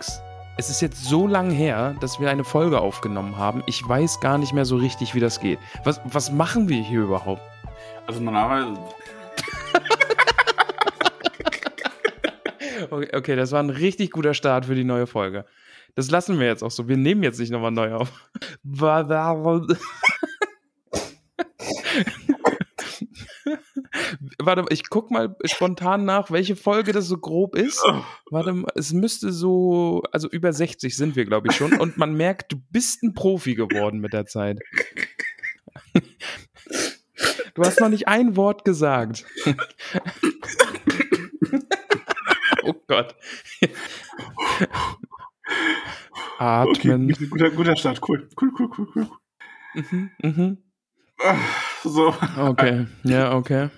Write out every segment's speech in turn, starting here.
Max, es ist jetzt so lang her, dass wir eine Folge aufgenommen haben. Ich weiß gar nicht mehr so richtig, wie das geht. Was, was machen wir hier überhaupt? Also normalerweise. Okay, okay, das war ein richtig guter Start für die neue Folge. Das lassen wir jetzt auch so. Wir nehmen jetzt nicht nochmal neu auf. Warte, ich guck mal spontan nach, welche Folge das so grob ist. Warte mal, es müsste so, also über 60 sind wir, glaube ich, schon. Und man merkt, du bist ein Profi geworden mit der Zeit. Du hast noch nicht ein Wort gesagt. Oh Gott. Atmen. Okay, guter, guter Start. Cool. Cool, cool, cool, cool. Mhm, mhm. So. Okay, ja, okay.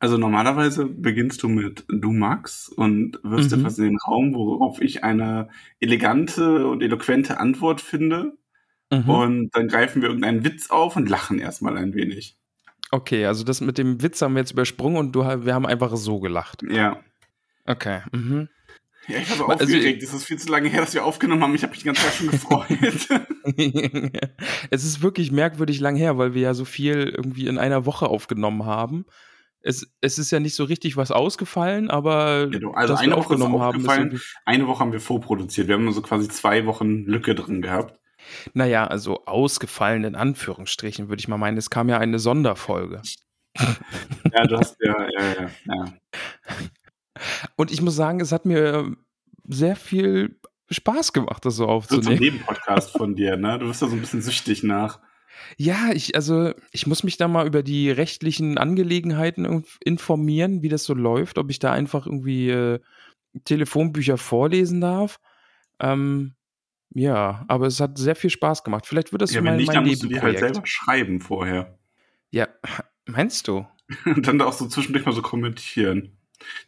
Also normalerweise beginnst du mit du Max und wirfst Mhm. etwas in den Raum, worauf ich eine elegante und eloquente Antwort finde. Mhm. Und dann greifen wir irgendeinen Witz auf und lachen erstmal ein wenig. Okay, also das mit dem Witz haben wir jetzt übersprungen und du, wir haben einfach so gelacht. Ja. Okay. Mhm. Ja, ich so Also- aufgeregt. Es ist viel zu lange her, dass wir aufgenommen haben. Ich habe mich die ganze Zeit schon gefreut. es ist wirklich merkwürdig lang her, weil wir ja so viel irgendwie in einer Woche aufgenommen haben. Es, es ist ja nicht so richtig was ausgefallen, aber du, also eine Woche ist aufgenommen haben, ist aufgefallen. irgendwie, Eine Woche haben wir vorproduziert. Wir haben so quasi zwei Wochen Lücke drin gehabt. naja, also ausgefallen in Anführungsstrichen, würde ich mal meinen. Es kam ja eine Sonderfolge. Ja, du hast ja, ja, ja, ja. Und ich muss sagen, es hat mir sehr viel Spaß gemacht, das so So zum aufzunehmen. Nebenpodcast von dir, ne? Du bist da so ein bisschen süchtig nach. Ja, ich, also, ich muss mich da mal über die rechtlichen Angelegenheiten inf- informieren, wie das so läuft, ob ich da einfach irgendwie äh, Telefonbücher vorlesen darf. Ähm, ja, aber es hat sehr viel Spaß gemacht. Vielleicht wird das Ja, so wenn mein, nicht, mein dann musst du die halt selber schreiben vorher. ja, meinst du? Und dann da auch so zwischendurch mal so kommentieren.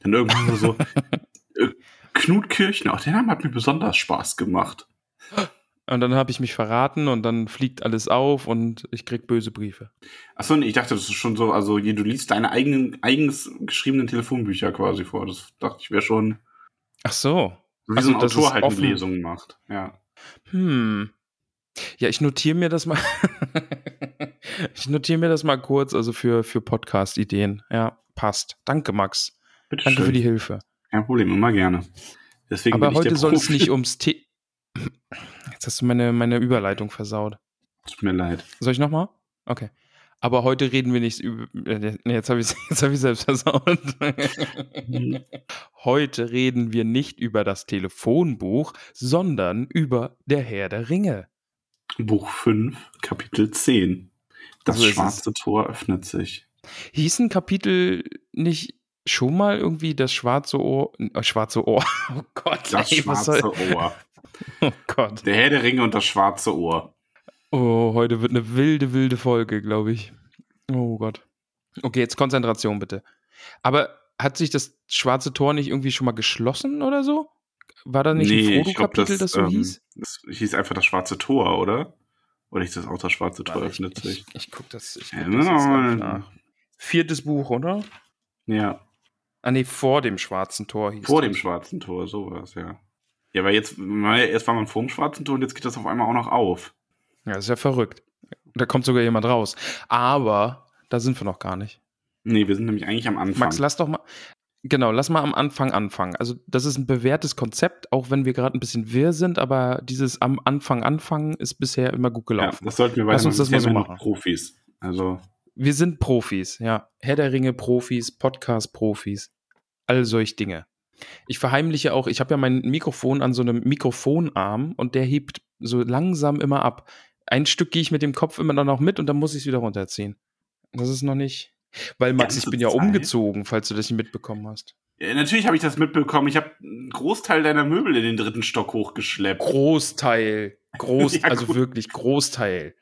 Dann irgendwo so, äh, Knut Kirchner, auch der Name hat mir besonders Spaß gemacht. Und dann habe ich mich verraten und dann fliegt alles auf und ich krieg böse Briefe. Achso, nee, ich dachte, das ist schon so, also du liest deine eigenen, eigens geschriebenen Telefonbücher quasi vor. Das dachte ich wäre schon, Ach so. so wie so ein ist Autor halt eine. Lesung macht. Ja. Hm. Ja, ich notiere mir das mal. ich notiere mir das mal kurz, also für, für Podcast-Ideen. Ja, passt. Danke, Max. Bitte Danke schön. für die Hilfe. Kein Problem, immer gerne. Deswegen Aber heute soll es nicht ums Tee. Jetzt hast du meine, meine Überleitung versaut. Tut mir leid. Soll ich nochmal? Okay. Aber heute reden wir nicht über. äh, Nee, jetzt habe ich jetzt hab ich selbst versaut. Heute reden wir nicht über das Telefonbuch, sondern über der Herr der Ringe. Buch 5, Kapitel 10. Das So ist es. schwarze Tor öffnet sich. Hieß ein Kapitel nicht schon mal irgendwie das schwarze Ohr? Äh, schwarze Ohr. Oh Gott, Das ey, schwarze. Ohr. Oh Gott. Der Herr der Ringe und das schwarze Ohr. Oh, heute wird eine wilde, wilde Folge, glaube ich. Oh Gott. Okay, jetzt Konzentration bitte. Aber hat sich das schwarze Tor nicht irgendwie schon mal geschlossen oder so? War da nicht ein ich glaub, Frodo-Kapitel, das, so ähm, hieß? Das hieß einfach das schwarze Tor, oder? Oder hieß das auch das schwarze Tor öffnet ich, sich? ich, ich guck das, ich guck das jetzt nach. Viertes Buch, oder? Ja, Ah, nee, vor dem schwarzen Tor hieß vor das. dem schwarzen Tor, sowas, ja. Ja, aber jetzt, weil erst war man vor dem schwarzen Tor und jetzt geht das auf einmal auch noch auf. Ja, ist ja verrückt. Da kommt sogar jemand raus. Aber da sind wir noch gar nicht. Nee, wir sind nämlich eigentlich am Anfang. Max, lass doch mal. Genau, lass mal am Anfang anfangen. Also, das ist ein bewährtes Konzept, auch wenn wir gerade ein bisschen wirr sind, aber dieses am Anfang anfangen ist bisher immer gut ja, gelaufen. das sollten wir Lass weitermachen. uns das Wir mal sind so ja machen. Profis. Also, Wir sind Profis, ja. Herr der Ringe Profis, Podcast Profis, all solch Dinge. Ich verheimliche auch, ich habe ja mein Mikrofon an so einem Mikrofonarm und der hebt so langsam immer ab. Ein Stück gehe ich mit dem Kopf immer noch mit und dann muss ich es wieder runterziehen. Das ist noch nicht. Weil, Max, ich bin ja Zeit? umgezogen, falls du das nicht mitbekommen hast. Ja, natürlich habe ich das mitbekommen. Ich habe einen Großteil deiner Möbel in den dritten Stock hochgeschleppt. Großteil. Groß, Ja, also wirklich Großteil.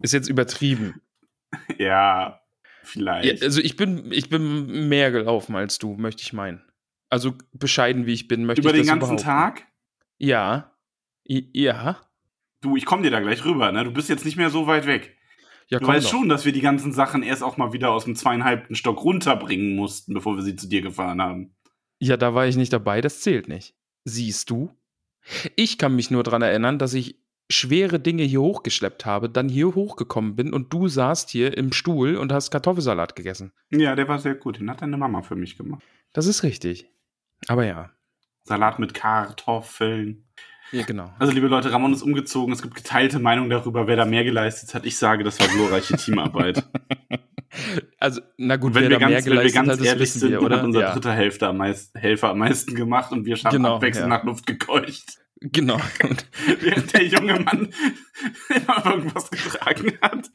Ist jetzt übertrieben. Ja, Ja, vielleicht. also ich bin, ich bin mehr gelaufen als du, möchte ich meinen. Also bescheiden wie ich bin, möchte Über ich den das ganzen behaupten. Tag? Ja. I ja. Du, ich komme dir da gleich rüber, ne? Du bist jetzt nicht mehr so weit weg. Ja, Du weißt doch. schon, dass wir die ganzen Sachen erst auch mal wieder aus dem zweieinhalbten Stock runterbringen mussten, bevor wir sie zu dir gefahren haben. Ja, da war ich nicht dabei, das zählt nicht. Siehst du? Ich kann mich nur daran erinnern, dass ich schwere Dinge hier hochgeschleppt habe, dann hier hochgekommen bin und du saßt hier im Stuhl und hast Kartoffelsalat gegessen. Ja, der war sehr gut. Den hat deine Mama für mich gemacht. Das ist richtig. Aber ja. Salat mit Kartoffeln. Ja, genau. Also, liebe Leute, Ramon ist umgezogen. Es gibt geteilte Meinungen darüber, wer da mehr geleistet hat. Ich sage, das war glorreiche Teamarbeit. Also, na gut, wenn wir ganz, wenn wir ganz hat, ehrlich sind, wir, dann hat oder? unser Ja, dritter Hälfte am meisten, Helfer am meisten gemacht und wir haben Genau, abwechselnd ja. nach Luft gekeucht. genau. Während der junge Mann immer irgendwas getragen hat.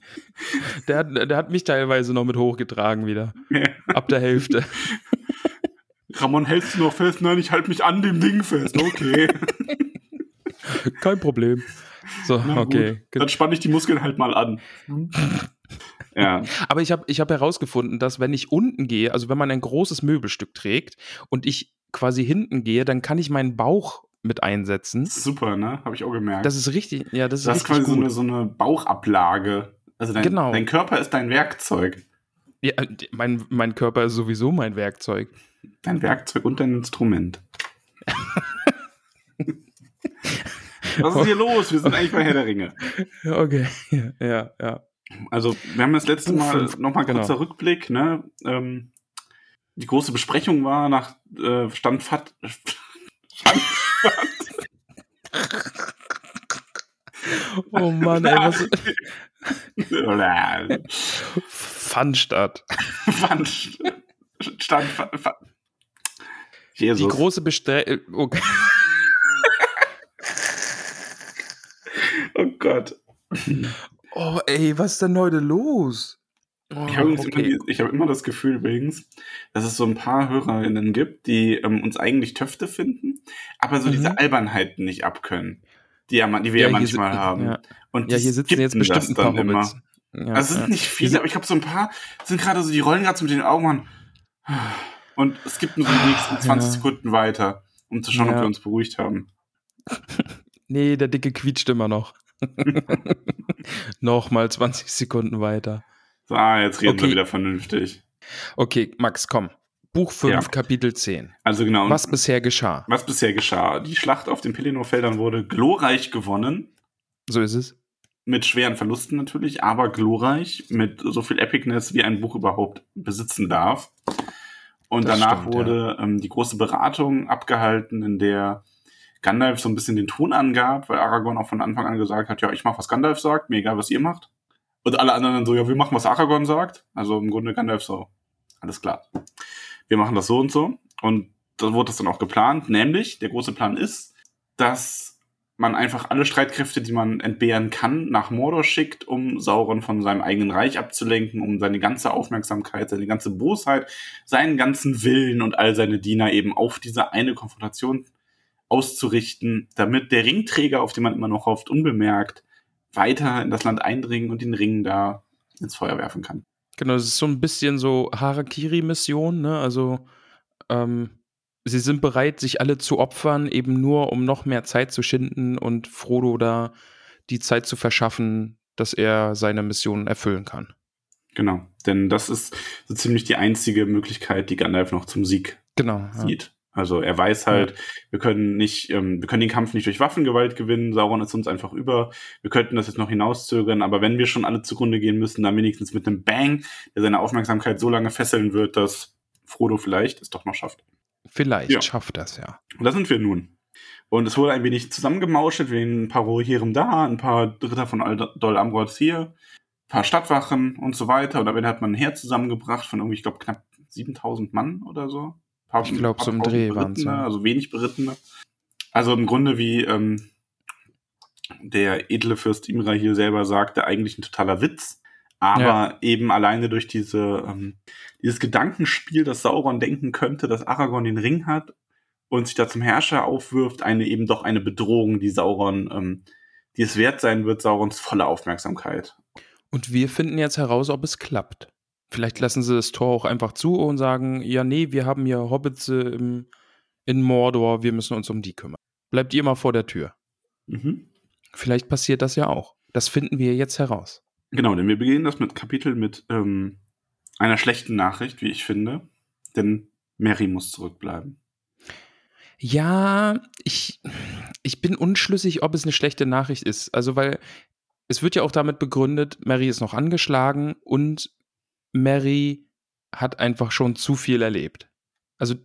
der, hat, der hat mich teilweise noch mit hochgetragen wieder. Ja. Ab der Hälfte. Ramon, hältst du noch fest? Nein, ich halte mich an dem Ding fest. Okay. Kein Problem. So, Na okay. Gut. Dann spanne ich die Muskeln halt mal an. ja. Aber ich habe ich hab herausgefunden, dass wenn ich unten gehe, also wenn man ein großes Möbelstück trägt und ich quasi hinten gehe, dann kann ich meinen Bauch mit einsetzen. Super, ne? Habe ich auch gemerkt. Das ist richtig, ja, das ist hast richtig quasi so gut. eine, so eine Bauchablage. Also dein, Genau. dein Körper ist dein Werkzeug. Ja, mein, mein Körper ist sowieso mein Werkzeug. Dein Werkzeug und dein Instrument. Was ist hier los? Wir sind eigentlich bei Herr der Ringe. Okay, ja, ja. Also, wir haben das letzte Mal nochmal genau. kurzer Rückblick, ne? Ähm, die große Besprechung war nach äh, Stand Fat. Stand, Oh Mann, ey, was. Fat, Fun-Stadt. Stand Fat, Fat. Die Jesus. große Bestell. Okay. oh Gott. Oh, ey, was ist denn heute los? Oh, Ich habe okay. immer, hab immer das Gefühl übrigens, dass es so ein paar HörerInnen gibt, die ähm, uns eigentlich Töfte finden, aber so Mhm. diese Albernheiten nicht abkönnen, die, ja, die wir ja, hier manchmal si- haben. Ja, Und ja hier sitzen jetzt bestimmt ein paar dann immer. Hobbits. Ja, Also es sind ja. nicht viele, aber ich glaube, so ein paar sind gerade so, die rollen gerade so mit den Augen an. Und es gibt nur so die nächsten 20 Ja. Sekunden weiter, um zu schauen, ob Ja. wir uns beruhigt haben. Nee, der Dicke quietscht immer noch. Nochmal 20 Sekunden weiter. So, ah, jetzt reden wir Okay. wieder vernünftig. Okay, Max, komm. Buch 5, Ja. Kapitel 10. Also genau. Was bisher geschah. was bisher geschah? Die Schlacht auf den Pelennor-Feldern wurde glorreich gewonnen. So ist es. Mit schweren Verlusten natürlich, aber glorreich, mit so viel Epicness, wie ein Buch überhaupt besitzen darf. Und Das danach stimmt, wurde ähm, die große Beratung abgehalten, in der Gandalf so ein bisschen den Ton angab, weil Aragorn auch von Anfang an gesagt hat, ja, ich mach, was Gandalf sagt, mir egal, was ihr macht. Und alle anderen dann so, ja, wir machen, was Aragorn sagt. Also im Grunde Gandalf so, alles klar. Wir machen das so und so. Und da wurde das dann auch geplant, nämlich, der große Plan ist, dass man einfach alle Streitkräfte, die man entbehren kann, nach Mordor schickt, um Sauron von seinem eigenen Reich abzulenken, um seine ganze Aufmerksamkeit, seine ganze Bosheit, seinen ganzen Willen und all seine Diener eben auf diese eine Konfrontation auszurichten, damit der Ringträger, auf den man immer noch hofft, unbemerkt weiter in das Land eindringen und den Ring da ins Feuer werfen kann. Genau, das ist so ein bisschen so Harakiri-Mission, ne? Also, ähm, sie sind bereit, sich alle zu opfern, eben nur, um noch mehr Zeit zu schinden und Frodo da die Zeit zu verschaffen, dass er seine Mission erfüllen kann. Genau, denn das ist so ziemlich die einzige Möglichkeit, die Gandalf noch zum Sieg Genau. Ja. Also er weiß halt, wir können nicht, ähm, wir können den Kampf nicht durch Waffengewalt gewinnen, Sauron ist uns einfach über. Wir könnten das jetzt noch hinauszögern, aber wenn wir schon alle zugrunde gehen müssen, dann wenigstens mit einem Bang, der seine Aufmerksamkeit so lange fesseln wird, dass Frodo vielleicht es doch noch schafft. Vielleicht Ja. schafft das ja. Und da sind wir nun. Und es wurde ein wenig zusammengemauschelt, wie ein paar Rohirrim da, ein paar Ritter von Dol Amroth hier, ein paar Stadtwachen und so weiter. Und am Ende hat man ein Heer zusammengebracht von irgendwie, ich glaube, knapp 7000 Mann oder so. Paar, Ich glaub, so im Dreh Berittene, ja. Also wenig Berittene. Also im Grunde wie ähm, der edle Fürst Imra hier selber sagte, eigentlich ein totaler Witz. Aber Ja. eben alleine durch diese, ähm, dieses Gedankenspiel, dass Sauron denken könnte, dass Aragorn den Ring hat und sich da zum Herrscher aufwirft, eine eben doch eine Bedrohung, die Sauron, ähm, die es wert sein wird, Saurons volle Aufmerksamkeit. Und wir finden jetzt heraus, ob es klappt. Vielleicht lassen sie das Tor auch einfach zu und sagen, ja, nee, wir haben hier Hobbits äh, im, in Mordor, wir müssen uns um die kümmern. Bleibt ihr mal vor der Tür. Mhm. Vielleicht passiert das ja auch. Das finden wir jetzt heraus. Genau, denn wir beginnen das mit Kapitel mit ähm, einer schlechten Nachricht, wie ich finde. Denn Mary muss zurückbleiben. Ja, ich, ich bin unschlüssig, ob es eine schlechte Nachricht ist. Also, weil es wird ja auch damit begründet, Mary ist noch angeschlagen und Mary hat einfach schon zu viel erlebt. Also,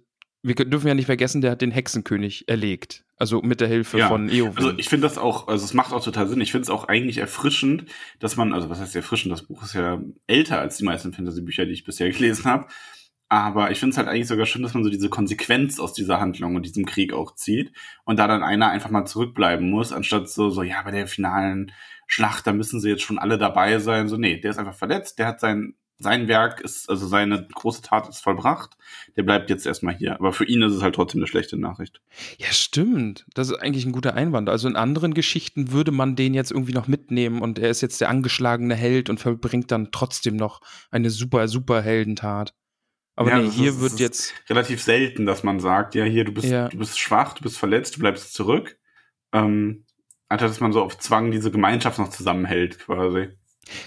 wir dürfen ja nicht vergessen, der hat den Hexenkönig erlegt. Also mit der Hilfe Ja, von Eowyn. Also ich finde das auch, also es macht auch total Sinn. Ich finde es auch eigentlich erfrischend, dass man, also was heißt erfrischend, das Buch ist ja älter als die meisten Fantasy-Bücher, die ich bisher gelesen habe. Aber ich finde es halt eigentlich sogar schön, dass man so diese Konsequenz aus dieser Handlung und diesem Krieg auch zieht und da dann einer einfach mal zurückbleiben muss, anstatt so, so, ja, bei der finalen Schlacht, da müssen sie jetzt schon alle dabei sein. So, nee, der ist einfach verletzt, der hat sein, sein Werk ist, also seine große Tat ist vollbracht, der bleibt jetzt erstmal hier. Aber für ihn ist es halt trotzdem eine schlechte Nachricht. Ja, stimmt. Das ist eigentlich ein guter Einwand. Also in anderen Geschichten würde man den jetzt irgendwie noch mitnehmen und er ist jetzt der angeschlagene Held und verbringt dann trotzdem noch eine super, super Heldentat. Aber Ja, nee, hier ist- wird ist- jetzt. relativ selten, dass man sagt, ja, hier, du bist, Ja. du bist schwach, du bist verletzt, du bleibst zurück. Ähm, anstatt dass man so auf Zwang diese Gemeinschaft noch zusammenhält, quasi.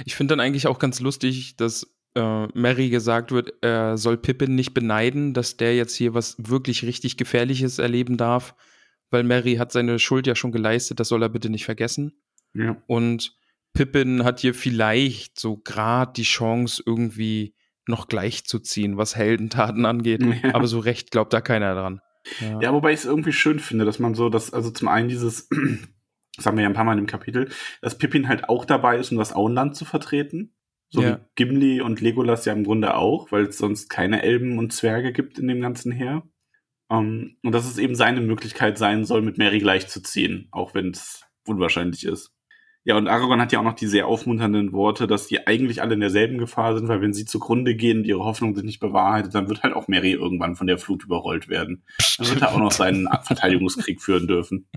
Ich finde dann eigentlich auch ganz lustig, dass äh, Mary gesagt wird, er soll Pippin nicht beneiden, dass der jetzt hier was wirklich richtig Gefährliches erleben darf, weil Mary hat seine Schuld ja schon geleistet, das soll er bitte nicht vergessen. Ja. Und Pippin hat hier vielleicht so gerade die Chance, irgendwie noch gleichzuziehen, was Heldentaten angeht. Ja. Aber so recht glaubt da keiner dran. Ja. Ja, wobei ich es irgendwie schön finde, dass man so, dass, also zum einen dieses, das haben wir ja ein paar Mal in dem Kapitel, dass Pippin halt auch dabei ist, um das Auenland zu vertreten. So Ja. wie Gimli und Legolas ja im Grunde auch, weil es sonst keine Elben und Zwerge gibt in dem ganzen Heer. Ähm, und dass es eben seine Möglichkeit sein soll, mit Mary gleichzuziehen, auch wenn es unwahrscheinlich ist. Ja, und Aragorn hat ja auch noch die sehr aufmunternden Worte, dass die eigentlich alle in derselben Gefahr sind, weil wenn sie zugrunde gehen und ihre Hoffnung sich nicht bewahrheitet, dann wird halt auch Mary irgendwann von der Flut überrollt werden. Dann wird er auch noch seinen Verteidigungskrieg führen dürfen.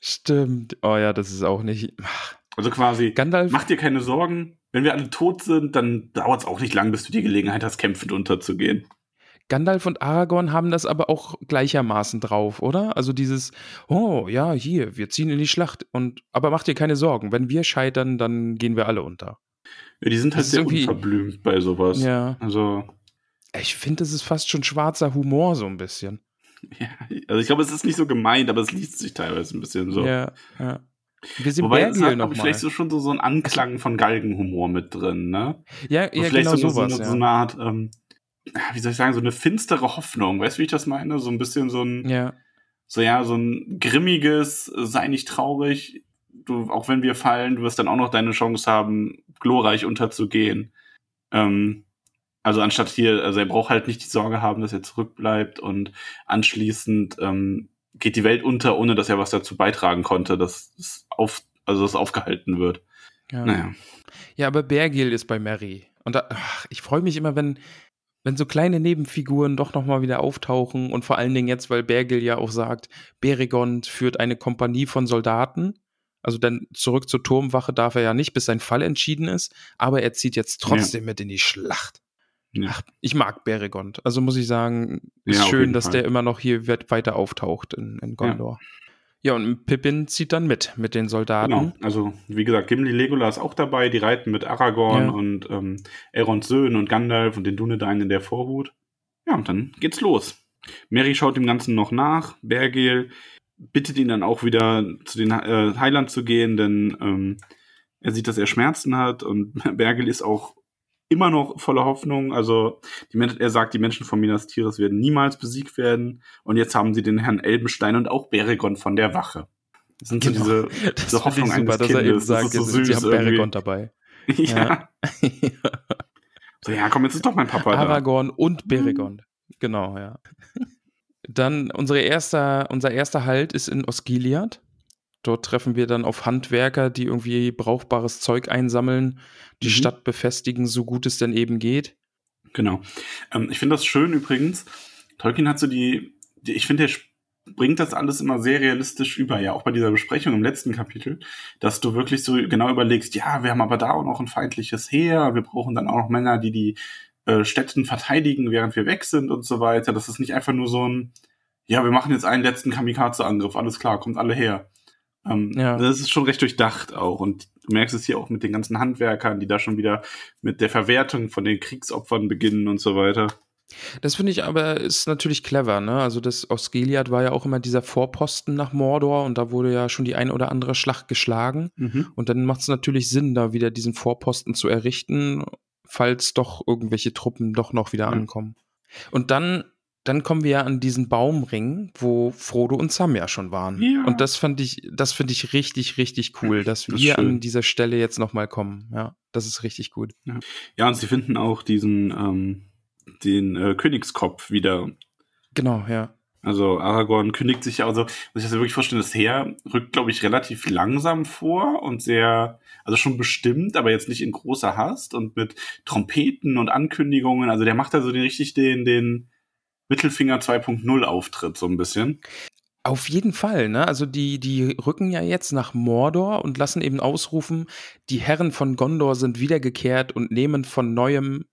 Stimmt. Oh ja, das ist auch nicht. Ach, Also quasi, Gandalf. mach dir keine Sorgen, wenn wir alle tot sind, dann dauert es auch nicht lang, bis du die Gelegenheit hast, kämpfend unterzugehen. Gandalf und Aragorn haben das aber auch gleichermaßen drauf, oder? Also dieses, oh ja, hier, wir ziehen in die Schlacht und aber mach dir keine Sorgen, wenn wir scheitern, dann gehen wir alle unter. Ja, die sind halt Das sehr unverblümt bei sowas. Ja. Also, Ich finde, das ist fast schon schwarzer Humor so ein bisschen. ja, also ich glaube, es ist nicht so gemeint, aber es liest sich teilweise ein bisschen so. Ja, ja. Wir sind Wobei Bergil hat, nochmal. vielleicht so schon so, so einen Anklang von Galgenhumor mit drin, ne? Ja, Und ja vielleicht genau so, sowas. so, eine, ja. so eine Art, ähm, wie soll ich sagen, so eine finstere Hoffnung. Weißt du, wie ich das meine? So ein bisschen so ein, ja. so ja, so ein grimmiges, sei nicht traurig. Du, auch wenn wir fallen, du wirst dann auch noch deine Chance haben, glorreich unterzugehen. Ähm, also anstatt hier, also er braucht halt nicht die Sorge haben, dass er zurückbleibt und anschließend ähm, geht die Welt unter, ohne dass er was dazu beitragen konnte, dass es auf, also dass aufgehalten wird. Ja. Naja. Ja, aber Bergil ist bei Mary. Und da, ach, ich freue mich immer, wenn, wenn so kleine Nebenfiguren doch nochmal wieder auftauchen. Und vor allen Dingen jetzt, weil Bergil ja auch sagt, Beregond führt eine Kompanie von Soldaten. Also dann zurück zur Turmwache darf er ja nicht, bis sein Fall entschieden ist. Aber er zieht jetzt trotzdem mit in die Schlacht. Ja. Ach, ich mag Beregond. Also muss ich sagen, ist Ja, schön, dass Fall. der immer noch hier weit- weiter auftaucht in, in Gondor. Ja. und Pippin zieht dann mit, mit den Soldaten. Genau. Also, wie gesagt, Gimli Legolas auch dabei, die reiten mit Aragorn Ja. und ähm, Elrons Söhnen und Gandalf und den Dunedain in der Vorhut. Ja, und dann geht's los. Mary schaut dem Ganzen noch nach. Bergil bittet ihn dann auch wieder zu den äh, Heilern zu gehen, denn ähm, er sieht, dass er Schmerzen hat und Bergil ist auch immer noch voller Hoffnung. Also die er sagt, die Menschen von Minas Tirith werden niemals besiegt werden. Und jetzt haben sie den Herrn Elbenstein und auch Beregon von der Wache. Das sind Genau. so diese, Das diese Hoffnung super, eines dass er eben Kindes. Das sagt, ist so jetzt- sie süß haben irgendwie. Beregond dabei. ja. Ja. So, ja, komm, jetzt ist doch mein Papa da. Aragorn und Beregond. Genau, ja. Dann unsere erster, unser erster Halt ist in Osgiliath. Dort treffen wir dann auf Handwerker, die irgendwie brauchbares Zeug einsammeln, die mhm. Stadt befestigen, so gut es denn eben geht. Genau. Ähm, ich finde das schön übrigens. Tolkien hat so die, die ich finde, der bringt das alles immer sehr realistisch über, ja, auch bei dieser Besprechung im letzten Kapitel, dass du wirklich so genau überlegst, ja, wir haben aber da auch noch ein feindliches Heer, wir brauchen dann auch noch Männer, die die äh, Städten verteidigen, während wir weg sind und so weiter. Das ist nicht einfach nur so ein, ja, wir machen jetzt einen letzten Kamikaze-Angriff, alles klar, kommt alle her. Ähm, ja. Das ist schon recht durchdacht auch. Und du merkst es hier auch mit den ganzen Handwerkern, die da schon wieder mit der Verwertung von den Kriegsopfern beginnen und so weiter. Das finde ich aber ist natürlich clever, ne? Also das aus Gilead war ja auch immer dieser Vorposten nach Mordor und da wurde ja schon die ein oder andere Schlacht geschlagen. Mhm. Und dann macht es natürlich Sinn, da wieder diesen Vorposten zu errichten, falls doch irgendwelche Truppen doch noch wieder mhm. ankommen. Und dann dann kommen wir ja an diesen Baumring, wo Frodo und Sam ja schon waren. Ja. Und das fand ich, das finde ich richtig, richtig cool, dass das wir an dieser Stelle jetzt nochmal kommen. Ja, das ist richtig gut. Ja, ja und sie finden auch diesen, ähm, den äh, Königskopf wieder. Genau, ja. Also Aragorn kündigt sich ja, also muss ich das wirklich vorstellen, das Heer rückt, glaube ich, relativ langsam vor und sehr, also schon bestimmt, aber jetzt nicht in großer Hast und mit Trompeten und Ankündigungen. Also der macht da so den, richtig den, den, Mittelfinger 2.0 Auftritt, so ein bisschen. Auf jeden Fall, ne? Also die, die rücken ja jetzt nach Mordor und lassen eben ausrufen, die Herren von Gondor sind wiedergekehrt und nehmen von neuem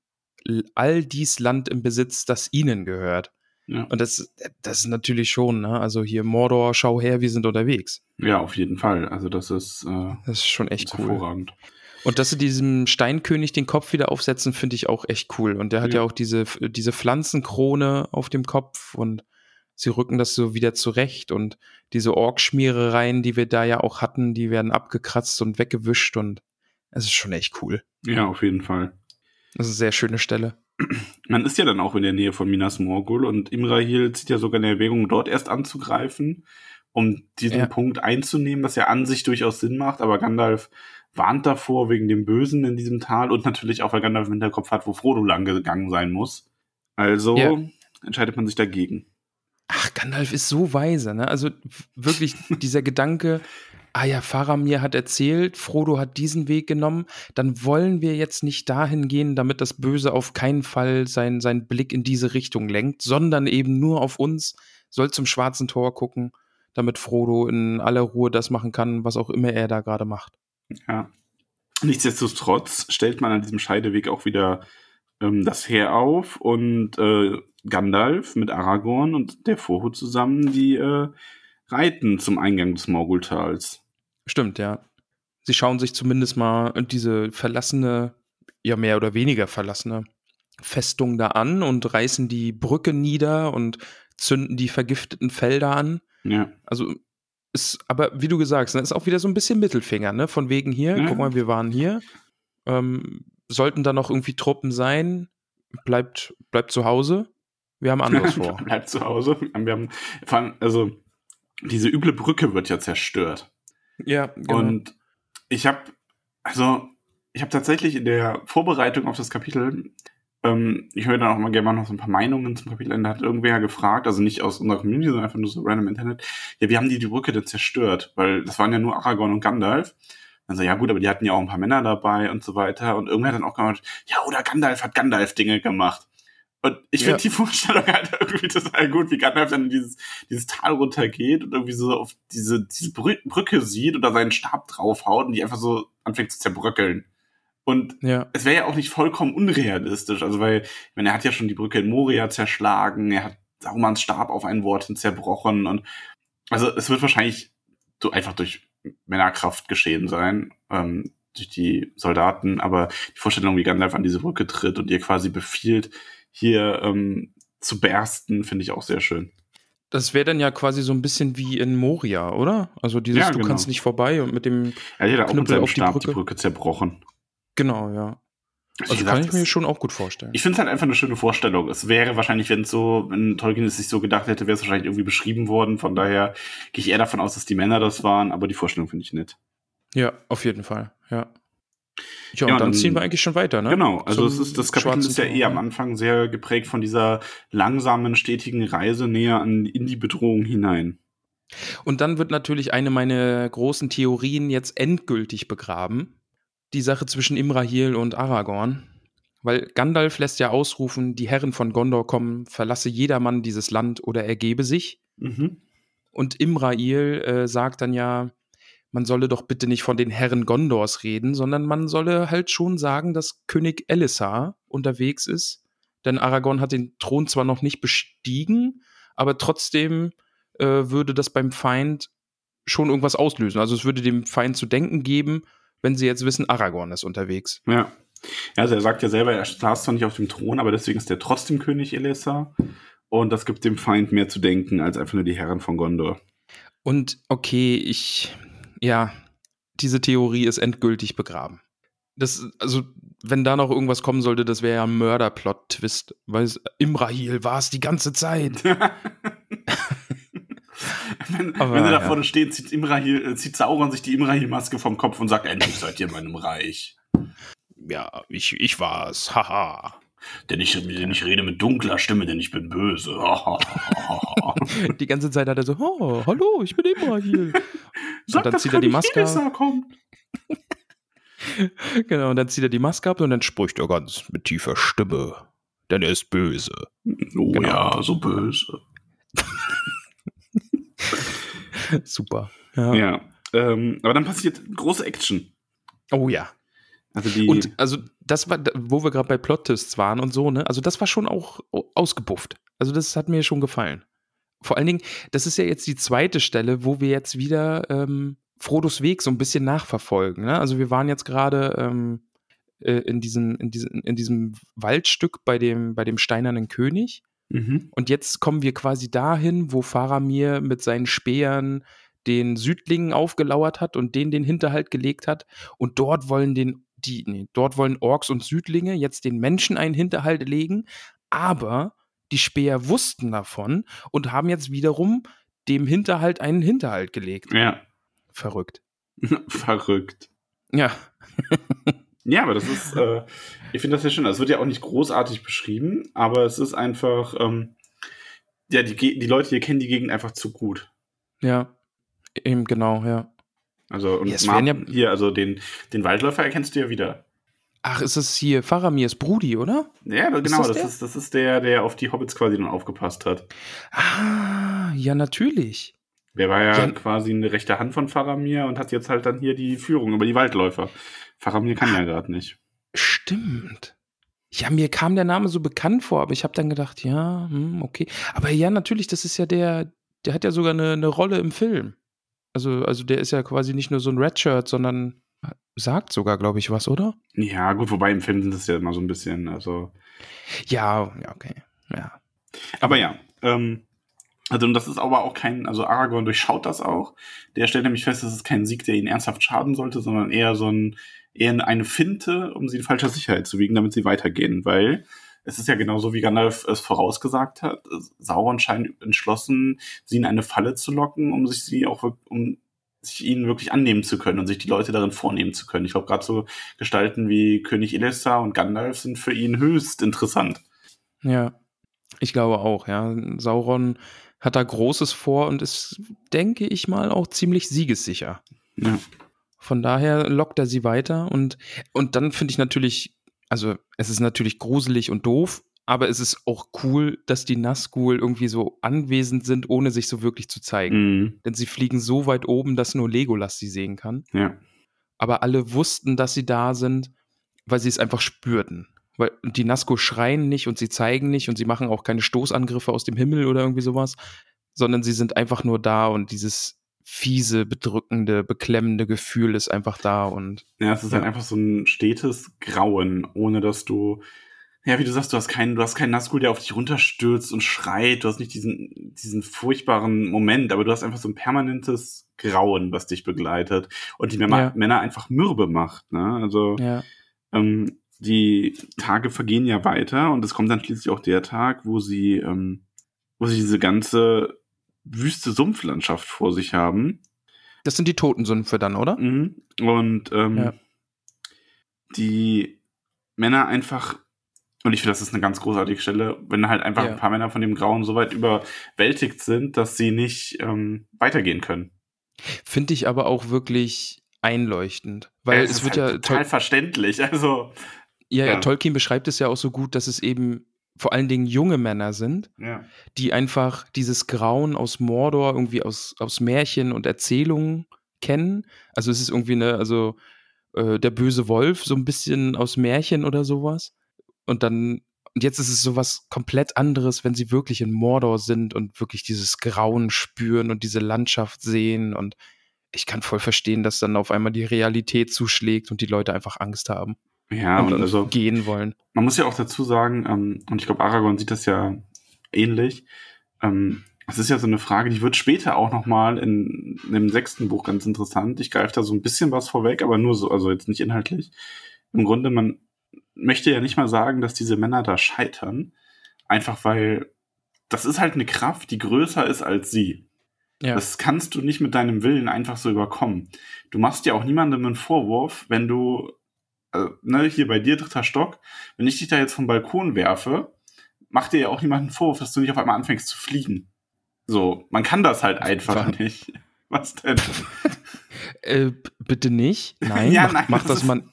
all dies Land im Besitz, das ihnen gehört. Ja. Und das, das ist natürlich schon, ne? Also hier Mordor, schau her, wir sind unterwegs. Ja, auf jeden Fall. Also das ist, äh, das ist schon echt cool. hervorragend. Und dass sie diesem Steinkönig den Kopf wieder aufsetzen, finde ich auch echt cool. Und der hat ja. ja auch diese, diese Pflanzenkrone auf dem Kopf und sie rücken das so wieder zurecht und diese Orkschmierereien, die wir da ja auch hatten, die werden abgekratzt und weggewischt und es ist schon echt cool. Ja, auf jeden Fall. Das ist eine sehr schöne Stelle. Man ist ja dann auch in der Nähe von Minas Morgul und Imrahil zieht ja sogar in Erwägung, dort erst anzugreifen, um diesen ja. Punkt einzunehmen, was ja an sich durchaus Sinn macht, aber Gandalf warnt davor wegen dem Bösen in diesem Tal und natürlich auch, weil Gandalf im Hinterkopf hat, wo Frodo lang gegangen sein muss. Also ja. entscheidet man sich dagegen. Ach, Gandalf ist so weise, ne? Also wirklich dieser Gedanke, ah ja, Faramir hat erzählt, Frodo hat diesen Weg genommen, dann wollen wir jetzt nicht dahin gehen, damit das Böse auf keinen Fall seinen sein Blick in diese Richtung lenkt, sondern eben nur auf uns, soll zum schwarzen Tor gucken, damit Frodo in aller Ruhe das machen kann, was auch immer er da gerade macht. Ja. Nichtsdestotrotz stellt man an diesem Scheideweg auch wieder ähm, das Heer auf und äh, Gandalf mit Aragorn und der Vorhut zusammen, die äh, reiten zum Eingang des Morgultals. Stimmt, ja. Sie schauen sich zumindest mal diese verlassene, ja mehr oder weniger verlassene Festung da an und reißen die Brücke nieder und zünden die vergifteten Felder an. Ja. Also ist, aber wie du gesagt hast, ne, ist auch wieder so ein bisschen Mittelfinger, ne? Von wegen hier, mhm. guck mal, wir waren hier. Ähm, sollten da noch irgendwie Truppen sein, bleibt, bleibt zu Hause. Wir haben anderes vor. bleibt zu Hause. Wir haben, vor allem, also, diese üble Brücke wird ja zerstört. Ja, genau. Und ich habe, also, ich habe tatsächlich in der Vorbereitung auf das Kapitel ähm, ich höre dann auch mal gerne noch so ein paar Meinungen zum Kapitelende. Hat irgendwer gefragt, also nicht aus unserer Community, sondern einfach nur so random Internet. Ja, wie haben die die Brücke denn zerstört? Weil das waren ja nur Aragorn und Gandalf. Dann so, ja gut, aber die hatten ja auch ein paar Männer dabei und so weiter. Und irgendwer hat dann auch gemacht, ja, oder Gandalf hat Gandalf-Dinge gemacht. Und ich finde ja. die Vorstellung halt irgendwie total gut, wie Gandalf dann dieses, dieses Tal runtergeht und irgendwie so auf diese, diese Brücke sieht oder seinen Stab draufhaut und die einfach so anfängt zu zerbröckeln. Und ja. es wäre ja auch nicht vollkommen unrealistisch. Also, weil, ich meine, er hat ja schon die Brücke in Moria zerschlagen, er hat Sarumans Stab auf ein Wort hin zerbrochen und also es wird wahrscheinlich so einfach durch Männerkraft geschehen sein, ähm, durch die Soldaten, aber die Vorstellung, wie Gandalf an diese Brücke tritt und ihr quasi befiehlt, hier ähm, zu bersten, finde ich auch sehr schön. Das wäre dann ja quasi so ein bisschen wie in Moria, oder? Also dieses, ja, genau. du kannst nicht vorbei und mit dem ja, ich hätte auch mit seinem Stab die Brücke. die Brücke zerbrochen. Genau, ja. Also, also kann ich mir schon auch gut vorstellen. Ich finde es halt einfach eine schöne Vorstellung. Es wäre wahrscheinlich, wenn es so, wenn Tolkien es sich so gedacht hätte, wäre es wahrscheinlich irgendwie beschrieben worden. Von daher gehe ich eher davon aus, dass die Männer das waren, aber die Vorstellung finde ich nett. Ja, auf jeden Fall, ja. Ja, und Ja, dann, dann- ziehen wir eigentlich schon weiter, ne? Genau, also es ist, das Kapitel ist ja eh am Anfang sehr geprägt von dieser langsamen, stetigen Reise näher an, in die Bedrohung hinein. Und dann wird natürlich eine meiner großen Theorien jetzt endgültig begraben. Die Sache zwischen Imrahil und Aragorn. Weil Gandalf lässt ja ausrufen, die Herren von Gondor kommen, verlasse jedermann dieses Land oder ergebe sich. Mhm. Und Imrahil äh, sagt dann ja, man solle doch bitte nicht von den Herren Gondors reden, sondern man solle halt schon sagen, dass König Elessar unterwegs ist. Denn Aragorn hat den Thron zwar noch nicht bestiegen, aber trotzdem äh, würde das beim Feind schon irgendwas auslösen. Also es würde dem Feind zu denken geben, wenn sie jetzt wissen, Aragorn ist unterwegs. Ja. Also er sagt ja selber, er saß zwar nicht auf dem Thron, aber deswegen ist er trotzdem König Elessar. Und das gibt dem Feind mehr zu denken als einfach nur die Herren von Gondor. Und okay, ich, ja, diese Theorie ist endgültig begraben. Das, also, wenn da noch irgendwas kommen sollte, das wäre ja ein Mörderplot-Twist, weil Imrahil war es die ganze Zeit. wenn, Aber, wenn er da ja. vorne steht, zieht, Imrahil, äh, zieht Sauron sich die Imrahil-Maske vom Kopf und sagt, endlich seid ihr in meinem Reich. ja, ich, ich war's, haha. Denn ich, denn ich rede mit dunkler Stimme, denn ich bin böse. Die ganze Zeit hat er so, oh, hallo, ich bin Imrahil. Sag, dann dass zieht er die Maske Elessar kommt. genau, und dann zieht er die Maske ab und dann spricht er ganz mit tiefer Stimme, denn er ist böse. Oh Genau. ja, so böse. Super. Ja. Ja. Ähm, aber dann passiert große Action. Oh ja. Also die. Und also das war, wo wir gerade bei Plot-Twists waren und so, ne? Also das war schon auch ausgebufft. Also das hat mir schon gefallen. Vor allen Dingen, das ist ja jetzt die zweite Stelle, wo wir jetzt wieder ähm, Frodos Weg so ein bisschen nachverfolgen. Ne? Also wir waren jetzt gerade ähm, äh, in, diesem, in, diesem, in diesem Waldstück bei dem, bei dem steinernen König. Mhm. Und jetzt kommen wir quasi dahin, wo Faramir mit seinen Speeren den Südlingen aufgelauert hat und denen den Hinterhalt gelegt hat. Und dort wollen den, die, nee, dort wollen Orks und Südlinge jetzt den Menschen einen Hinterhalt legen, aber die Speer wussten davon und haben jetzt wiederum dem Hinterhalt einen Hinterhalt gelegt. Ja. Verrückt. Verrückt. Ja. Ja, aber das ist, äh, ich finde das sehr schön. Es wird ja auch nicht großartig beschrieben, aber es ist einfach, ähm, ja, die, die Leute hier kennen die Gegend einfach zu gut. Ja. Eben genau, ja. Also, und Ja, es Mar- werden ja- hier, also den, den Waldläufer erkennst du ja wieder. Ach, ist es hier Faramirs Brudi, oder? Ja, genau, das das, der? ist, das ist der, der auf die Hobbits quasi dann aufgepasst hat. Ah, ja, natürlich. Der war ja, Ja. quasi eine rechte Hand von Faramir und hat jetzt halt dann hier die Führung über die Waldläufer. Faramir kann ja gerade nicht. Stimmt. Ja, mir kam der Name so bekannt vor, aber ich habe dann gedacht, ja, hm, okay. Aber ja, natürlich, das ist ja der, der hat ja sogar eine, eine Rolle im Film. Also, also der ist ja quasi nicht nur so ein Redshirt, sondern sagt sogar, glaube ich, was, oder? Ja, gut, wobei im Film sind das ja immer so ein bisschen, also. Ja, ja, okay. Ja. Aber ja, ähm, also das ist aber auch kein, also Aragorn durchschaut das auch. Der stellt nämlich fest, das ist kein Sieg, der ihn ernsthaft schaden sollte, sondern eher so ein, eher eine Finte, um sie in falscher Sicherheit zu wiegen, damit sie weitergehen, weil es ist ja genauso, wie Gandalf es vorausgesagt hat. Sauron scheint entschlossen, sie in eine Falle zu locken, um sich sie auch, um sich ihnen wirklich annehmen zu können und sich die Leute darin vornehmen zu können. Ich glaube, gerade so Gestalten wie König Elessar und Gandalf sind für ihn höchst interessant. Ja. Ich glaube auch, ja. Sauron hat da Großes vor und ist, denke ich mal, auch ziemlich siegessicher. Ja. Von daher lockt er sie weiter und, und dann finde ich natürlich, also es ist natürlich gruselig und doof, aber es ist auch cool, dass die Nazgul irgendwie so anwesend sind, ohne sich so wirklich zu zeigen. Mhm. Denn sie fliegen so weit oben, dass nur Legolas sie sehen kann. Ja. Aber alle wussten, dass sie da sind, weil sie es einfach spürten. Weil die Nazgul schreien nicht und sie zeigen nicht und sie machen auch keine Stoßangriffe aus dem Himmel oder irgendwie sowas, sondern sie sind einfach nur da und dieses fiese, bedrückende, beklemmende Gefühl ist einfach da und Ja, es ist Ja. halt einfach so ein stetes Grauen, ohne dass du, ja, wie du sagst, du hast keinen, du hast keinen Nazgul, der auf dich runterstürzt und schreit, du hast nicht diesen, diesen furchtbaren Moment, aber du hast einfach so ein permanentes Grauen, was dich begleitet und die Männer, Ja. Männer einfach mürbe macht, ne, also, ja. ähm, die Tage vergehen ja weiter und es kommt dann schließlich auch der Tag, wo sie, ähm, wo sie diese ganze wüste Sumpflandschaft vor sich haben Das sind die Totensümpfe dann, oder? Mhm. Und ähm, Ja. die Männer einfach, und ich finde, das ist eine ganz großartige Stelle, wenn halt einfach Ja. ein paar Männer von dem Grauen so weit überwältigt sind, dass sie nicht ähm, weitergehen können. Finde ich aber auch wirklich einleuchtend. Weil es es wird halt ja total verständlich. Also, ja, ja, ja. Tolkien beschreibt es ja auch so gut, dass es eben vor allen Dingen junge Männer sind, ja. die einfach dieses Grauen aus Mordor irgendwie aus, aus Märchen und Erzählungen kennen. Also es ist irgendwie eine, also äh, der böse Wolf, so ein bisschen aus Märchen oder sowas. Und dann, und jetzt ist es sowas komplett anderes, wenn sie wirklich in Mordor sind und wirklich dieses Grauen spüren und diese Landschaft sehen. Und ich kann voll verstehen, dass dann auf einmal die Realität zuschlägt und die Leute einfach Angst haben Ja, und, und also gehen wollen. man muss ja auch dazu sagen, ähm, und ich glaube, Aragorn sieht das ja ähnlich. Ähm, es ist ja so eine Frage, die wird später auch nochmal in, in dem sechsten Buch ganz interessant. Ich greife da so ein bisschen was vorweg, aber nur so, also jetzt nicht inhaltlich. Im Grunde, man möchte ja nicht mal sagen, dass diese Männer da scheitern, einfach weil das ist halt eine Kraft, die größer ist als sie. Ja. Das kannst du nicht mit deinem Willen einfach so überkommen. Du machst ja auch niemandem einen Vorwurf, wenn du, also, ne, hier bei dir dritter Stock, wenn ich dich da jetzt vom Balkon werfe, macht dir ja auch niemand einen Vorwurf, dass du nicht auf einmal anfängst zu fliegen. So, man kann das halt einfach Was? nicht. Was denn? Äh, bitte nicht. Nein, Ja, mach, nein, mach das das mal.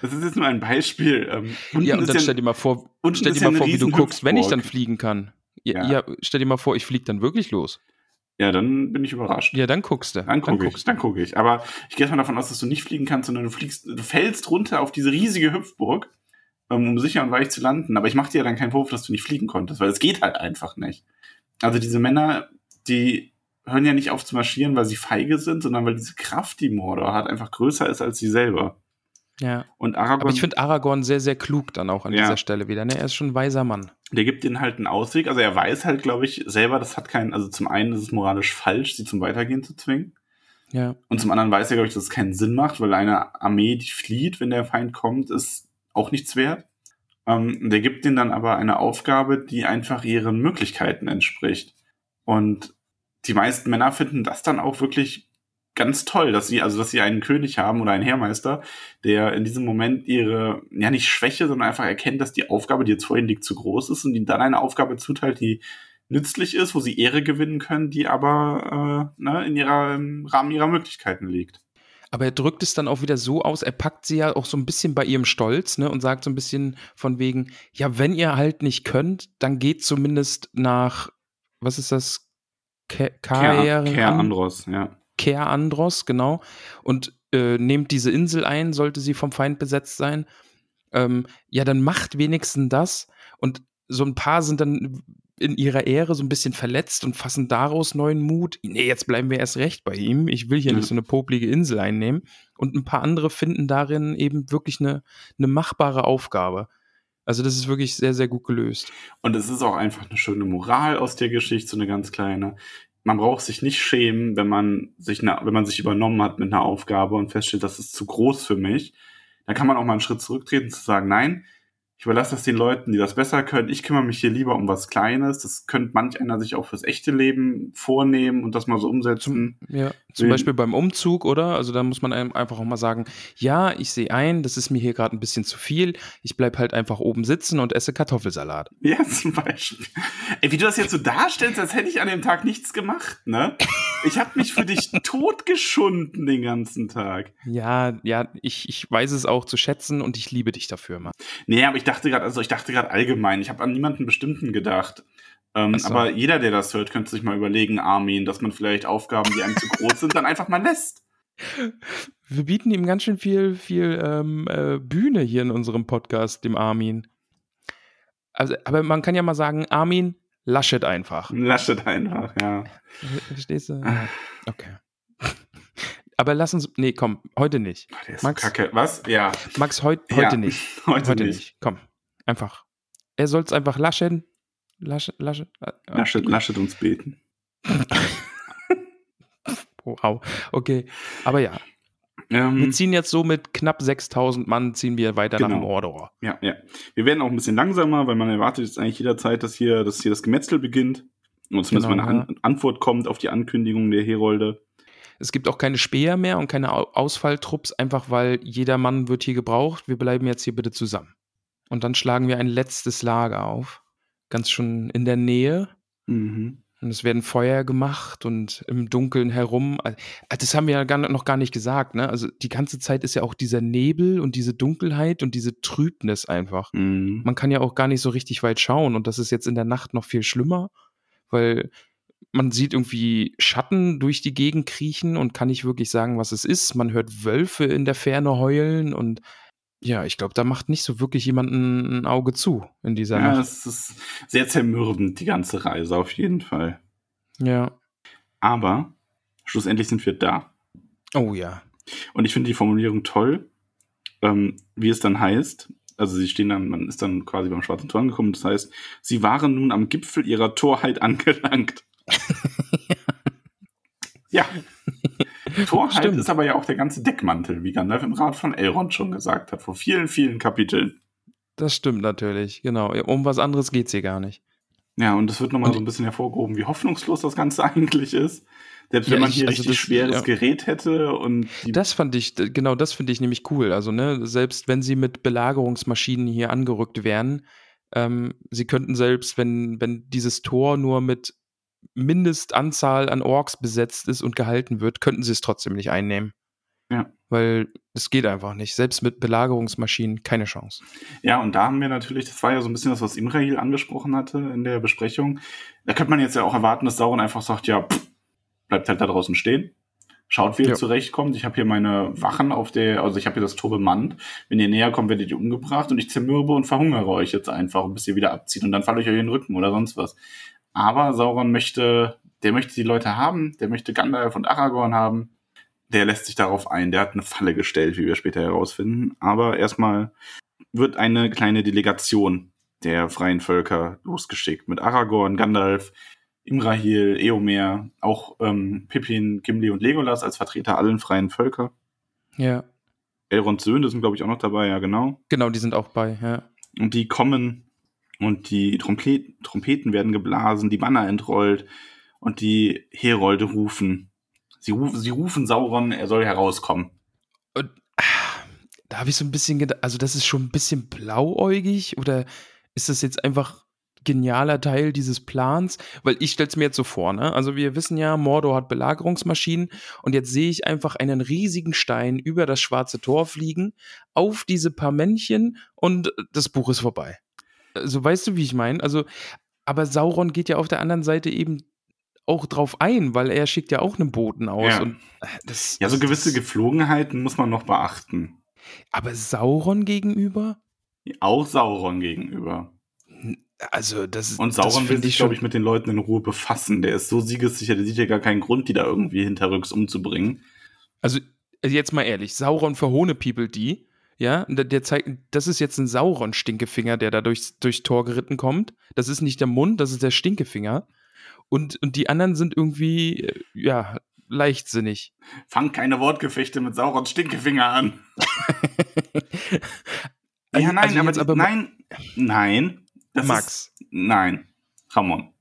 Das ist jetzt nur ein Beispiel. Ähm, unten Ja, und dann stell dir mal vor, stell dir ja mal vor, wie du guckst, wenn ich dann fliegen kann. Ja, Ja. ja. stell dir mal vor, ich fliege dann wirklich los. Ja, dann bin ich überrascht. Ja, dann guckst du. Dann gucke ich, guckst du. dann gucke ich. Aber ich gehe mal davon aus, dass du nicht fliegen kannst, sondern du fliegst, du fällst runter auf diese riesige Hüpfburg, ähm, um sicher und weich zu landen. Aber ich mache dir ja dann keinen Vorwurf, dass du nicht fliegen konntest, weil es geht halt einfach nicht. Also diese Männer, die hören ja nicht auf zu marschieren, weil sie feige sind, sondern weil diese Kraft, die Mordor hat, einfach größer ist als sie selber. Ja. Und Aragorn, Aber ich finde Aragorn sehr, sehr klug dann auch an Ja. dieser Stelle wieder. Ne? Er ist schon ein weiser Mann. der gibt ihnen halt einen Ausweg. Also er weiß halt, glaube ich, selber, das hat keinen, also zum einen ist es moralisch falsch, sie zum Weitergehen zu zwingen. Ja. Und zum anderen weiß er, glaube ich, dass es keinen Sinn macht, weil eine Armee, die flieht, wenn der Feind kommt, ist auch nichts wert. Ähm, der gibt ihnen dann aber eine Aufgabe, die einfach ihren Möglichkeiten entspricht. Und die meisten Männer finden das dann auch wirklich ganz toll, dass sie, also dass sie einen König haben oder einen Heermeister, der in diesem Moment ihre, ja nicht Schwäche, sondern einfach erkennt, dass die Aufgabe, die jetzt vor ihnen liegt, zu groß ist und ihnen dann eine Aufgabe zuteilt, die nützlich ist, wo sie Ehre gewinnen können, die aber äh, ne, in ihrer, im Rahmen ihrer Möglichkeiten liegt. Aber er drückt es dann auch wieder so aus, er packt sie ja auch so ein bisschen bei ihrem Stolz, ne, und sagt so ein bisschen von wegen, ja, wenn ihr halt nicht könnt, dann geht zumindest nach, was ist das? Ke Care Andros, ja. Ker Andros, genau, und äh, nehmt diese Insel ein, sollte sie vom Feind besetzt sein. Ähm, ja, dann macht wenigstens das. Und so ein paar sind dann in ihrer Ehre so ein bisschen verletzt und fassen daraus neuen Mut. Nee, jetzt bleiben wir erst recht bei ihm. Ich will hier Ja. nicht so eine poplige Insel einnehmen. Und ein paar andere finden darin eben wirklich eine, eine machbare Aufgabe. Also das ist wirklich sehr, sehr gut gelöst. Und es ist auch einfach eine schöne Moral aus der Geschichte, so eine ganz kleine. Man braucht sich nicht schämen, wenn man sich, eine, wenn man sich übernommen hat mit einer Aufgabe und feststellt, das ist zu groß für mich. Dann kann man auch mal einen Schritt zurücktreten zu sagen, nein, ich überlasse das den Leuten, die das besser können. Ich kümmere mich hier lieber um was Kleines. Das könnte manch einer sich auch fürs echte Leben vornehmen und das mal so umsetzen. Ja, zum Beispiel beim Umzug, oder? Also da muss man einem einfach auch mal sagen, ja, ich sehe ein, das ist mir hier gerade ein bisschen zu viel. Ich bleib halt einfach oben sitzen und esse Kartoffelsalat. Ja, zum Beispiel. Ey, wie du das jetzt so darstellst, als hätte ich an dem Tag nichts gemacht, ne? Ich habe mich für dich totgeschunden den ganzen Tag. Ja, ja, ich, ich weiß es auch zu schätzen und ich liebe dich dafür, Mann. Nee, aber ich dachte gerade, also ich dachte gerade allgemein, ich habe an niemanden bestimmten gedacht. Ähm, so. Aber jeder, der das hört, könnte sich mal überlegen, Armin, dass man vielleicht Aufgaben, die einem zu groß sind, dann einfach mal lässt. Wir bieten ihm ganz schön viel, viel ähm, äh, Bühne hier in unserem Podcast, dem Armin. Also, aber man kann ja mal sagen, Armin, laschet einfach. Laschet einfach, ja. Verstehst du? Ja. Okay. Aber lass uns, nee, komm, heute nicht. Ach, der ist Max? kacke. Was? Ja. Max, heut, Ja, heute nicht. Heute, Heute nicht. nicht. Komm, einfach. Er soll es einfach laschen. Laschen, laschen. äh, Laschet, Laschet uns beten. Wow. Okay. Aber ja, Ähm, wir ziehen jetzt so mit knapp 6000 Mann, ziehen wir weiter nach Genau. Mordor. Ja, ja. Wir werden auch ein bisschen langsamer, weil man erwartet jetzt eigentlich jederzeit, dass hier, dass hier das Gemetzel beginnt. Und zumindest Genau, mal eine An Antwort kommt auf die Ankündigung der Herolde. Es gibt auch keine Speer mehr und keine Ausfalltrupps, einfach weil jeder Mann wird hier gebraucht. Wir bleiben jetzt hier bitte zusammen. Und dann schlagen wir ein letztes Lager auf. Ganz schon in der Nähe. Mhm. Und es werden Feuer gemacht und im Dunkeln herum. Also, das haben wir ja gar, noch gar nicht gesagt, ne? Also die ganze Zeit ist ja auch dieser Nebel und diese Dunkelheit und diese Trübnis einfach. Mhm. Man kann ja auch gar nicht so richtig weit schauen und das ist jetzt in der Nacht noch viel schlimmer, weil man sieht irgendwie Schatten durch die Gegend kriechen und kann nicht wirklich sagen, was es ist. Man hört Wölfe in der Ferne heulen und ja, ich glaube, da macht nicht so wirklich jemand ein Auge zu in dieser Ja, Nacht. es ist sehr zermürbend, die ganze Reise auf jeden Fall. Ja. Aber schlussendlich sind wir da. Oh ja. Und ich finde die Formulierung toll, ähm, wie es dann heißt. Also sie stehen dann, man ist dann quasi beim Schwarzen Tor angekommen. Das heißt, sie waren nun am Gipfel ihrer Torheit angelangt. ja. Torheit Stimmt. ist aber ja auch der ganze Deckmantel, wie Gandalf im Rat von Elrond schon gesagt hat, vor vielen, vielen Kapiteln. Das stimmt natürlich, genau. Um was anderes geht's hier gar nicht. Ja, und es wird nochmal Und- so ein bisschen hervorgehoben, wie hoffnungslos das Ganze eigentlich ist. Selbst wenn Ja, man ich- hier also richtig das- schweres ja. Gerät hätte und Das fand ich, genau das finde ich nämlich cool. Also, ne, selbst wenn sie mit Belagerungsmaschinen hier angerückt wären, ähm, sie könnten selbst, wenn, wenn dieses Tor nur mit Mindestanzahl an Orks besetzt ist und gehalten wird, könnten sie es trotzdem nicht einnehmen. Ja. Weil es geht einfach nicht. Selbst mit Belagerungsmaschinen keine Chance. Ja, und da haben wir natürlich, das war ja so ein bisschen das, was Imrahil angesprochen hatte in der Besprechung. Da könnte man jetzt ja auch erwarten, dass Sauron einfach sagt, ja, pff, bleibt halt da draußen stehen. Schaut, wie ihr Ja. zurechtkommt. Ich habe hier meine Wachen auf der, also ich habe hier das Tor bemannt. Wenn ihr näher kommt, werdet ihr umgebracht und ich zermürbe und verhungere euch jetzt einfach, bis ihr wieder abzieht und dann falle ich euch in den Rücken oder sonst was. Aber Sauron möchte, der möchte die Leute haben, der möchte Gandalf und Aragorn haben. Der lässt sich darauf ein. Der hat eine Falle gestellt, wie wir später herausfinden. Aber erstmal wird eine kleine Delegation der freien Völker losgeschickt mit Aragorn, Gandalf, Imrahil, Eomer, auch ähm, Pippin, Gimli und Legolas als Vertreter allen freien Völker. Ja. Elronds Söhne sind, glaube ich, auch noch dabei, ja genau. Genau, die sind auch bei, ja. Und die kommen und die Trompet Trompeten werden geblasen, die Banner entrollt und die Herolde rufen. Sie, ruf sie rufen Sauron, er soll herauskommen. Und ah, da habe ich so ein bisschen gedacht, also das ist schon ein bisschen blauäugig oder ist das jetzt einfach genialer Teil dieses Plans? Weil ich stelle es mir jetzt so vor, ne? Also wir wissen ja, Mordor hat Belagerungsmaschinen und jetzt sehe ich einfach einen riesigen Stein über das schwarze Tor fliegen, auf diese paar Männchen und das Buch ist vorbei. Also weißt du, wie ich meine? Also, aber Sauron geht ja auf der anderen Seite eben auch drauf ein, weil er schickt ja auch einen Boten aus Ja. und äh, das Ja, so gewisse das, Geflogenheiten muss man noch beachten. aber Sauron gegenüber? Auch Sauron gegenüber. Also, das Und das Sauron will find sich, glaube ich, mit den Leuten in Ruhe befassen. Der ist so siegessicher, der sieht ja gar keinen Grund, die da irgendwie hinterrücks umzubringen. Also, jetzt mal ehrlich, Sauron verhohne people die, ja, der, zeigt, das ist jetzt ein Sauron-Stinkefinger, der da durchs, durchs Tor geritten kommt. Das ist nicht der Mund, das ist der Stinkefinger. Und, und die anderen sind irgendwie, äh, ja, leichtsinnig. Fang keine Wortgefechte mit Saurons Stinkefinger an. Also- ja, nein, also aber, aber nein, nein. Das Max. Ist, nein. Ramon.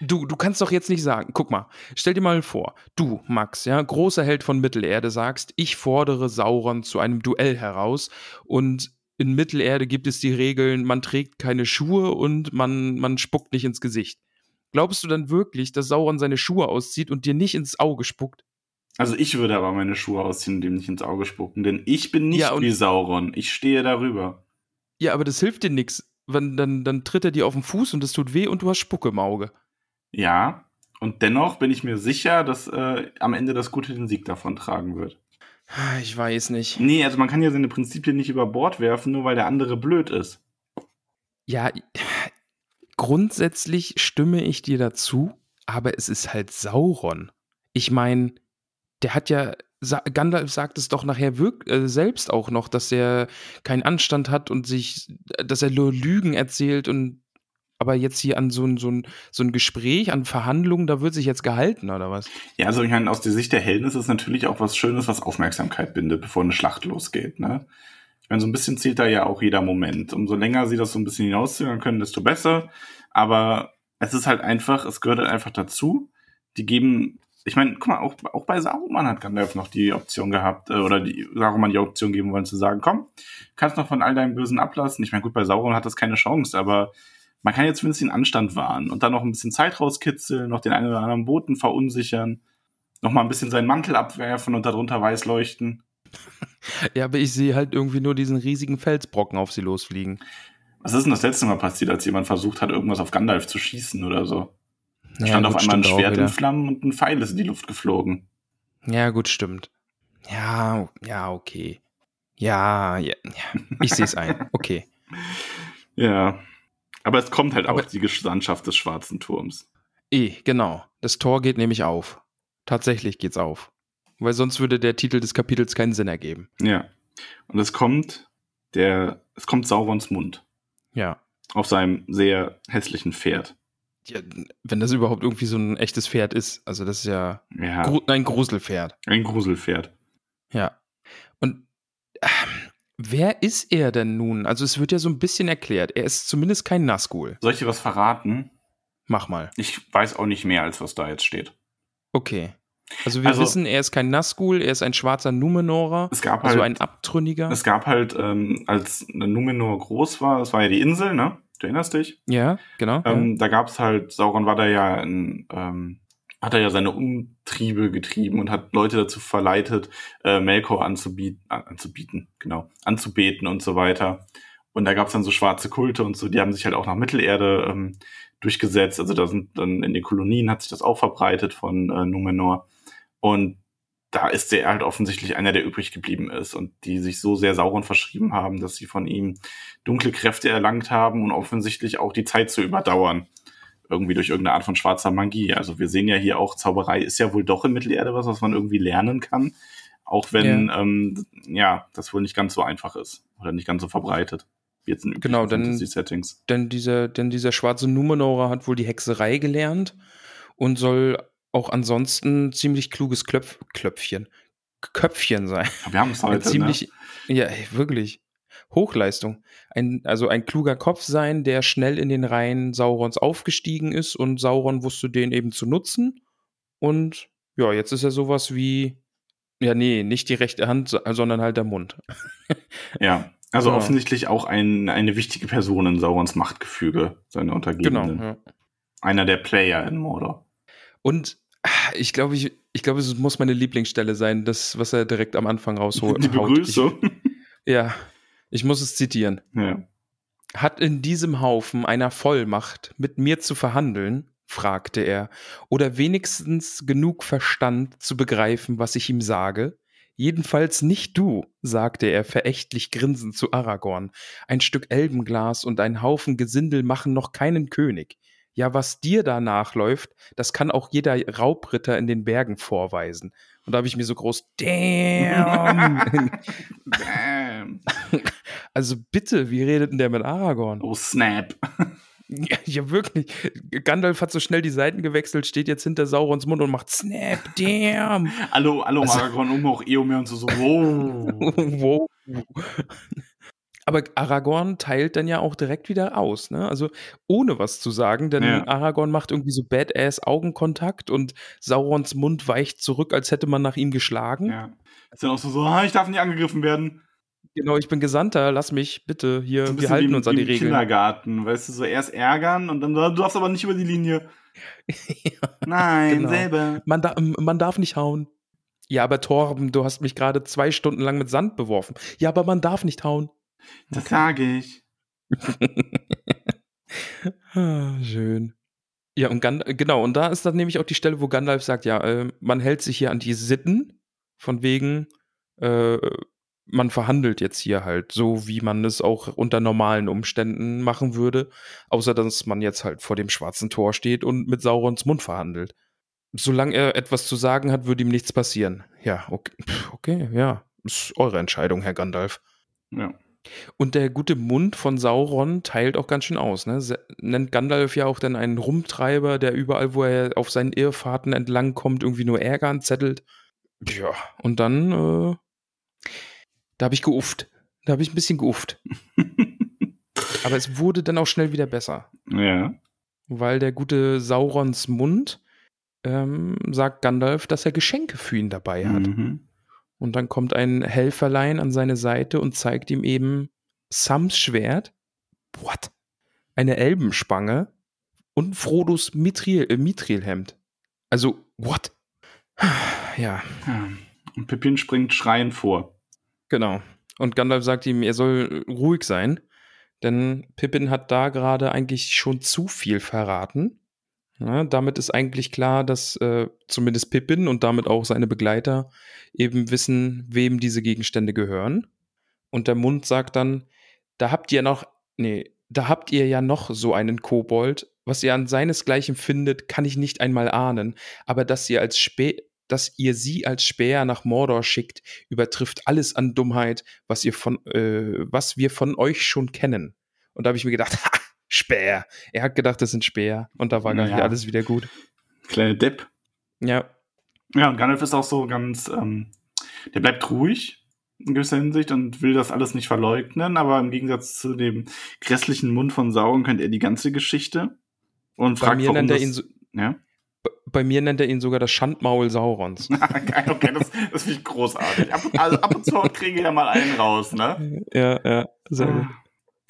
Du, du kannst doch jetzt nicht sagen, guck mal, stell dir mal vor, du, Max, ja, großer Held von Mittelerde, sagst, ich fordere Sauron zu einem Duell heraus und in Mittelerde gibt es die Regeln, man trägt keine Schuhe und man, man spuckt nicht ins Gesicht. Glaubst du dann wirklich, dass Sauron seine Schuhe auszieht und dir nicht ins Auge spuckt? Also ich würde aber meine Schuhe ausziehen und dem nicht ins Auge spucken, denn ich bin nicht Ja, wie Sauron. Ich stehe darüber. Ja, aber das hilft dir nichts. Wenn, dann, dann tritt er dir auf den Fuß und es tut weh und du hast Spucke im Auge. Ja. Und dennoch bin ich mir sicher, dass äh, am Ende das Gute den Sieg davon tragen wird. Ich weiß nicht. Nee, also man kann ja seine Prinzipien nicht über Bord werfen, nur weil der andere blöd ist. Ja, grundsätzlich stimme ich dir dazu, aber es ist halt Sauron. Ich meine, der hat ja, Sa Gandalf sagt es doch nachher äh, selbst auch noch, dass er keinen Anstand hat und sich, dass er nur Lügen erzählt und aber jetzt hier an so ein, so ein, so ein Gespräch, an Verhandlungen, da wird sich jetzt gehalten, oder was? Ja, also ich meine, aus der Sicht der Helden ist es natürlich auch was Schönes, was Aufmerksamkeit bindet, bevor eine Schlacht losgeht, ne? Ich meine, so ein bisschen zählt da ja auch jeder Moment. Umso länger sie das so ein bisschen hinauszögern können, desto besser. Aber es ist halt einfach, es gehört halt einfach dazu. Die geben ich meine, guck mal, auch, auch bei Saruman hat Gandalf noch die Option gehabt, äh, oder die Saruman die Option geben wollen zu sagen, komm, kannst noch von all deinem Bösen ablassen. Ich meine, gut, bei Sauron hat das keine Chance, aber man kann jetzt zumindest den Anstand wahren und dann noch ein bisschen Zeit rauskitzeln, noch den einen oder anderen Boten verunsichern, noch mal ein bisschen seinen Mantel abwerfen und darunter weiß leuchten. Ja, aber ich sehe halt irgendwie nur diesen riesigen Felsbrocken auf sie losfliegen. Was ist denn das letzte Mal passiert, als jemand versucht hat, irgendwas auf Gandalf zu schießen oder so? Da Ja, stand gut, auf einmal ein Schwert in. Flammen und ein Pfeil ist in die Luft geflogen. Ja, gut, stimmt. Ja, ja, okay. Ja, ja, ja. ich sehe es ein. Okay. Ja. Aber es kommt halt Aber- auch die Gesandtschaft des Schwarzen Turms. Eh, genau. Das Tor geht nämlich auf. Tatsächlich geht's auf. Weil sonst würde der Titel des Kapitels keinen Sinn ergeben. Ja. Und es kommt der, es kommt Saurons Mund Ja. auf seinem sehr hässlichen Pferd. Ja. Wenn das überhaupt irgendwie so ein echtes Pferd ist. Also das ist ja Ja, Gru ein Gruselpferd. ein Gruselpferd. Ja. Und ähm, wer ist er denn nun? Also es wird ja so ein bisschen erklärt. Er ist zumindest kein Nazgul. Soll ich dir was verraten? Mach mal. Ich weiß auch nicht mehr, als was da jetzt steht. Okay. Also wir Also- wissen, er ist kein Nazgul, er ist ein schwarzer Numenorer. Es gab Also halt, ein Abtrünniger. es gab halt, ähm, als Numenor groß war, das war ja die Insel, ne? Du erinnerst dich? ja, genau. Ähm, da gab's halt, Sauron war da ja in, ähm, hat er ja seine Umtriebe getrieben und hat Leute dazu verleitet, äh, Melkor anzubieten, an- anzubieten, genau, anzubeten und so weiter. Und da gab's dann so schwarze Kulte und so, die haben sich halt auch nach Mittelerde ähm, durchgesetzt. Also da sind dann in den Kolonien hat sich das auch verbreitet von äh, Numenor. Und da ist der halt offensichtlich einer, der übrig geblieben ist und die sich so sehr Sauron verschrieben haben, dass sie von ihm dunkle Kräfte erlangt haben und offensichtlich auch die Zeit zu überdauern. Irgendwie durch irgendeine Art von schwarzer Magie. Also wir sehen ja hier auch, Zauberei ist ja wohl doch in Mittelerde was, was man irgendwie lernen kann. Auch wenn, ähm, ja, das wohl nicht ganz so einfach ist oder nicht ganz so verbreitet. Wie jetzt in üblichen Genau, dann- Fantasy-Settings. Denn dieser, denn dieser schwarze Numenorer hat wohl die Hexerei gelernt und soll auch ansonsten ziemlich kluges Klöpf Klöpfchen, Köpfchen sein. Wir haben es Ein halt, ziemlich, ja, ey, wirklich. Hochleistung. Ein, also ein kluger Kopf sein, der schnell in den Reihen Saurons aufgestiegen ist und Sauron wusste den eben zu nutzen. Und ja, jetzt ist er sowas wie, ja, nee, nicht die rechte Hand, so- sondern halt der Mund. ne? Ja. Also Ja. offensichtlich auch ein, eine wichtige Person in Saurons Machtgefüge, seine Genau. Untergebenen. Ja. Einer der Player in Mordor. Und ich glaube, ich, ich glaube, es muss meine Lieblingsstelle sein, das, was er direkt am Anfang rausholt. Die Begrüßung. Ja, ich muss es zitieren. ja. Hat in diesem Haufen einer Vollmacht, mit mir zu verhandeln? fragte er, oder wenigstens genug Verstand zu begreifen, was ich ihm sage? Jedenfalls nicht du, sagte er verächtlich grinsend zu Aragorn. Ein Stück Elbenglas und ein Haufen Gesindel machen noch keinen König. Ja, was dir da nachläuft, das kann auch jeder Raubritter in den Bergen vorweisen. Und da habe ich mir so groß, damn. Bam. also bitte, wie redet denn der mit Aragorn? Oh, snap. Ja, ja, wirklich. Gandalf hat so schnell die Seiten gewechselt, steht jetzt hinter Saurons Mund und macht Snap, damn. Hallo, hallo, Also- Aragorn, um auch Eomer und so, so, wow. wow. Aber Aragorn teilt dann ja auch direkt wieder aus, ne? Also ohne was zu sagen, denn Ja. Aragorn macht irgendwie so Badass Augenkontakt und Saurons Mund weicht zurück, als hätte man nach ihm geschlagen. ja. Ist dann auch so, so, ah, ich darf nicht angegriffen werden. Genau, ich bin Gesandter, lass mich bitte hier, So wir halten wie, uns an die im Regeln. Kindergarten, weißt du, so erst ärgern und dann, so, du darfst aber nicht über die Linie. Nein, Genau. selber. Man, da, man darf nicht hauen. Ja, aber Torben, du hast mich gerade zwei Stunden lang mit Sand beworfen. Ja, aber man darf nicht hauen. Das sage ich. Ah, schön. Ja, und Gand genau, und da ist dann nämlich auch die Stelle, wo Gandalf sagt, ja, äh, man hält sich hier an die Sitten, von wegen, äh, man verhandelt jetzt hier halt, so wie man es auch unter normalen Umständen machen würde, außer dass man jetzt halt vor dem schwarzen Tor steht und mit Saurons Mund verhandelt. Solange er etwas zu sagen hat, würde ihm nichts passieren. Ja, okay, okay ja, ist eure Entscheidung, Herr Gandalf. Ja. Und der gute Mund von Sauron teilt auch ganz schön aus. Ne? Nennt Gandalf ja auch dann einen Rumtreiber, der überall, wo er auf seinen Irrfahrten entlang kommt, irgendwie nur Ärger anzettelt. Ja, und dann, äh, da habe ich geufft. Da habe ich ein bisschen geufft. Aber es wurde dann auch schnell wieder besser. ja. Weil der gute Saurons Mund ähm, sagt Gandalf, dass er Geschenke für ihn dabei hat. Mhm. Und dann kommt ein Helferlein an seine Seite und zeigt ihm eben Sams Schwert. What? Eine Elbenspange und Frodos Mithril, äh, Mithrilhemd. Also, what? Ja, Ja. Und Pippin springt schreiend vor. genau. Und Gandalf sagt ihm, er soll ruhig sein, denn Pippin hat da gerade eigentlich schon zu viel verraten. Ja, damit ist eigentlich klar, dass äh, zumindest Pippin und damit auch seine Begleiter eben wissen, wem diese Gegenstände gehören. Und der Mund sagt dann, da habt ihr noch, nee, da habt ihr ja noch so einen Kobold. Was ihr an seinesgleichen findet, kann ich nicht einmal ahnen. Aber dass ihr als Spä dass ihr sie als Späher nach Mordor schickt, übertrifft alles an Dummheit, was ihr von, äh, was wir von euch schon kennen. Und da habe ich mir gedacht, ha, Späher. Er hat gedacht, das sind Späher. Und da war gar Ja. nicht alles wieder gut. Kleine Depp. Ja, Ja, und Gandalf ist auch so ganz, ähm, der bleibt ruhig in gewisser Hinsicht und will das alles nicht verleugnen, aber im Gegensatz zu dem grässlichen Mund von Sauron kennt er die ganze Geschichte und bei fragt, mir, warum nennt er das, ihn so, ja? bei mir nennt er ihn sogar das Schandmaul Saurons. Geil, okay, das, das finde ich großartig. Ab, also ab und zu kriege ich ja mal einen raus, ne? ja, ja, sehr gut.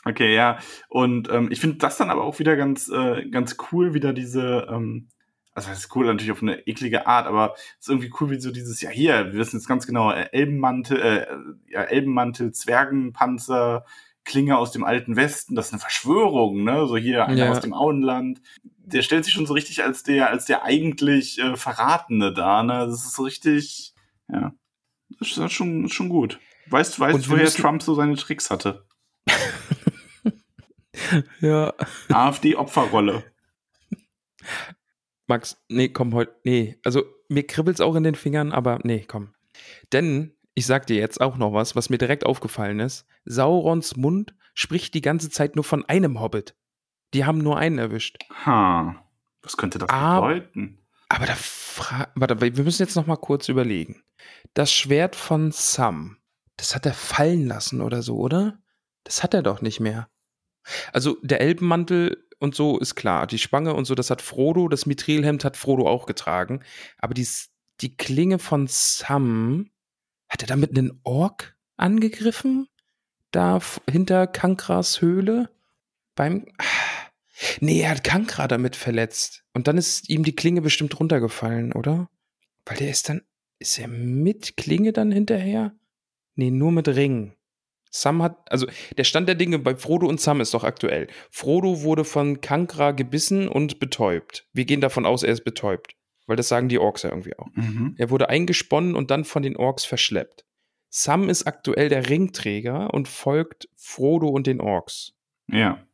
Okay, ja. Und ähm, ich finde das dann aber auch wieder ganz, äh, ganz cool, wieder diese, ähm, also das ist cool natürlich auf eine eklige Art, aber es ist irgendwie cool, wie so dieses, ja hier, wir wissen jetzt ganz genau, äh, Elbenmantel, äh, ja, Elbenmantel, Zwergenpanzer, Klinge aus dem alten Westen, das ist eine Verschwörung, ne? So hier einer Ja. aus dem Auenland. Der stellt sich schon so richtig als der, als der eigentlich äh, Verratene da, ne? Das ist so richtig, ja. Das ist, ist schon, schon gut. Weißt, weißt Und du, woher Trump so seine Tricks hatte? Ja, AfD-Opferrolle. Max, nee, komm heute, nee, also mir kribbelt's auch in den Fingern, aber nee, komm. Denn ich sag dir jetzt auch noch was, was mir direkt aufgefallen ist. Saurons Mund spricht die ganze Zeit nur von einem Hobbit. Die haben nur einen erwischt. Ha. Was könnte das Ah. bedeuten? Aber da warte, wir müssen jetzt noch mal kurz überlegen. Das Schwert von Sam, das hat er fallen lassen oder so, oder? Das hat er doch nicht mehr. Also der Elbenmantel und so ist klar, die Spange und so, das hat Frodo, das Mithrilhemd hat Frodo auch getragen, aber die, die Klinge von Sam, hat er damit einen Ork angegriffen? Da hinter Kankras Höhle? Beim. Nee, er hat Kankra damit verletzt. Und dann ist ihm die Klinge bestimmt runtergefallen, oder? Weil der ist dann. Ist er mit Klinge dann hinterher? Nee, nur mit Ring. Sam hat, also der Stand der Dinge bei Frodo und Sam ist doch aktuell. Frodo wurde von Kankra gebissen und betäubt. Wir gehen davon aus, er ist betäubt. Weil das sagen die Orks ja irgendwie auch. Mhm. Er wurde eingesponnen und dann von den Orks verschleppt. Sam ist aktuell der Ringträger und folgt Frodo und den Orks. Ja.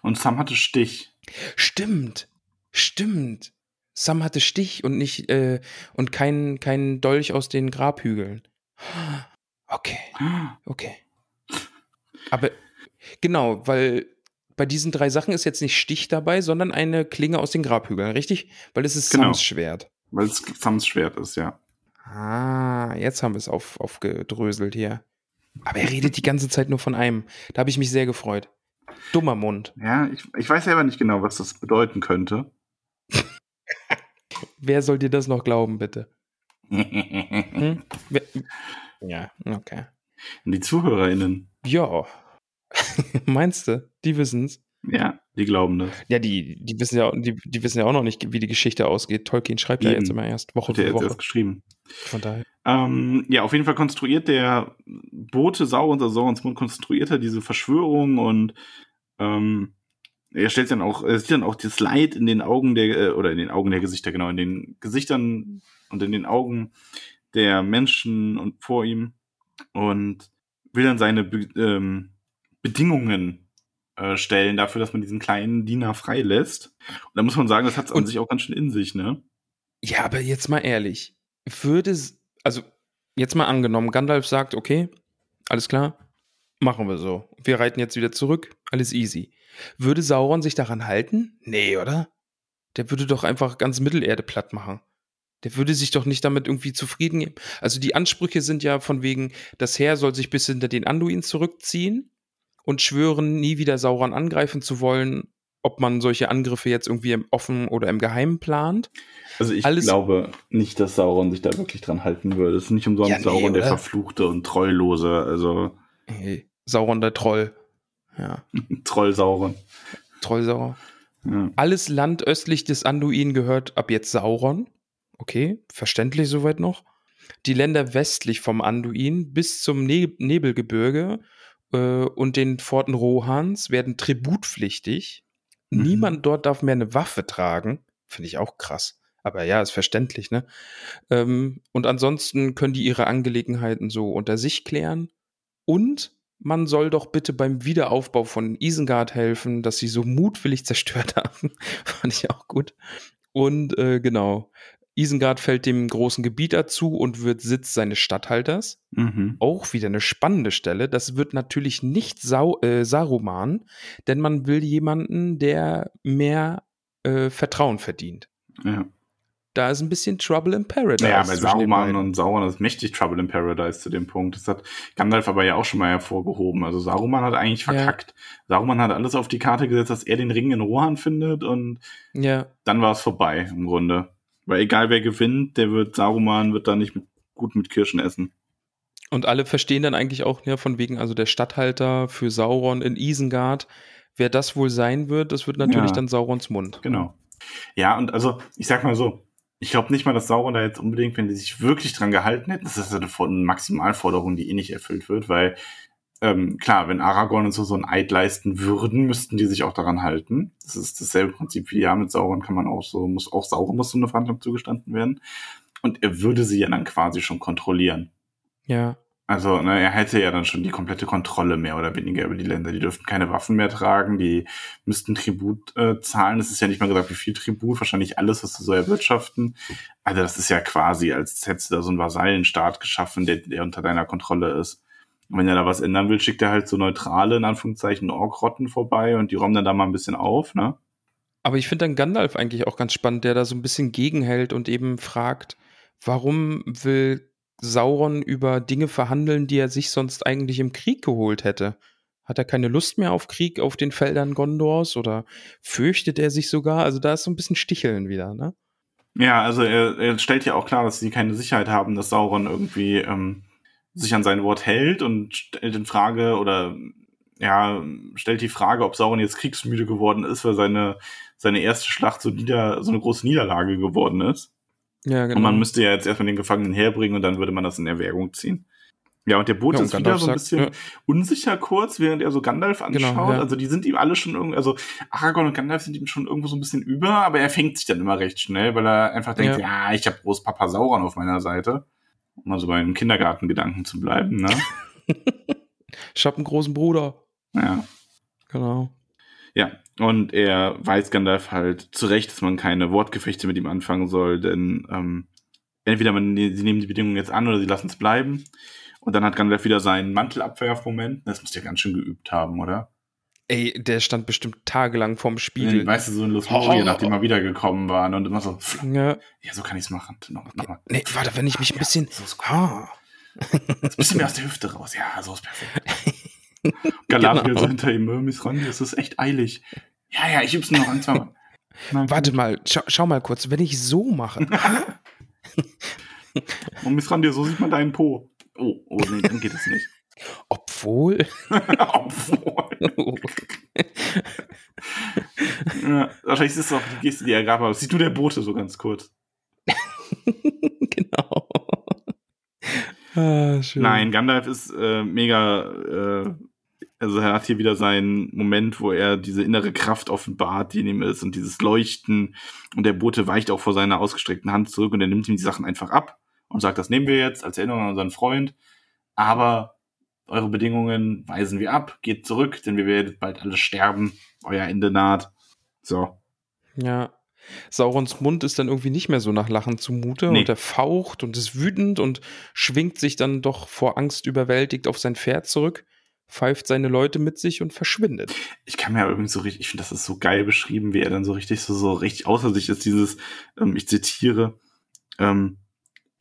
Und Sam hatte Stich. Stimmt. Stimmt. Sam hatte Stich und nicht äh, und kein, kein Dolch aus den Grabhügeln. Okay, okay. Aber genau, weil bei diesen drei Sachen ist jetzt nicht Stich dabei, sondern eine Klinge aus den Grabhügeln, richtig? Weil es ist Genau. Sams Schwert. Weil es Sams Schwert ist, ja. Ah, jetzt haben wir es auf, aufgedröselt hier. Aber er redet die ganze Zeit nur von einem. Da habe ich mich sehr gefreut. Dummer Mund. Ja, ich, ich weiß selber nicht genau, was das bedeuten könnte. Wer soll dir das noch glauben, bitte? Hm? Ja, okay. Die ZuhörerInnen, Ja. Meinst du? Die wissen's. ja, die glauben das. Ja, die, die wissen ja, die, die wissen ja auch noch nicht, wie die Geschichte ausgeht. Tolkien schreibt ja Eben. jetzt immer erst Woche Hat er für jetzt Woche. erst geschrieben. Von daher. Ähm, ja, auf jeden Fall konstruiert der Bote Saurons, also Saurons Mund, konstruiert er diese Verschwörung und ähm, er stellt dann auch, er sieht dann auch das Leid in den Augen der, äh, oder in den Augen der Gesichter, genau, in den Gesichtern und in den Augen der Menschen und vor ihm und will dann seine Be ähm, Bedingungen äh, stellen dafür, dass man diesen kleinen Diener freilässt. Und da muss man sagen, das hat es an sich auch ganz schön in sich, ne? Ja, aber jetzt mal ehrlich. Würde, s- also jetzt mal angenommen, Gandalf sagt, okay, alles klar, machen wir so. Wir reiten jetzt wieder zurück, alles easy. Würde Sauron sich daran halten? Nee, oder? Der würde doch einfach ganz Mittelerde platt machen. Der würde sich doch nicht damit irgendwie zufrieden geben. Also die Ansprüche sind ja von wegen, das Heer soll sich bis hinter den Anduin zurückziehen und schwören, nie wieder Sauron angreifen zu wollen ob man solche Angriffe jetzt irgendwie im offen oder im Geheimen plant. Also ich Alles- glaube nicht, dass Sauron sich da wirklich dran halten würde. Es ist nicht umsonst Ja, nee, Sauron der oder? Verfluchte und Treulose, also Hey, Sauron der Troll. Ja, Troll Sauron. Troll Sauron. Ja. Alles Land östlich des Anduin gehört ab jetzt Sauron. Okay, verständlich soweit noch. Die Länder westlich vom Anduin bis zum ne Nebelgebirge äh, und den Pforten Rohans werden tributpflichtig. Mhm. Niemand dort darf mehr eine Waffe tragen. Finde ich auch krass. Aber ja, ist verständlich, ne? Ähm, und ansonsten können die ihre Angelegenheiten so unter sich klären. Und man soll doch bitte beim Wiederaufbau von Isengard helfen, dass sie so mutwillig zerstört haben. Fand ich auch gut. Und äh, genau, Isengard fällt dem großen Gebieter zu und wird Sitz seines Statthalters. Mhm. Auch wieder eine spannende Stelle. Das wird natürlich nicht Sau äh, Saruman, denn man will jemanden, der mehr äh, Vertrauen verdient. Ja. Da ist ein bisschen Trouble in Paradise. Naja, bei Saruman und Sauron ist mächtig Trouble in Paradise zu dem Punkt. Das hat Gandalf aber ja auch schon mal hervorgehoben. Also Saruman hat eigentlich Ja. verkackt. Saruman hat alles auf die Karte gesetzt, dass er den Ring in Rohan findet und Ja, dann war es vorbei im Grunde. Weil egal wer gewinnt, der wird Saruman wird da nicht mit, gut mit Kirschen essen. Und alle verstehen dann eigentlich auch, ja, von wegen, also der Statthalter für Sauron in Isengard, wer das wohl sein wird, das wird natürlich Ja. dann Saurons Mund. Genau. Ja, und also, ich sag mal so, ich glaube nicht mal, dass Sauron da jetzt unbedingt, wenn die sich wirklich dran gehalten hätten, das ist eine Maximalforderung, die eh nicht erfüllt wird, weil ähm, klar, wenn Aragorn und so so ein Eid leisten würden, müssten die sich auch daran halten. Das ist dasselbe Prinzip wie ja mit Sauron kann man auch so, muss auch Sauron muss so eine Verhandlung zugestanden werden. Und er würde sie ja dann quasi schon kontrollieren. Ja. Also, ne, er hätte ja dann schon die komplette Kontrolle mehr oder weniger über die Länder. Die dürften keine Waffen mehr tragen, die müssten Tribut äh, zahlen. Es ist ja nicht mal gesagt, wie viel Tribut, wahrscheinlich alles, was sie so erwirtschaften. Also, das ist ja quasi, als hättest du da so einen Vasallenstaat geschaffen, der, der unter deiner Kontrolle ist. Und wenn er da was ändern will, schickt er halt so neutrale, in Anführungszeichen, Orkrotten vorbei und die räumen dann da mal ein bisschen auf, ne? Aber ich finde dann Gandalf eigentlich auch ganz spannend, der da so ein bisschen gegenhält und eben fragt, warum will Sauron über Dinge verhandeln, die er sich sonst eigentlich im Krieg geholt hätte? Hat er keine Lust mehr auf Krieg auf den Feldern Gondors oder fürchtet er sich sogar? Also da ist so ein bisschen Sticheln wieder, ne? Ja, also er, er stellt ja auch klar, dass sie keine Sicherheit haben, dass Sauron irgendwie ähm, sich an sein Wort hält und stellt in Frage oder ja, stellt die Frage, ob Sauron jetzt kriegsmüde geworden ist, weil seine, seine erste Schlacht so, nieder, so eine große Niederlage geworden ist. Ja, genau. Und man müsste ja jetzt erstmal den Gefangenen herbringen und dann würde man das in Erwägung ziehen. Ja, und der Bote Ja, ist wieder so ein sagt, bisschen ja. unsicher kurz, während er so Gandalf anschaut. Genau, ja. Also die sind ihm alle schon irgendwie, also Aragorn und Gandalf sind ihm schon irgendwo so ein bisschen über, aber er fängt sich dann immer recht schnell, weil er einfach denkt, ja, ich habe Großpapa Sauron auf meiner Seite. Um also bei einem Kindergartengedanken zu bleiben, ne? ich hab einen großen Bruder. ja. Genau. Ja, und er weiß Gandalf halt zu Recht, dass man keine Wortgefechte mit ihm anfangen soll, denn ähm, entweder man, sie nehmen die Bedingungen jetzt an oder sie lassen es bleiben. Und dann hat Gandalf wieder seinen Mantelabwerfmoment. Das muss der ganz schön geübt haben, oder? Ey, der stand bestimmt tagelang vorm Spiegel. Weißt du, so in Lothlorien, nachdem wir wiedergekommen waren und immer so, ja. ja, so kann ich's machen. Noch, noch mal. Nee, warte, wenn ich mich ein Ja, bisschen. so ist. Ah. Ein bisschen mehr aus der Hüfte raus. Ja, so ist perfekt. Galadriel Genau. so hinter ihm, "Äh, Miss Ronny, es ist echt eilig. Ja, ja, ich üb's noch ein, zwei Mal. Warte mal, schau, schau mal kurz, wenn ich so mache. Und Miss Ronny, so sieht man deinen Po. Oh, oh, nee, dann geht es nicht. Obwohl. Obwohl. ja, wahrscheinlich ist es auch die Geste, die er gab, aber siehst du der Bote so ganz kurz. genau. Ah. Nein, Gandalf ist äh, mega, äh, also er hat hier wieder seinen Moment, wo er diese innere Kraft offenbart, die in ihm ist und dieses Leuchten und der Bote weicht auch vor seiner ausgestreckten Hand zurück und er nimmt ihm die Sachen einfach ab und sagt, das nehmen wir jetzt als Erinnerung an unseren Freund, aber eure Bedingungen weisen wir ab, geht zurück, denn wir werden bald alle sterben, euer Ende naht. So. Ja. Saurons Mund ist dann irgendwie nicht mehr so nach Lachen zumute Nee. und er faucht und ist wütend und schwingt sich dann doch vor Angst überwältigt auf sein Pferd zurück, pfeift seine Leute mit sich und verschwindet. Ich kann mir ja irgendwie so richtig, ich finde, das ist so geil beschrieben, wie er dann so richtig, so, so richtig außer sich ist, dieses, ähm, ich zitiere, ähm,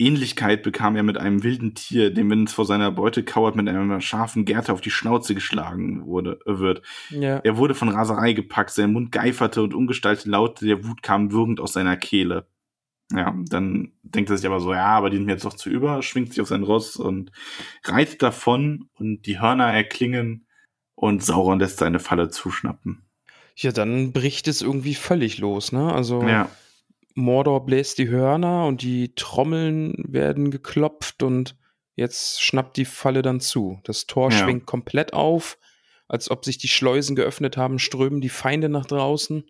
Ähnlichkeit bekam er mit einem wilden Tier, dem, wenn es vor seiner Beute kauert, mit einer scharfen Gerte auf die Schnauze geschlagen wurde, wird. Ja. Er wurde von Raserei gepackt, sein Mund geiferte und ungestaltete Laute der Wut kamen würgend aus seiner Kehle. Ja, dann denkt er sich aber so, ja, aber die sind mir jetzt doch zu über, schwingt sich auf sein Ross und reitet davon und die Hörner erklingen und Sauron lässt seine Falle zuschnappen. Ja, dann bricht es irgendwie völlig los, ne? Also Ja, Mordor bläst die Hörner und die Trommeln werden geklopft und jetzt schnappt die Falle dann zu. Das Tor Ja. schwingt komplett auf, als ob sich die Schleusen geöffnet haben, strömen die Feinde nach draußen.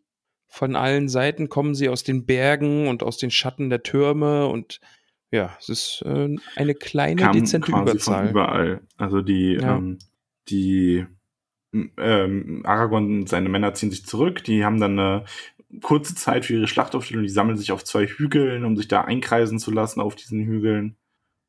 Von allen Seiten kommen sie aus den Bergen und aus den Schatten der Türme und ja, es ist äh, eine kleine kam dezente quasi Überzahl. von überall. Also die, Ja. ähm, die ähm, Aragorn und seine Männer ziehen sich zurück. Die haben dann eine kurze Zeit für ihre Schlachtaufstellung. Die sammeln sich auf zwei Hügeln, um sich da einkreisen zu lassen auf diesen Hügeln.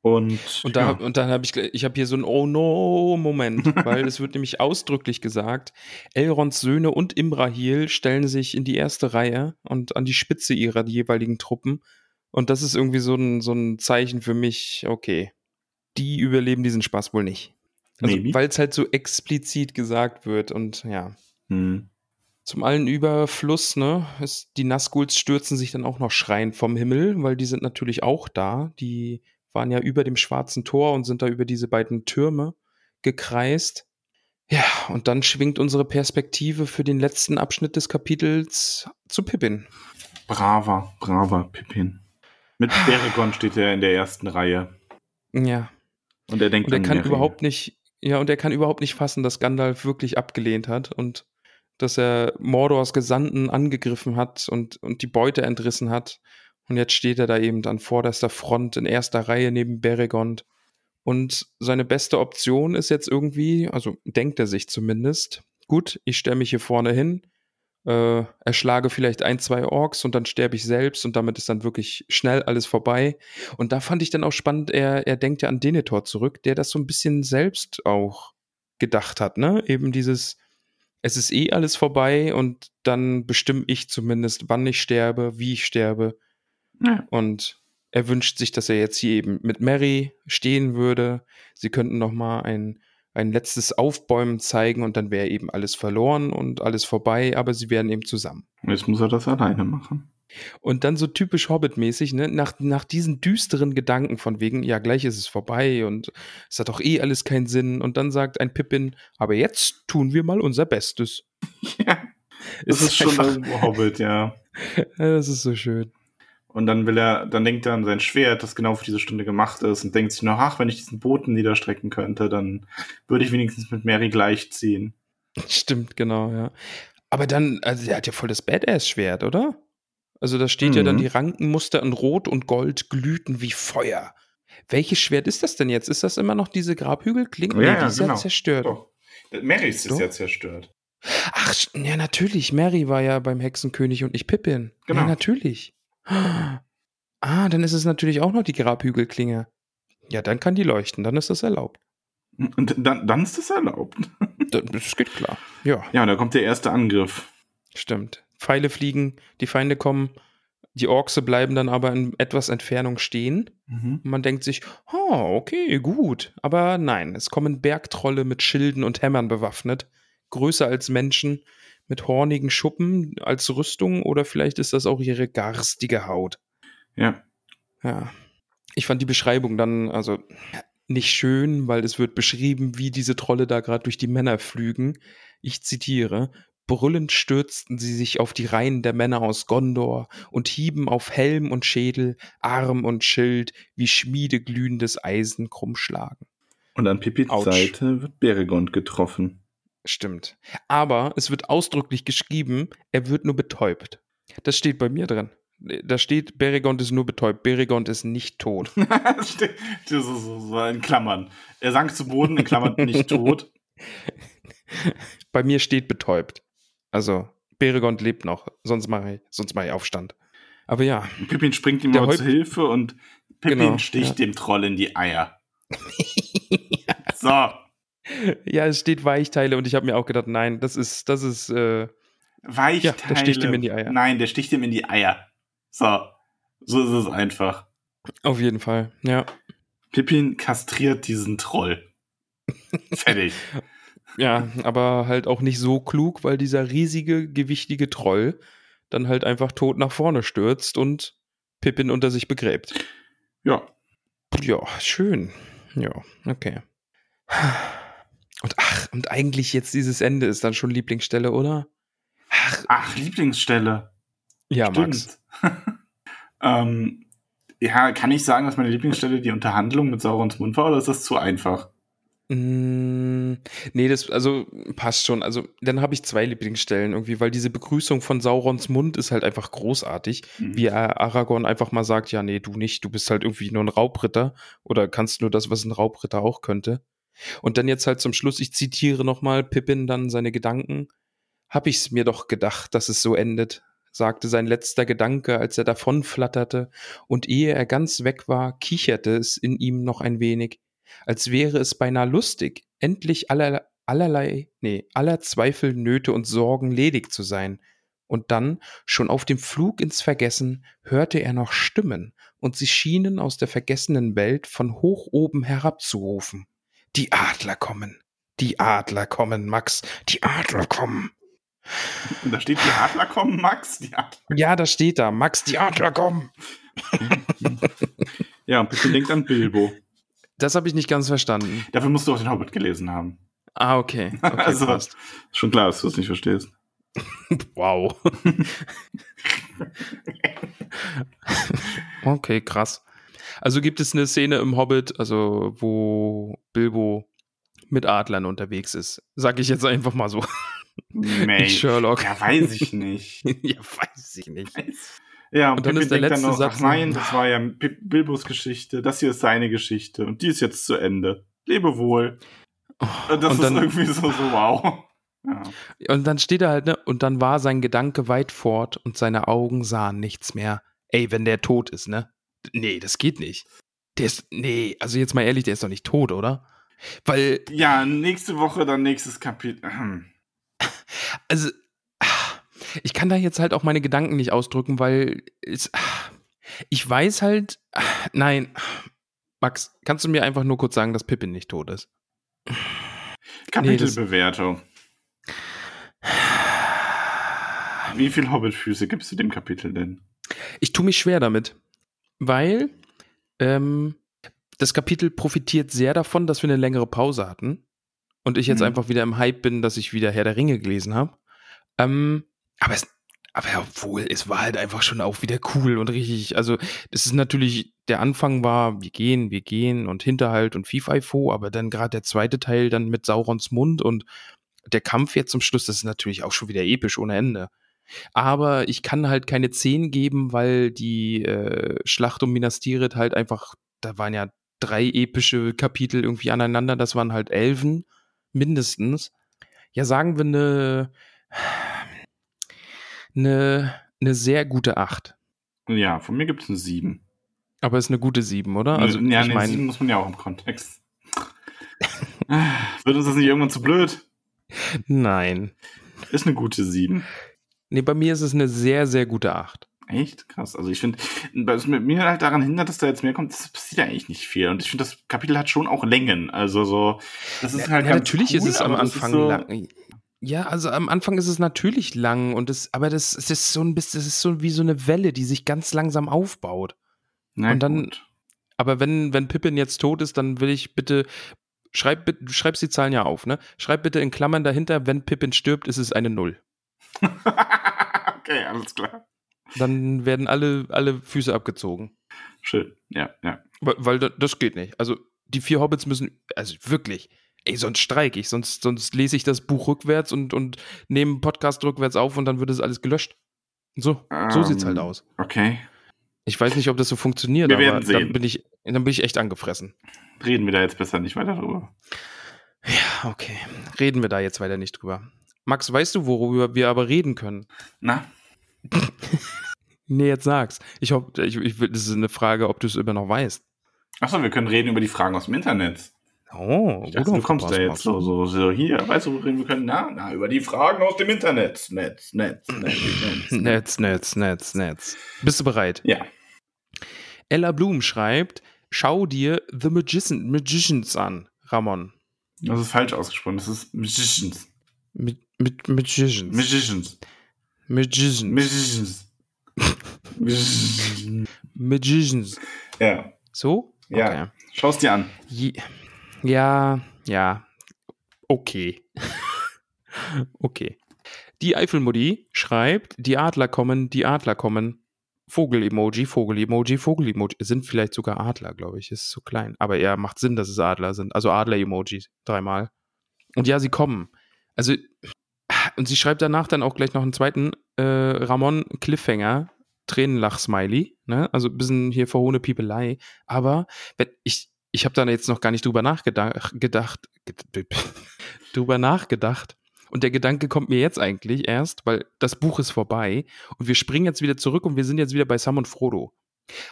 Und, Und, da, ja, und dann habe ich, ich habe hier so einen Oh no-Moment, weil es wird nämlich ausdrücklich gesagt, Elrons Söhne und Imrahil stellen sich in die erste Reihe und an die Spitze ihrer jeweiligen Truppen. Und das ist irgendwie so ein, so ein Zeichen für mich, okay, die überleben diesen Spaß wohl nicht. Also, weil es halt so explizit gesagt wird und ja. hm. Zum allen Überfluss, ne, ist, die Nazguls stürzen sich dann auch noch schreiend vom Himmel, weil die sind natürlich auch da. Die waren ja über dem schwarzen Tor und sind da über diese beiden Türme gekreist. Ja, und dann schwingt unsere Perspektive für den letzten Abschnitt des Kapitels zu Pippin. braver, braver Pippin. Mit Beregon steht er in der ersten Reihe. Ja, Und er denkt und er an kann überhaupt nicht, ja, und er kann überhaupt nicht fassen, dass Gandalf wirklich abgelehnt hat und dass er Mordors Gesandten angegriffen hat und, und die Beute entrissen hat. Und jetzt steht er da eben an vorderster Front in erster Reihe neben Beregond. Und seine beste Option ist jetzt irgendwie, also denkt er sich zumindest, gut, ich stelle mich hier vorne hin, äh, erschlage vielleicht ein, zwei Orks und dann sterbe ich selbst und damit ist dann wirklich schnell alles vorbei. Und da fand ich dann auch spannend, er, er denkt ja an Denethor zurück, der das so ein bisschen selbst auch gedacht hat, ne? Eben dieses, es ist eh alles vorbei und dann bestimme ich zumindest, wann ich sterbe, wie ich sterbe. Ja. Und er wünscht sich, dass er jetzt hier eben mit Mary stehen würde. Sie könnten noch mal ein, ein letztes Aufbäumen zeigen und dann wäre eben alles verloren und alles vorbei, aber sie wären eben zusammen. Jetzt muss er das alleine machen. Und dann so typisch Hobbit-mäßig, ne, nach, nach diesen düsteren Gedanken von wegen, ja, gleich ist es vorbei und es hat doch eh alles keinen Sinn. Und dann sagt ein Pippin, aber jetzt tun wir mal unser Bestes. Ja, das ist, schon irgendwo Hobbit, ja. Das ist so schön. Und dann will er, dann denkt er an sein Schwert, das genau für diese Stunde gemacht ist und denkt sich noch, ach, wenn ich diesen Boten niederstrecken könnte, dann würde ich wenigstens mit Mary gleichziehen. Stimmt, genau, ja. Aber dann, also er hat ja voll das Badass-Schwert, oder? Also da steht ja dann, Mhm. die Rankenmuster in Rot und Gold glühten wie Feuer. Welches Schwert ist das denn jetzt? Ist das immer noch diese Grabhügelklinge? Ja, nee, die ist ja genau. zerstört. Doch. Marys ist ja zerstört. Ach, ja, natürlich. Mary war ja beim Hexenkönig und nicht Pippin. Genau. Ja, natürlich. Ah, dann ist es natürlich auch noch die Grabhügelklinge. Ja, dann kann die leuchten, dann ist das erlaubt. Und dann, dann ist das erlaubt. Da- Das geht klar. Ja, Ja, und da kommt der erste Angriff. stimmt. Pfeile fliegen, die Feinde kommen, die Orkse bleiben dann aber in etwas Entfernung stehen. Mhm. Und man denkt sich, oh, okay, gut. Aber nein, es kommen Bergtrolle mit Schilden und Hämmern bewaffnet, größer als Menschen, mit hornigen Schuppen als Rüstung oder vielleicht ist das auch ihre garstige Haut. Ja. Ja. Ich fand die Beschreibung dann also nicht schön, weil es wird beschrieben, wie diese Trolle da gerade durch die Männer flügen. Ich zitiere. Brüllend stürzten sie sich auf die Reihen der Männer aus Gondor und hieben auf Helm und Schädel, Arm und Schild wie schmiedeglühendes Eisen krummschlagen. Und an Pippis Autsch. Seite wird Beregond getroffen. Stimmt. Aber es wird ausdrücklich geschrieben, er wird nur betäubt. Das steht bei mir drin. Da steht, Beregond ist nur betäubt. Beregond ist nicht tot. das ist so in Klammern. Er sank zu Boden, in Klammern nicht tot. Bei mir steht betäubt. Also, Beregond lebt noch. Sonst mache ich, sonst mache ich Aufstand. Aber ja, Pippin springt ihm Der aber Häupt- zu Hilfe und Pippin Genau, sticht ja. dem Troll in die Eier. so. ja, es steht Weichteile und ich habe mir auch gedacht, nein, das ist, das ist, äh, Weichteile. Ja, der sticht ihm in die Eier. Nein, der sticht ihm in die Eier. So. So ist es einfach. Auf jeden Fall, ja. Pippin kastriert diesen Troll. Fertig. Ja, aber halt auch nicht so klug, weil dieser riesige, gewichtige Troll dann halt einfach tot nach vorne stürzt und Pippin unter sich begräbt. Ja. Ja, schön. Ja, okay. Und ach, und eigentlich jetzt dieses Ende ist dann schon Lieblingsstelle, oder? Ach, ach Lieblingsstelle. Ja, Max. ähm, ja, kann ich sagen, dass meine Lieblingsstelle die Unterhandlung mit Saurons Mund war, oder ist das zu einfach? Mm, nee, das also passt schon. Also dann habe ich zwei Lieblingsstellen irgendwie, weil diese Begrüßung von Saurons Mund ist halt einfach großartig, mhm. wie Aragorn einfach mal sagt, ja, nee, du nicht, du bist halt irgendwie nur ein Raubritter oder kannst nur das, was ein Raubritter auch könnte. Und dann jetzt halt zum Schluss, ich zitiere nochmal Pippin dann seine Gedanken. Hab ich's mir doch gedacht, dass es so endet, sagte sein letzter Gedanke, als er davonflatterte, und ehe er ganz weg war, kicherte es in ihm noch ein wenig als wäre es beinahe lustig, endlich aller, allerlei, nee, aller Zweifel, Nöte und Sorgen ledig zu sein. Und dann, schon auf dem Flug ins Vergessen, hörte er noch Stimmen, und sie schienen aus der vergessenen Welt von hoch oben herabzurufen. Die Adler kommen. Die Adler kommen, Max. Die Adler kommen. Und da steht die Adler kommen, Max. Die Adler. Ja, da steht da, Max, die Adler kommen. ja, und bitte denkt an Bilbo. Das habe ich nicht ganz verstanden. Dafür musst du auch den Hobbit gelesen haben. Ah, okay. okay also, passt. schon klar, dass du es nicht verstehst. wow. okay, krass. Also gibt es eine Szene im Hobbit, also wo Bilbo mit Adlern unterwegs ist. Sag ich jetzt einfach mal so. Nee, Sherlock. Ja, weiß ich nicht. ja, weiß ich nicht. Weiß. Ja, und, und dann Pippin ist der letzte noch, Satz. Ach nein, das war ja Bilbos Geschichte. Das hier ist seine Geschichte. Und die ist jetzt zu Ende. Lebe wohl. Oh, das ist dann, irgendwie so, so wow. Ja. Und dann steht er halt, ne? Und dann war sein Gedanke weit fort und seine Augen sahen nichts mehr. Ey, wenn der tot ist, ne? Nee, das geht nicht. Der ist, nee, also jetzt mal ehrlich, der ist doch nicht tot, oder? Weil. Ja, nächste Woche dann nächstes Kapitel. Also, ich kann da jetzt halt auch meine Gedanken nicht ausdrücken, weil es, ich weiß halt, nein, Max, kannst du mir einfach nur kurz sagen, dass Pippin nicht tot ist? Kapitelbewertung. Nee, Wie viele Hobbitfüße gibst du dem Kapitel denn? Ich tue mich schwer damit, weil ähm, das Kapitel profitiert sehr davon, dass wir eine längere Pause hatten und ich jetzt mhm. einfach wieder im Hype bin, dass ich wieder Herr der Ringe gelesen habe. Ähm, aber es, aber obwohl, es war halt einfach schon auch wieder cool und richtig, also das ist natürlich, der Anfang war, wir gehen, wir gehen und Hinterhalt und Fifo, aber dann gerade der zweite Teil dann mit Saurons Mund und der Kampf jetzt zum Schluss, das ist natürlich auch schon wieder episch ohne Ende. Aber ich kann halt keine 10 geben, weil die äh, Schlacht um Minas Tirith halt einfach, da waren ja drei epische Kapitel irgendwie aneinander, das waren halt Elfen, mindestens. Ja, sagen wir eine eine, eine sehr gute 8. Ja, von mir gibt es eine 7. Aber es ist eine gute 7, oder? Also, ja, ich eine mein, 7 muss man ja auch im Kontext. Wird uns das nicht irgendwann zu blöd? Nein. Ist eine gute 7. Nee, bei mir ist es eine sehr, sehr gute 8. Echt? Krass. Also ich finde, was mit mir halt daran hindert, dass da jetzt mehr kommt, das passiert ja eigentlich nicht viel. Und ich finde, das Kapitel hat schon auch Längen. Also so, das ist halt ja, natürlich cool, ist es am Anfang so, lang. Ja, also am Anfang ist es natürlich lang und es, aber das, das ist so ein bisschen, das ist so wie so eine Welle, die sich ganz langsam aufbaut. Na, und dann, gut. aber wenn, wenn Pippin jetzt tot ist, dann will ich bitte, schreib, du schreibst die Zahlen ja auf, ne? Schreib bitte in Klammern dahinter, wenn Pippin stirbt, ist es eine Null. okay, alles klar. Dann werden alle, alle Füße abgezogen. Schön, ja, ja. Weil, weil das geht nicht. Also die vier Hobbits müssen, also wirklich, ey, sonst streike ich, sonst, sonst lese ich das Buch rückwärts und, und nehme einen Podcast rückwärts auf und dann wird es alles gelöscht. So, um, so sieht's halt ähm, aus. Okay. Ich weiß nicht, ob das so funktioniert, wir aber sehen. dann bin ich, dann bin ich echt angefressen. Reden wir da jetzt besser nicht weiter drüber. Ja, okay. Reden wir da jetzt weiter nicht drüber. Max, weißt du, worüber wir aber reden können? Na? nee, jetzt sag's. Ich hoffe, ich, ich, das ist eine Frage, ob du es immer noch weißt. Achso, wir können reden über die Fragen aus dem Internet. Oh, ich dachte, du kommst da jetzt so, so, so hier, weißt du, wir können, na, na, über die Fragen aus dem Internet. Netz, Netz, Netz, Netz, Netz, Netz, Netz, Netz. Bist du bereit? Ja. Ella Blum schreibt, schau dir The Magician, Magicians an, Ramon. Das ist falsch ausgesprochen. Das ist Magicians. Mit, mit Magicians. Magicians. Magicians. Magicians. Magicians. Magicians. ja, So? Ja. Okay. schau's dir an. Je, ja, ja. Okay. okay. Die Eifelmutti schreibt, die Adler kommen, die Adler kommen. Vogel-Emoji, Vogel-Emoji, Vogel-Emoji. Sind vielleicht sogar Adler, glaube ich. Ist zu klein. Aber ja, macht Sinn, dass es Adler sind. Also Adler-Emojis. Dreimal. Und ja, sie kommen. Also, und sie schreibt danach dann auch gleich noch einen zweiten äh, Ramon Cliffhanger, Tränenlach-Smiley. Ne? Also ein bisschen hier verhohne Piepelei. Aber wenn ich, ich habe da jetzt noch gar nicht drüber nachgedacht, gedacht, drüber nachgedacht. Und der Gedanke kommt mir jetzt eigentlich erst, weil das Buch ist vorbei und wir springen jetzt wieder zurück und wir sind jetzt wieder bei Sam und Frodo.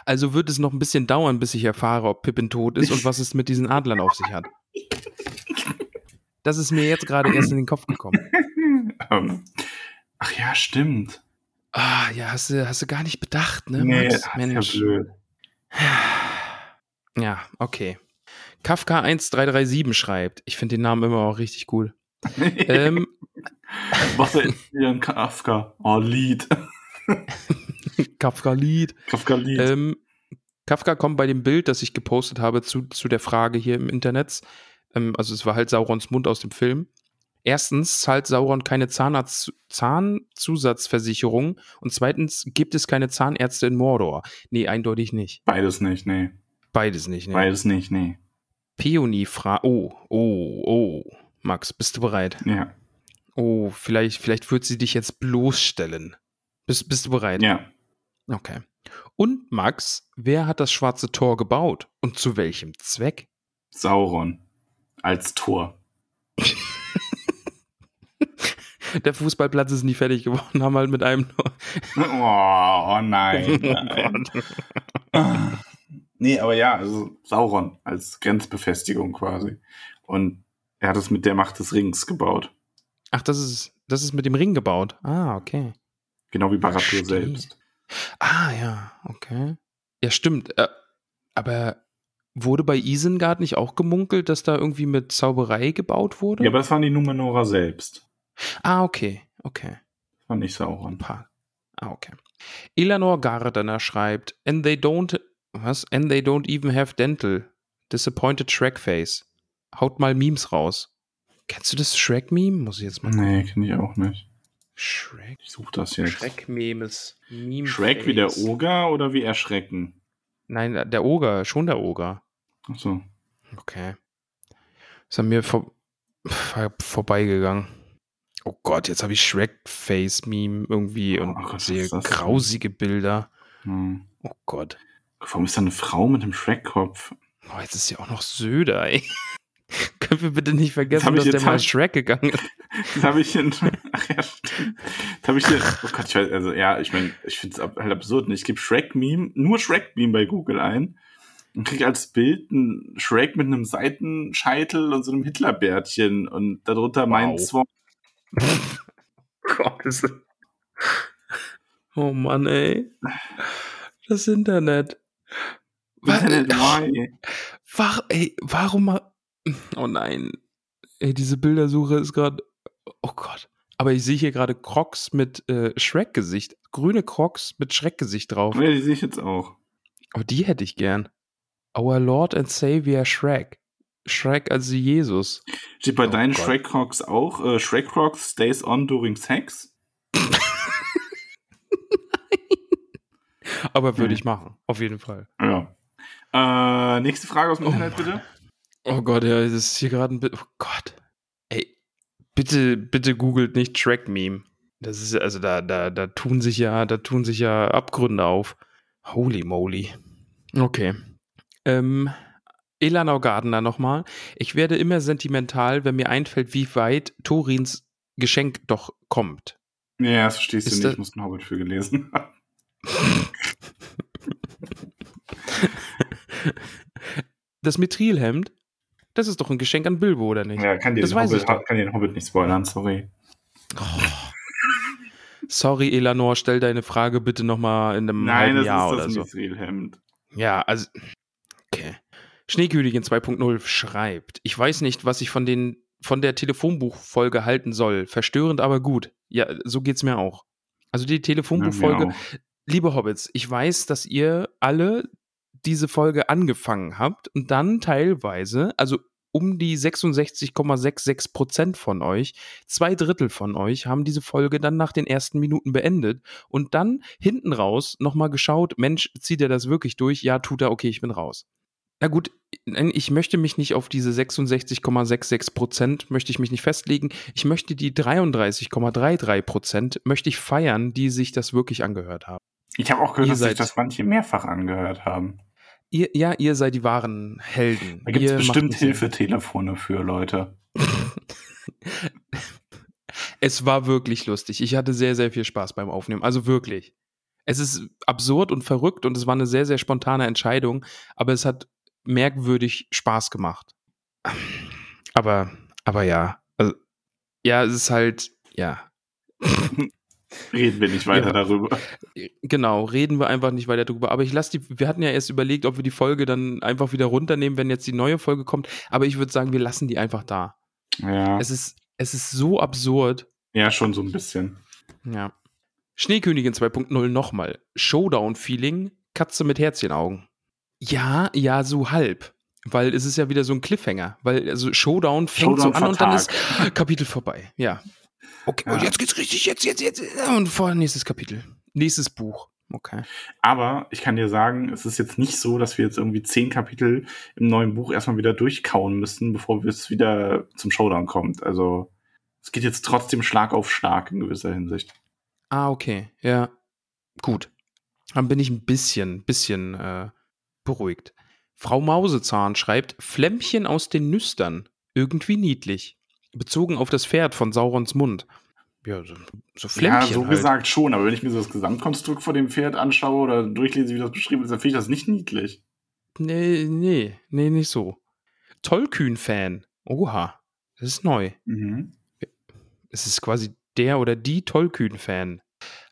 Also wird es noch ein bisschen dauern, bis ich erfahre, ob Pippin tot ist und was es mit diesen Adlern auf sich hat. Das ist mir jetzt gerade erst in den Kopf gekommen. Ähm, Ach ja, stimmt. Ah, ja, hast du, hast du gar nicht bedacht, ne? Nee, Max? Mensch. ja blöd. Ja, okay. Kafka 1337 schreibt. Ich finde den Namen immer auch richtig cool. ähm, Was ist ein Kafka? Oh, Lied. Kafka-Lied. Kafka-Lied. Ähm, Kafka kommt bei dem Bild, das ich gepostet habe, zu, zu der Frage hier im Internet. Ähm, also es war halt Saurons Mund aus dem Film. Erstens zahlt Sauron keine Zahnarzt Zahnzusatzversicherung und zweitens gibt es keine Zahnärzte in Mordor. Nee, eindeutig nicht. Beides nicht, nee. Beides nicht. Nee. Beides nicht, nee. Peony fra Oh, oh, oh. Max, bist du bereit? Ja. Oh, vielleicht, vielleicht wird sie dich jetzt bloßstellen. Bist, bist du bereit? Ja. Okay. Und Max, wer hat das schwarze Tor gebaut und zu welchem Zweck? Sauron. Als Tor. Der Fußballplatz ist nie fertig geworden, haben halt mit einem Tor. Oh, oh nein. Oh nein. Nee, aber ja, also Sauron als Grenzbefestigung quasi. Und er hat es mit der Macht des Rings gebaut. Ach, das ist, das ist mit dem Ring gebaut. Ah, okay. Genau wie Verstehe. selbst. Ah, ja, okay. Ja, stimmt. Äh, aber wurde bei Isengard nicht auch gemunkelt, dass da irgendwie mit Zauberei gebaut wurde? Ja, aber das waren die Numenora selbst. ah, okay, okay. Das war nicht Sauron. Ein paar. Ah, okay. Eleanor Gardner schreibt, and they don't, was? And they don't even have dental. Disappointed Shrek Face. Haut mal Memes raus. Kennst du das Shrek-Meme? Muss ich jetzt mal. Nee, kenne ich auch nicht. Shrek. Ich suche das jetzt. Shrek-Memes. Meme Shrek wie der. Oger oder wie Erschrecken? Nein, der Oger, schon der Oger. Achso. Okay. Ist an mir vor, vor, vorbeigegangen. Oh Gott, jetzt habe ich Shrek-Face-Meme irgendwie Oh und Gott, sehe grausige Bilder. Hm. Oh Gott. Warum ist da eine Frau mit einem Shrek-Kopf? Oh, jetzt ist ja auch noch Söder, ey. Können wir bitte nicht vergessen, ich dass der mal halt- Shrek gegangen ist? Das habe ich in. Ach ja, stimmt. Das habe ich hier. Oh Gott, ich weiß, also ja, ich meine, ich finde es halt absurd. ne? Ich gebe Shrek-Meme, nur Shrek-Meme bei Google ein und kriege als Bild einen Shrek mit einem Seitenscheitel und so einem Hitlerbärtchen und darunter mein Wow. Swan. Gott, ist Oh Mann, ey. Das Internet. Was? Internet, why? War, ey, warum Oh nein. Ey, diese Bildersuche ist gerade. Oh Gott. Aber ich sehe hier gerade Crocs mit äh, Shrek-Gesicht. Grüne Crocs mit Shrek-Gesicht drauf. Ja, die sehe ich jetzt auch. Oh, die hätte ich gern. Our Lord and Savior Shrek. Shrek also Jesus. Steht bei Oh deinen. Shrek Crocs auch äh, Shrek Crocs stays on during sex? Aber würde Hm. ich machen. Auf jeden Fall. Ja. Äh, nächste Frage aus dem Oh Internet, Mann. bitte. Oh Gott, ja, das ist hier gerade ein Bild. Oh Gott. Ey, bitte, bitte googelt nicht Track-Meme. Das ist, also da, da, da tun sich ja, da tun sich ja Abgründe auf. Holy moly. Okay. Ähm, Elanau Gardner nochmal. Ich werde immer sentimental, wenn mir einfällt, wie weit Torins Geschenk doch kommt. Ja, das verstehst Ist du nicht. das- Ich muss einen Hobbit für gelesen haben. Das Mithrilhemd, das ist doch ein Geschenk an Bilbo, oder nicht? Ja, kann dir, Das den weiß Hobbit, kann dir den Hobbit nicht spoilern, sorry. Sorry, Elanor, stell deine Frage bitte nochmal in einem Nein, halben das Jahr ist oder das so. Mithril-Hemd. Ja, also, okay. Schneekönigin 2.0 schreibt, ich weiß nicht, was ich von den von der Telefonbuchfolge halten soll. Verstörend, aber gut. Ja, so geht's mir auch. Also die Telefonbuchfolge, Ja, liebe Hobbits, ich weiß, dass ihr alle diese Folge angefangen habt und dann teilweise, also um die 66,66 Prozent von euch, zwei Drittel von euch haben diese Folge dann nach den ersten Minuten beendet und dann hinten raus nochmal geschaut, Mensch, zieht er das wirklich durch? Ja, tut er, okay, ich bin raus. Na gut, ich möchte mich nicht auf diese 66,66 Prozent, möchte ich mich nicht festlegen. Ich möchte die 33,33 Prozent, möchte ich feiern, die sich das wirklich angehört haben. Ich habe auch gehört, dass sich das manche mehrfach angehört haben. Ihr, ja, ihr seid die wahren Helden. Da gibt es bestimmt. Hilfetelefone für Leute. Es war wirklich lustig. Ich hatte sehr, sehr viel Spaß beim Aufnehmen. Also wirklich. Es ist absurd und verrückt und es war eine sehr, sehr spontane Entscheidung, aber es hat merkwürdig Spaß gemacht. Aber, aber ja. Also, ja, es ist halt, ja. Reden wir nicht weiter Ja. darüber. Genau, reden wir einfach nicht weiter drüber. Aber ich lasse die, wir hatten ja erst überlegt, ob wir die Folge dann einfach wieder runternehmen, wenn jetzt die neue Folge kommt. Aber ich würde sagen, wir lassen die einfach da. Ja. Es ist, es ist so absurd. ja, schon so ein bisschen. Ja. Schneekönigin 2.0 nochmal. Showdown-Feeling, Katze mit Herzchenaugen. Ja, ja, so halb. Weil es ist ja wieder so ein Cliffhanger. Weil also Showdown fängt Showdown so an und dann ist. Kapitel vorbei. Ja. Okay, Ja. und jetzt geht's richtig, jetzt, jetzt, jetzt. Und vor nächstes Kapitel. Nächstes Buch. Okay. Aber ich kann dir sagen, es ist jetzt nicht so, dass wir jetzt irgendwie zehn Kapitel im neuen Buch erstmal wieder durchkauen müssen, bevor es wieder zum Showdown kommt. Also es geht jetzt trotzdem Schlag auf Schlag in gewisser Hinsicht. Ah, okay. Ja. Gut. Dann bin ich ein bisschen, bisschen äh, beruhigt. Frau Mausezahn schreibt, Flämmchen aus den Nüstern. Irgendwie niedlich. Bezogen auf das Pferd von Saurons Mund. Ja, so, so Flämmchen. ja, so halt. gesagt schon, aber wenn ich mir so das Gesamtkonstrukt von dem Pferd anschaue oder durchlese, wie das beschrieben ist, dann finde ich das nicht niedlich. Nee, nee, nee, nicht so. Tollkühn-Fan. Oha. Das ist neu. Mhm. Es ist quasi der oder die Tollkühn-Fan.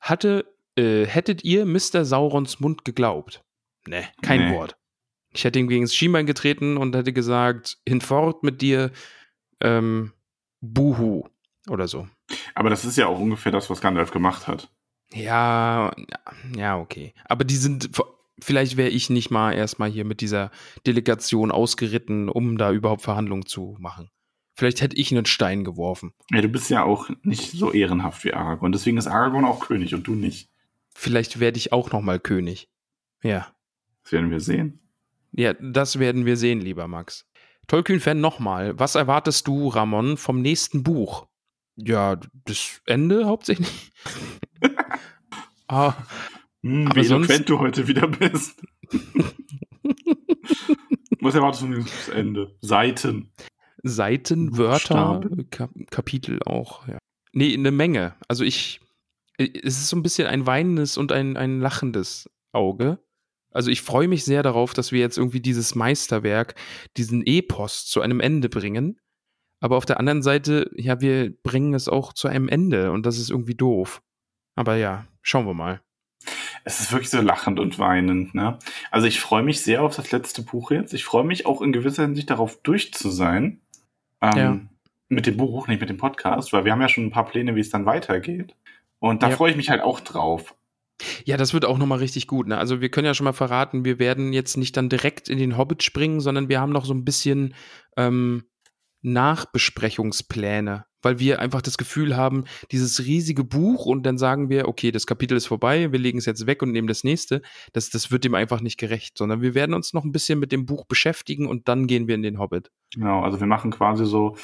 Hatte, äh, hättet ihr Mr. Saurons Mund geglaubt? Nee, kein Nee. Wort. Ich hätte ihm gegen das Schienbein getreten und hätte gesagt, hinfort mit dir, ähm, Buhu oder so. Aber das ist ja auch ungefähr das, was Gandalf gemacht hat. Ja, ja, okay. Aber die sind, vielleicht wäre ich nicht mal erstmal hier mit dieser Delegation ausgeritten, um da überhaupt Verhandlungen zu machen. Vielleicht hätte ich einen Stein geworfen. Ja, du bist ja auch nicht so ehrenhaft wie Aragorn. Deswegen ist Aragorn auch König und du nicht. Vielleicht werde ich auch noch mal König. Ja. Das werden wir sehen. Ja, das werden wir sehen, lieber Max. Tolkien-Fan nochmal. Was erwartest du, Ramon, vom nächsten Buch? Ja, das Ende hauptsächlich. ah, Hm, wie eloquent du heute wieder bist. Was erwartest du vom Ende? Seiten. Seiten, Wörter, Buchstaben. Kap Kapitel auch. Ja. Nee, eine Menge. Also ich, es ist so ein bisschen ein weinendes und ein, ein lachendes Auge. Also ich freue mich sehr darauf, dass wir jetzt irgendwie dieses Meisterwerk, diesen Epos zu einem Ende bringen. Aber auf der anderen Seite, ja, wir bringen es auch zu einem Ende und das ist irgendwie doof. Aber ja, schauen wir mal. Es ist wirklich so lachend und weinend, ne? Also ich freue mich sehr auf das letzte Buch jetzt. Ich freue mich auch in gewisser Hinsicht darauf, durch zu sein. Ähm, Ja. Mit dem Buch, nicht mit dem Podcast, weil wir haben ja schon ein paar Pläne, wie es dann weitergeht. Und da Ja. freue ich mich halt auch drauf. Ja, das wird auch nochmal richtig gut. Ne? Also wir können ja schon mal verraten, wir werden jetzt nicht dann direkt in den Hobbit springen, sondern wir haben noch so ein bisschen ähm, Nachbesprechungspläne, weil wir einfach das Gefühl haben, dieses riesige Buch und dann sagen wir, okay, das Kapitel ist vorbei, wir legen es jetzt weg und nehmen das nächste. Das, das wird dem einfach nicht gerecht, sondern wir werden uns noch ein bisschen mit dem Buch beschäftigen und dann gehen wir in den Hobbit. Genau, also wir machen quasi so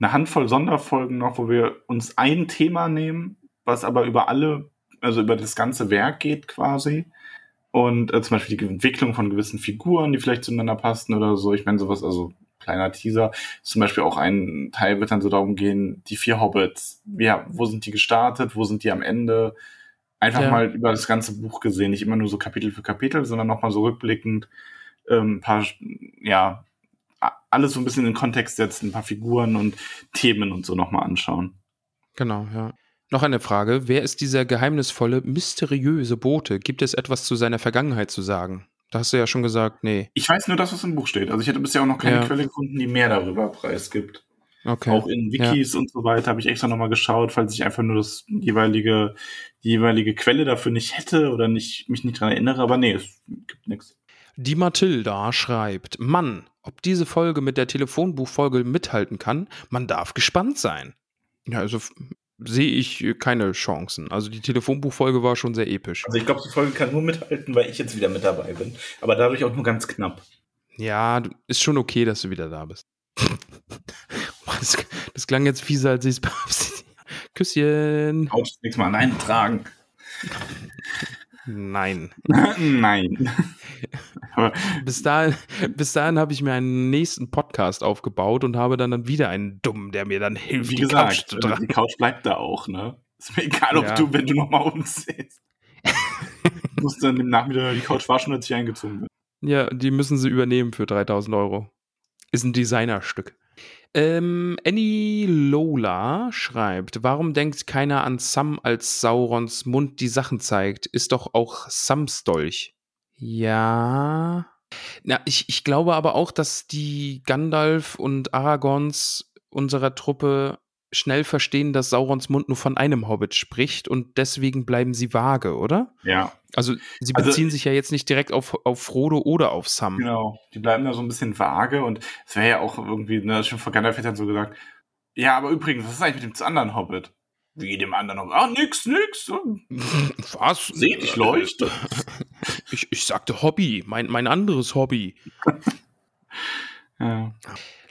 eine Handvoll Sonderfolgen noch, wo wir uns ein Thema nehmen, was aber über alle, also über das ganze Werk geht quasi. Und äh, zum Beispiel die Entwicklung von gewissen Figuren, die vielleicht zueinander passen oder so. Ich meine, sowas, also kleiner Teaser. Zum Beispiel auch ein Teil wird dann so darum gehen, die vier Hobbits. Ja, wo sind die gestartet? Wo sind die am Ende? Einfach Ja. mal über das ganze Buch gesehen, nicht immer nur so Kapitel für Kapitel, sondern nochmal so rückblickend ähm, ein paar, ja, alles so ein bisschen in den Kontext setzen, ein paar Figuren und Themen und so nochmal anschauen. Genau, ja. Noch eine Frage. Wer ist dieser geheimnisvolle, mysteriöse Bote? Gibt es etwas zu seiner Vergangenheit zu sagen? Da hast du ja schon gesagt, nee. Ich weiß nur, dass es im Buch steht. Also ich hätte bisher auch noch keine Ja. Quelle gefunden, die mehr darüber preisgibt. Okay. Auch in Wikis und so weiter habe ich extra nochmal geschaut, falls ich einfach nur das jeweilige, die jeweilige Quelle dafür nicht hätte oder nicht, mich nicht dran erinnere. Aber nee, es gibt nichts. Die Mathilda schreibt: Mann, ob diese Folge mit der Telefonbuchfolge mithalten kann, man darf gespannt sein. Ja, also sehe ich keine Chancen. Also die Telefonbuchfolge war schon sehr episch. Also ich glaube, die Folge kann nur mithalten, weil ich jetzt wieder mit dabei bin. Aber dadurch auch nur ganz knapp. Ja, ist schon okay, dass du wieder da bist. das, das klang jetzt fieser, als ich es Küsschen. Couch das nächste Mal alleine tragen. Nein. Nein. Aber Bis dahin, bis dahin habe ich mir einen nächsten Podcast aufgebaut und habe dann, dann wieder einen Dummen, der mir dann hilft, wie die Couch gesagt, zu die tragen. Couch bleibt da auch, ne? Ist mir egal, ob Ja. du, wenn du nochmal umziehst. Du musst dann im Nachmittag die Couch waschen, als ich eingezogen bin. Ja, die müssen sie übernehmen für 3000 Euro. Ist ein Designerstück. Ähm, Annie Lola schreibt, warum denkt keiner an Sam, als Saurons Mund die Sachen zeigt? Ist doch auch Sams Dolch. Ja. Na, ich, ich glaube aber auch, dass die Gandalf und Aragons unserer Truppe schnell verstehen, dass Saurons Mund nur von einem Hobbit spricht und deswegen bleiben sie vage, oder? Ja, Also sie Also- beziehen sich ja jetzt nicht direkt auf, auf Frodo oder auf Sam. genau. Die bleiben da so ein bisschen vage und es wäre ja auch irgendwie, ne, schon vor Gandalf hätte dann so gesagt, ja, aber übrigens, was ist eigentlich mit dem anderen Hobbit? Wie dem anderen Hobbit? Ah, nix, nix. Was? Seht, ich leuchte. Ich, ich sagte Hobby, mein, mein anderes Hobby. Ja.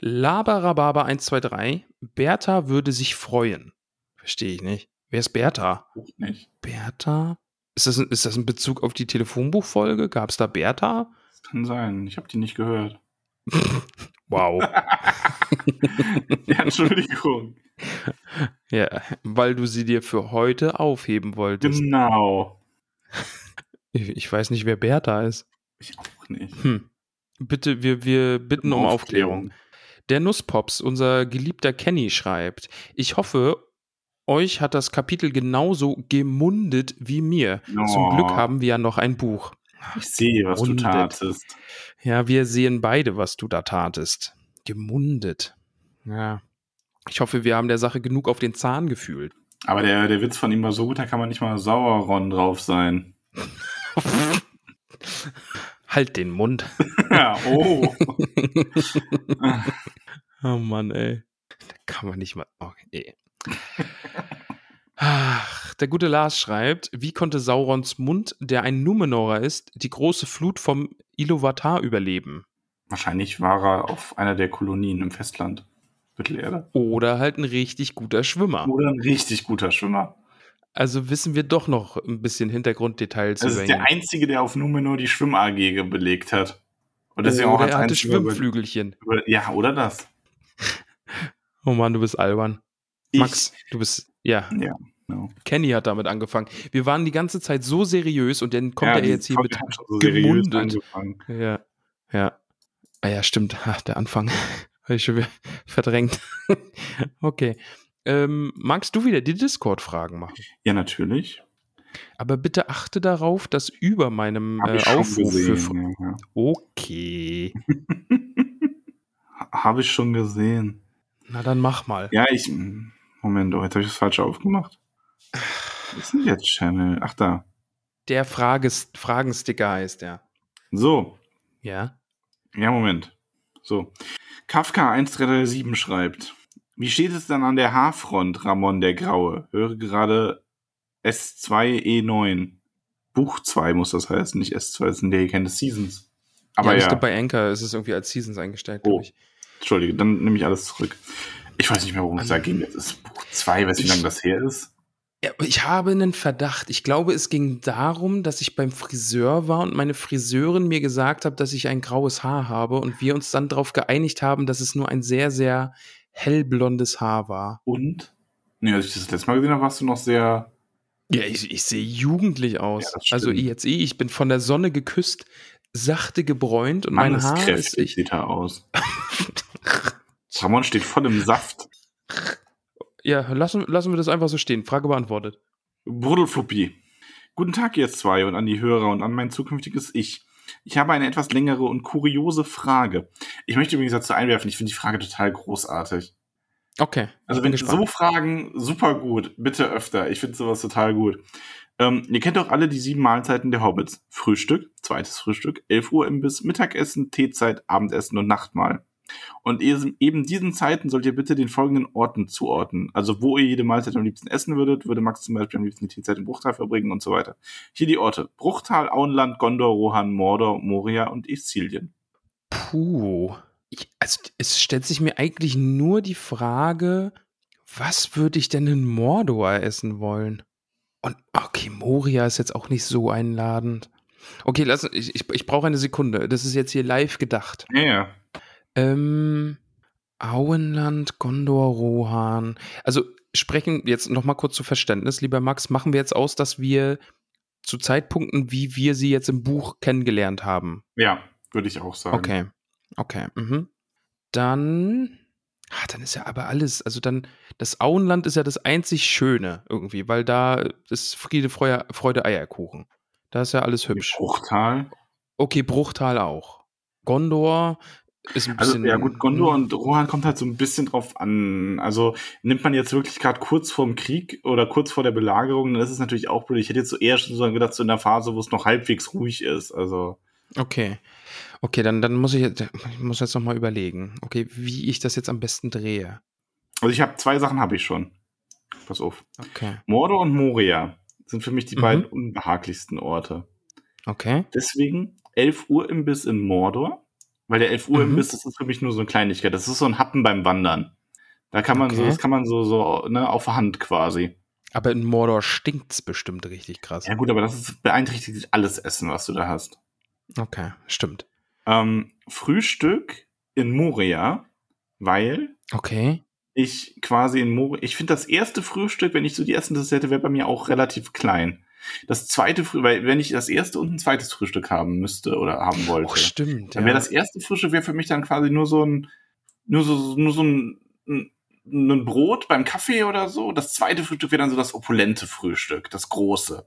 Labarababa 123. Bertha würde sich freuen. Verstehe ich nicht. Wer ist Bertha? Auch nicht. Bertha? Ist das, ein, ist das ein Bezug auf die Telefonbuchfolge? Gab es da Bertha? Das kann sein. Ich habe die nicht gehört. Wow. ja, Entschuldigung. Ja, weil du sie dir für heute aufheben wolltest. Genau. Ich, weiß nicht, wer Bertha ist. Ich auch nicht. Hm. Bitte, wir, wir bitten um Aufklärung. Der Nusspops, unser geliebter Kenny, schreibt: Ich hoffe, euch hat das Kapitel genauso gemundet wie mir. Zum Oh. Glück haben wir ja noch ein Buch. Ich sehe, was Mundet. du tatest. Ja, wir sehen beide, was du da tatest. Gemundet. Ja. Ich hoffe, wir haben der Sache genug auf den Zahn gefühlt. Aber der, der Witz von ihm war so gut, da kann man nicht mal Sauron drauf sein. halt den Mund. ja, oh. Oh Mann, ey. Da kann man nicht mal. Okay. Ach, der gute Lars schreibt, wie konnte Saurons Mund, der ein Numenorer ist, die große Flut vom Iluvatar überleben? Wahrscheinlich war er auf einer der Kolonien im Festland. Mittelerde. Oder halt ein richtig guter Schwimmer. Oder ein richtig guter Schwimmer. Also wissen wir doch noch ein bisschen Hintergrunddetails Das ist der. Einzige, der auf Numenor die Schwimm-AG belegt hat. Und ist ja auch Oder er hatte einziger über- Schwimmflügelchen. über- Ja, oder das. Oh Mann, du bist albern. Ich- Max, du bist, ja, Ja, genau. Kenny hat damit angefangen. Wir waren die ganze Zeit so seriös und dann kommt ja, er jetzt hier mit so gemundet. Ja, ja. Ah ja, stimmt. Ha, der Anfang. Habe ich schon wieder verdrängt. okay. Ähm, magst du wieder die Discord-Fragen machen? Ja, natürlich. Aber bitte achte darauf, dass über meinem äh, Aufruf gesehen. Ja, ja. Okay. Habe ich schon gesehen. Na dann mach mal. Ja, ich. Moment, oh, jetzt habe ich das falsche aufgemacht. Was ist denn jetzt Channel? Ach da. Der Frages Fragensticker heißt der. So. Ja. Ja, Moment. So. Kafka 1337 schreibt. Wie steht es dann an der Haarfront, Ramon der Graue? Höre gerade S2E9. Buch 2 muss das heißen, nicht S2, das sind die keine Seasons. Aber ja, ja, ich glaube, bei Anchor ist es irgendwie als Seasons eingestellt, Oh. ich. Entschuldige, dann nehme ich alles zurück. Ich weiß nicht mehr, worum es da Also- ging. Das ist Buch 2, weißt du, wie lange das her ist? Ja, ich habe einen Verdacht. Ich glaube, es ging darum, dass ich beim Friseur war und meine Friseurin mir gesagt hat, dass ich ein graues Haar habe und wir uns dann darauf geeinigt haben, dass es nur ein sehr, sehr hellblondes Haar war. Und? Nee, als ich das letzte Mal gesehen habe, warst du noch sehr. Ja, ich, ich sehe jugendlich aus. Ja, also jetzt eh, ich bin von der Sonne geküsst, sachte gebräunt und Mann, mein ist Haar ist kräftig, ich. sieht er aus. Ramon steht voll im Saft. Ja, lassen, lassen wir das einfach so stehen. Frage beantwortet. Bruddelfluppi. Guten Tag, ihr zwei und an die Hörer und an mein zukünftiges Ich. Ich habe eine etwas längere und kuriose Frage. Ich möchte übrigens dazu einwerfen, ich finde die Frage total großartig. Okay. Also wenn so Fragen, super gut. Bitte öfter. Ich finde sowas total gut. Ähm, ihr kennt doch alle die sieben Mahlzeiten der Hobbits. Frühstück, zweites Frühstück, 11 Uhr Imbiss, Mittagessen, Teezeit, Abendessen und Nachtmahl. Und eben diesen Zeiten sollt ihr bitte den folgenden Orten zuordnen. Also wo ihr jede Mahlzeit am liebsten essen würdet, würde Max zum Beispiel am liebsten die Teezeit in Bruchtal verbringen und so weiter. Hier die Orte. Bruchtal, Auenland, Gondor, Rohan, Mordor, Moria und Ithilien. Puh. Ich, also es stellt sich mir eigentlich nur die Frage, was würde ich denn in Mordor essen wollen? Und okay, Moria ist jetzt auch nicht so einladend. Okay, lass, ich, ich, ich brauche eine Sekunde. Das ist jetzt hier live gedacht. Ja, ja. Ähm, Auenland, Gondor, Rohan. Also sprechen jetzt nochmal kurz zu Verständnis, lieber Max, machen wir jetzt aus, dass wir zu Zeitpunkten, wie wir sie jetzt im Buch kennengelernt haben. Ja, würde ich auch sagen. Okay. Okay. Mhm. Dann. Ah, dann ist ja aber alles, also dann, das Auenland ist ja das einzig Schöne irgendwie, weil da ist Friede, Freude, Freude Eierkuchen. Da ist ja alles hübsch. Bruchtal. Okay, Bruchtal auch. Gondor ist ein bisschen. Also, ja, gut, Gondor und Rohan kommt halt so ein bisschen drauf an. Also, nimmt man jetzt wirklich gerade kurz vorm Krieg oder kurz vor der Belagerung, dann ist es natürlich auch blöd. Ich hätte jetzt so eher schon so gedacht, so in der Phase, wo es noch halbwegs ruhig ist. Also. Okay. Okay, dann, dann muss ich, ich muss jetzt nochmal überlegen, okay, wie ich das jetzt am besten drehe. Also, ich habe zwei Sachen habe ich schon. Pass auf. Okay. Mordor und Moria sind für mich die mhm. beiden unbehaglichsten Orte. Okay. Deswegen 11 Uhr Imbiss in Mordor weil der 11 Uhr mhm. Imbiss, das ist für mich nur so eine Kleinigkeit. Das ist so ein Happen beim Wandern. Da kann man okay. so, das kann man so, so, ne, auf Hand quasi. Aber in Mordor stinkt's bestimmt richtig krass. Ja gut, aber das ist, beeinträchtigt alles Essen, was du da hast. Okay, stimmt. Ähm, Frühstück in Moria, weil okay. ich quasi in Moria, ich finde das erste Frühstück, wenn ich so die Essen das hätte, wäre bei mir auch relativ klein. Das zweite Frühstück, weil wenn ich das erste und ein zweites Frühstück haben müsste oder haben wollte, oh, stimmt, dann wäre ja. das erste Frühstück wäre für mich dann quasi nur so ein, nur so, nur so ein, ein, ein Brot beim Kaffee oder so. Das zweite Frühstück wäre dann so das opulente Frühstück, das große.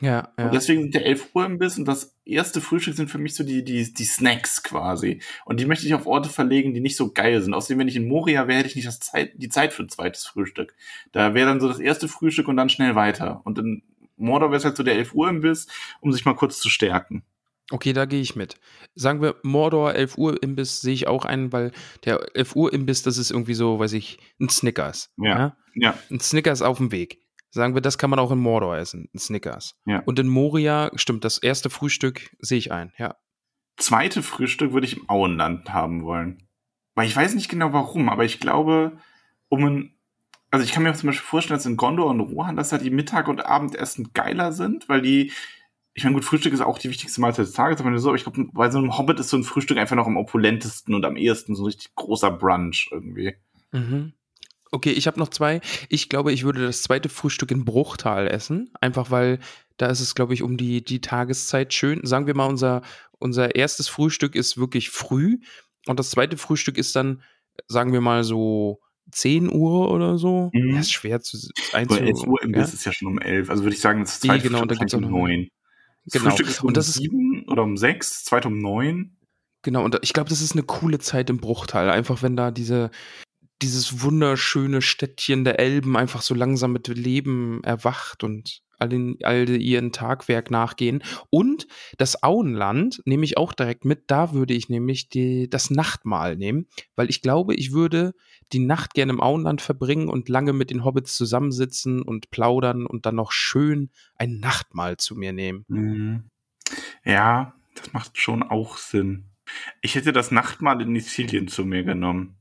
Ja, ja. Und deswegen sind der 11 Uhr Imbiss und das erste Frühstück sind für mich so die, die, die Snacks quasi. Und die möchte ich auf Orte verlegen, die nicht so geil sind. Außerdem, wenn ich in Moria wäre, hätte ich nicht das Zeit, die Zeit für ein zweites Frühstück. Da wäre dann so das erste Frühstück und dann schnell weiter. Und in Mordor wäre halt so der 11 Uhr Imbiss, um sich mal kurz zu stärken. Okay, da gehe ich mit. Sagen wir Mordor 11 Uhr Imbiss sehe ich auch ein, weil der 11 Uhr Imbiss, das ist irgendwie so, weiß ich, ein Snickers. Ja. Ja. ja. Ein Snickers auf dem Weg. Sagen wir, das kann man auch in Mordor essen, ein Snickers. Ja. Und in Moria, stimmt, das erste Frühstück sehe ich ein, ja. Zweite Frühstück würde ich im Auenland haben wollen. Weil ich weiß nicht genau warum, aber ich glaube, um ein also ich kann mir zum Beispiel vorstellen, dass in Gondor und Rohan, dass da die Mittag- und Abendessen geiler sind, weil die, ich meine, gut, Frühstück ist auch die wichtigste Mahlzeit des Tages, aber so, ich glaube, bei so einem Hobbit ist so ein Frühstück einfach noch am opulentesten und am ehesten so ein richtig großer Brunch irgendwie. Mhm. Okay, ich habe noch zwei. Ich glaube, ich würde das zweite Frühstück in Bruchtal essen, einfach weil da ist es, glaube ich, um die, die Tageszeit schön. Sagen wir mal, unser, unser erstes Frühstück ist wirklich früh und das zweite Frühstück ist dann, sagen wir mal so 10 Uhr oder so. Mhm. Ja, ist schwer zu einzuordnen. 11 Uhr im ja? ist ja schon um 11. Also würde ich sagen, das zweite genau, da gibt's um 9. Das genau. Frühstück ist um und das 7 oder um 6, zweit um 9. Genau, und ich glaube, das ist eine coole Zeit im Bruchteil. Einfach wenn da diese, dieses wunderschöne Städtchen der Elben einfach so langsam mit Leben erwacht und all, den, all ihren Tagwerk nachgehen. Und das Auenland nehme ich auch direkt mit. Da würde ich nämlich die, das Nachtmahl nehmen, weil ich glaube, ich würde die Nacht gerne im Auenland verbringen und lange mit den Hobbits zusammensitzen und plaudern und dann noch schön ein Nachtmahl zu mir nehmen. Mhm. Ja, das macht schon auch Sinn. Ich hätte das Nachtmahl in Sizilien zu mir genommen.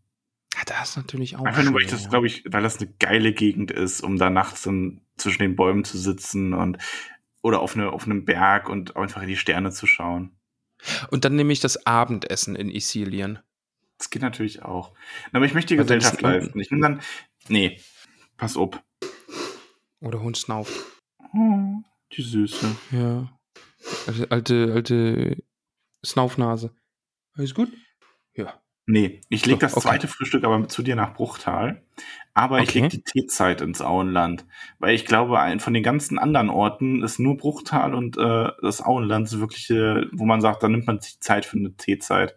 Das ist natürlich auch. Einfach nur, weil ich das, glaube ich, weil das eine geile Gegend ist, um da nachts dann zwischen den Bäumen zu sitzen und oder auf, eine, auf einem Berg und einfach in die Sterne zu schauen. Und dann nehme ich das Abendessen in Isilien. Das geht natürlich auch. Aber ich möchte die Gesellschaft leisten. Ich nehme dann. Nee, pass auf. Oder Hund schnauft. Oh, die Süße. Ja. Alte, alte, alte Snaufnase. Alles gut? Nee, ich leg So, das okay. zweite Frühstück aber zu dir nach Bruchtal. Aber ich Okay. leg die Teezeit ins Auenland. Weil ich glaube, von den ganzen anderen Orten ist nur Bruchtal und äh, das Auenland so wirklich, äh, wo man sagt, da nimmt man sich Zeit für eine Teezeit.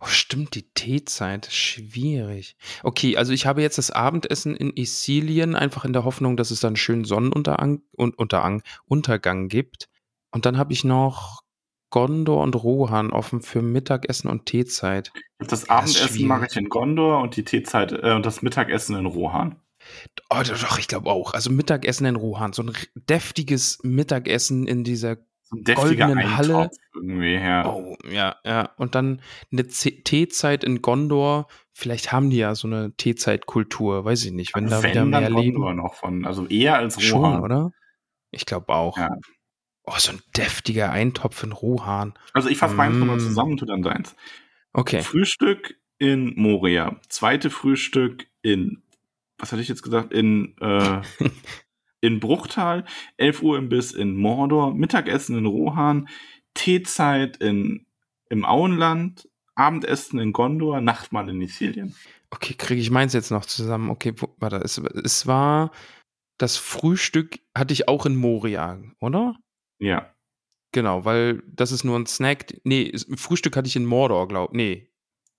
Oh, stimmt, die Teezeit. Schwierig. Okay, also ich habe jetzt das Abendessen in Isilien, einfach in der Hoffnung, dass es dann einen schönen Sonnenuntergang und Untergang, Untergang gibt. Und dann habe ich noch Gondor und Rohan offen für Mittagessen und Teezeit. Das Abendessen mache ich in Gondor und die Teezeit äh, und das Mittagessen in Rohan. Oh, doch, ich glaube auch. Also Mittagessen in Rohan. So ein deftiges Mittagessen in dieser. So Goldenen Halle. Eintopf irgendwie, ja. Oh, ja, ja. Und dann eine Z Teezeit in Gondor. Vielleicht haben die ja so eine Teezeitkultur, weiß ich nicht. Wenn da wieder Wenn, mehr dann leben. Gondor noch von, also eher als Rohan. Schon, oder? Ich glaube auch. Ja. Oh, so ein deftiger Eintopf in Rohan. Also ich fasse meins nochmal Mm. zusammen, tu dann deins. Okay. Frühstück in Moria. Zweite Frühstück in, was hatte ich jetzt gesagt? In, äh, in Bruchtal. 11 Uhr Imbiss in Mordor. Mittagessen in Rohan. Teezeit in, im Auenland. Abendessen in Gondor. Nachtmahl in Isilien. Okay, kriege ich meins jetzt noch zusammen. Okay, wo, warte, es, es war das Frühstück hatte ich auch in Moria, oder? Ja. Genau, weil das ist nur ein Snack. Nee, Frühstück hatte ich in Mordor, glaub. Nee,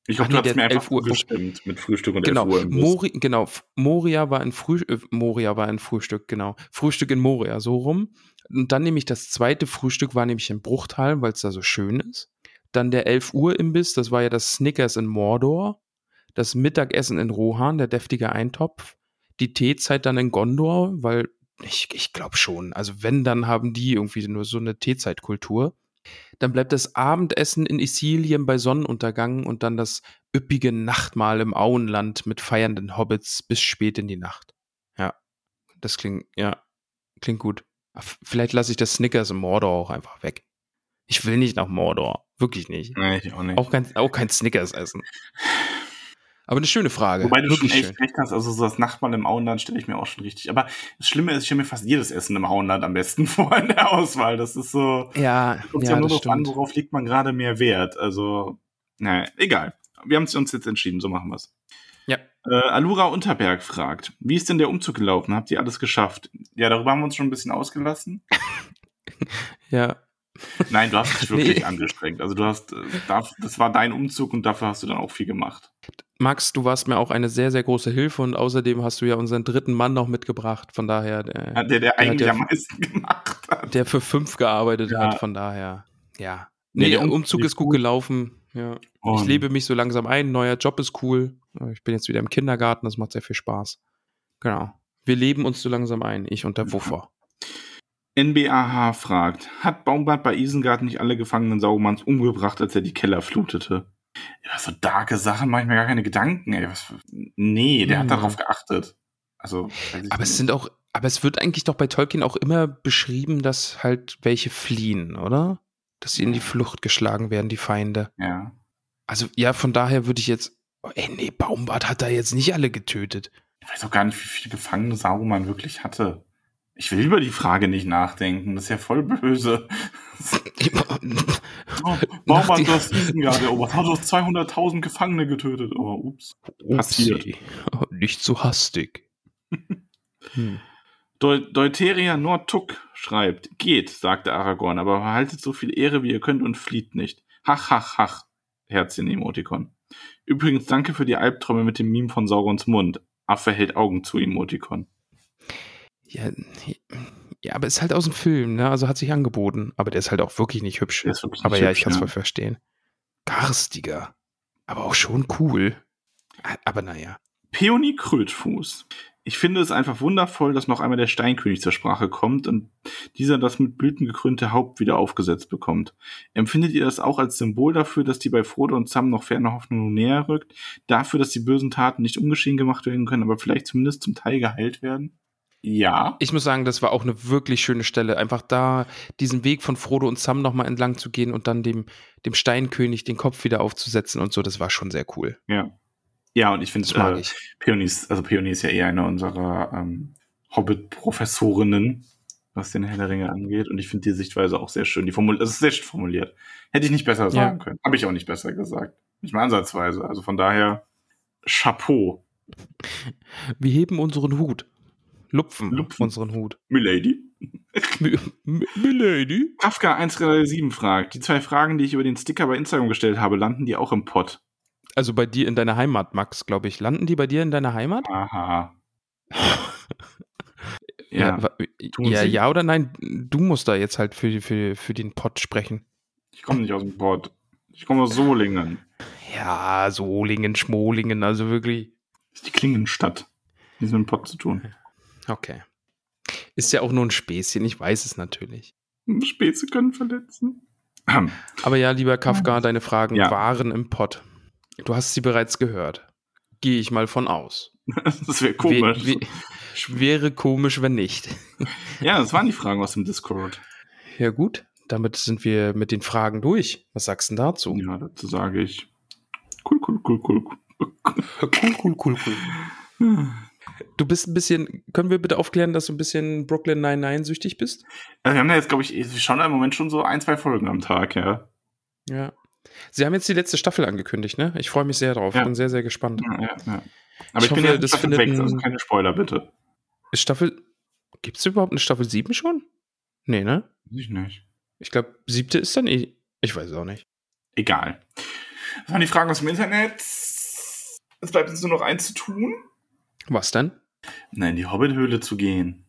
Ich glaube, nee, du hast mir 11 einfach Uhr- gestimmt mit Frühstück und genau. 11 Uhr. Mori, genau, Moria war ein Früh, äh, Moria war ein Frühstück, genau. Frühstück in Moria, so rum. Und dann nämlich das zweite Frühstück war nämlich in Bruchtal, weil es da so schön ist. Dann der 11 Uhr Imbiss, das war ja das Snickers in Mordor. Das Mittagessen in Rohan, der deftige Eintopf. Die Teezeit dann in Gondor, weil ich, ich glaube schon. Also wenn, dann haben die irgendwie nur so eine Teezeitkultur. Dann bleibt das Abendessen in Isilien bei Sonnenuntergang und dann das üppige Nachtmahl im Auenland mit feiernden Hobbits bis spät in die Nacht. Ja, das klingt, ja, klingt gut. F- Vielleicht lasse ich das Snickers im Mordor auch einfach weg. Ich will nicht nach Mordor. Wirklich nicht. Nee, ich auch nicht. Auch kein, auch kein Snickers essen. Aber eine schöne Frage. Wobei du schon Wirklich echt recht hast, also so das Nachtmahl im Auenland stelle ich mir auch schon richtig. Aber das Schlimme ist, ich stelle mir fast jedes Essen im Auenland am besten vor in der Auswahl. Das ist so, Ja, kommt ja, ja nur das darauf an, worauf legt man gerade mehr Wert. Also, naja, egal. Wir haben uns jetzt entschieden, so machen wir's. Ja. Äh, Alura Unterberg fragt, wie ist denn der Umzug gelaufen? Habt ihr alles geschafft? Ja, darüber haben wir uns schon ein bisschen ausgelassen. Ja, Nein, du hast dich Nee. wirklich angestrengt. Also du hast, äh, das war dein Umzug und dafür hast du dann auch viel gemacht. Max, du warst mir auch eine sehr, sehr große Hilfe und außerdem hast du ja unseren dritten Mann noch mitgebracht. Von daher, der, Der, der hat eigentlich ja- am meisten gemacht hat. der für fünf gearbeitet Ja. hat. Von daher, ja. Nee, Nee, der der Umzug ist gut gut. gelaufen. Ja. Ich lebe mich so langsam ein. Neuer Job ist cool. Ich bin jetzt wieder im Kindergarten. Das macht sehr viel Spaß. Genau. Wir leben uns so langsam ein. Ich und der Wuffer. NBAH fragt, hat Baumbart bei Isengard nicht alle gefangenen Sauromanns umgebracht, als er die Keller flutete? Ja, so darke Sachen mache ich mir gar keine Gedanken, ey. Was, nee, der Hm. hat darauf geachtet. Also, Aber es sind auch, aber es wird eigentlich doch bei Tolkien auch immer beschrieben, dass halt welche fliehen, oder? Dass sie in die Flucht geschlagen werden, die Feinde. Ja. Also ja, von daher würde ich jetzt. Oh, ey, nee, Baumbart hat da jetzt nicht alle getötet. Ich weiß auch gar nicht, wie viele Gefangene Saruman wirklich hatte. Ich will über die Frage nicht nachdenken. Das ist ja voll böse. Oh, Baumbart, Nachdem- du hast Isengard erobert. Oh, du hast 200.000 Gefangene getötet. Oh, ups. Passiert. Upsi. Nicht so hastig. Hm. Deu Deuteria Nordtuck schreibt, geht, sagte Aragorn, aber behaltet so viel Ehre, wie ihr könnt und flieht nicht. Hach, hach, hach. Herzchen-Emotikon. Übrigens, danke für die Albträume mit dem Meme von Saurons Mund. Affe hält Augen zu, Emotikon. Ja, ja, aber ist halt aus dem Film, ne? Also hat sich angeboten. Aber der ist halt auch wirklich nicht hübsch. Wirklich aber nicht ja, hübsch, ich kann es ja. voll verstehen. Garstiger. Aber auch schon cool. Aber naja. Peony Krötfuß. Ich finde es einfach wundervoll, dass noch einmal der Steinkönig zur Sprache kommt und dieser das mit Blüten gekrönte Haupt wieder aufgesetzt bekommt. Empfindet ihr das auch als Symbol dafür, dass die bei Frodo und Sam noch ferne Hoffnung näher rückt? Dafür, dass die bösen Taten nicht ungeschehen gemacht werden können, aber vielleicht zumindest zum Teil geheilt werden? Ja. Ich muss sagen, das war auch eine wirklich schöne Stelle. Einfach da diesen Weg von Frodo und Sam nochmal entlang zu gehen und dann dem, dem Steinkönig den Kopf wieder aufzusetzen und so, das war schon sehr cool. Ja. Ja, und ich finde, äh, ich. Also Peony ist ja eher eine unserer ähm, Hobbit-Professorinnen, was den Herr der Ringe angeht. Und ich finde die Sichtweise auch sehr schön. Die formul das ist sehr schön formuliert. Hätte ich nicht besser sagen können. Habe ich auch nicht besser gesagt. Nicht mal ansatzweise. Also von daher, Chapeau. Wir heben unseren Hut. Lupfen, Lupfen. unseren Hut. Milady. Milady? Kafka 137 fragt, die zwei Fragen, die ich über den Sticker bei Instagram gestellt habe, landen die auch im Pott? Also bei dir in deiner Heimat, Max, glaube ich. Landen die bei dir in deiner Heimat? Aha. Ja, ja, ja oder nein? Du musst da jetzt halt für, für, für den Pott sprechen. ich komme nicht aus dem Pott. Ich komme aus Solingen. Ja, Solingen, Schmolingen, also wirklich. Das ist die Klingenstadt. Nichts mit dem Pott zu tun. Okay. Ist ja auch nur ein Späßchen, ich weiß es natürlich. Späße können verletzen. Aber ja, lieber Kafka, deine Fragen Ja. waren im Pott. Du hast sie bereits gehört. Gehe ich mal von aus. Das wäre komisch. We- wäre komisch, wenn nicht. ja, das waren die Fragen aus dem Discord. Ja, gut. Damit sind wir mit den Fragen durch. Was sagst du denn dazu? Ja, dazu sage ich. Cool, cool, cool, cool. cool. Cool, cool, cool, cool. Du bist ein bisschen, können wir bitte aufklären, dass du ein bisschen Brooklyn 99 süchtig bist? Also wir haben da jetzt, glaube ich, schon im Moment schon so ein, zwei Folgen am Tag, ja. Ja. Sie haben jetzt die letzte Staffel angekündigt, ne? Ich freue mich sehr drauf. Ja. Bin sehr, sehr gespannt. ja, ja, ja. Aber Ich ich, bin hoffe, ja das das findet weg, ein- also keine Spoiler, bitte. Ist Staffel. Gibt es überhaupt eine Staffel 7 schon? Nee, ne? Ich nicht. Ich glaube, siebte ist dann eh. Ich weiß es auch nicht. Egal. Das waren die Fragen aus dem Internet. Es bleibt uns nur noch eins zu tun. Was denn? Na, in die Hobbit-Höhle zu gehen.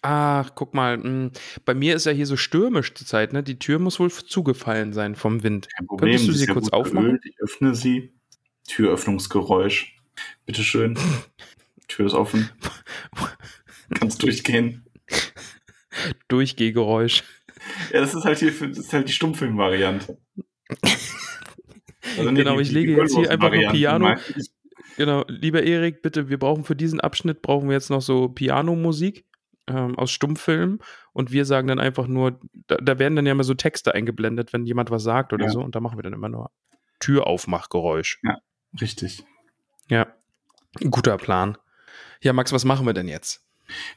Ach, guck mal, mh, bei mir ist ja hier so stürmisch zur Zeit, ne? Die Tür muss wohl zugefallen sein vom Wind. Kein Problem. Könntest du sie ja kurz gut aufmachen? geölt. Ich öffne sie. Türöffnungsgeräusch. Bitteschön. Tür ist offen. Kannst durchgehen. Durchgehgeräusch. Ja, das ist halt hier für, das ist halt die Stummfilm-Variante. Also Genau, ich lege jetzt hier einfach nur. Piano. Meistens- Genau, lieber Erik, bitte, wir brauchen für diesen Abschnitt brauchen wir jetzt noch so Pianomusik ähm, aus Stummfilmen und wir sagen dann einfach nur, da, da werden dann ja immer so Texte eingeblendet, wenn jemand was sagt oder Ja. so und da machen wir dann immer nur Türaufmachgeräusch. Richtig. Ja, guter Plan. Ja, Max, was machen wir denn jetzt?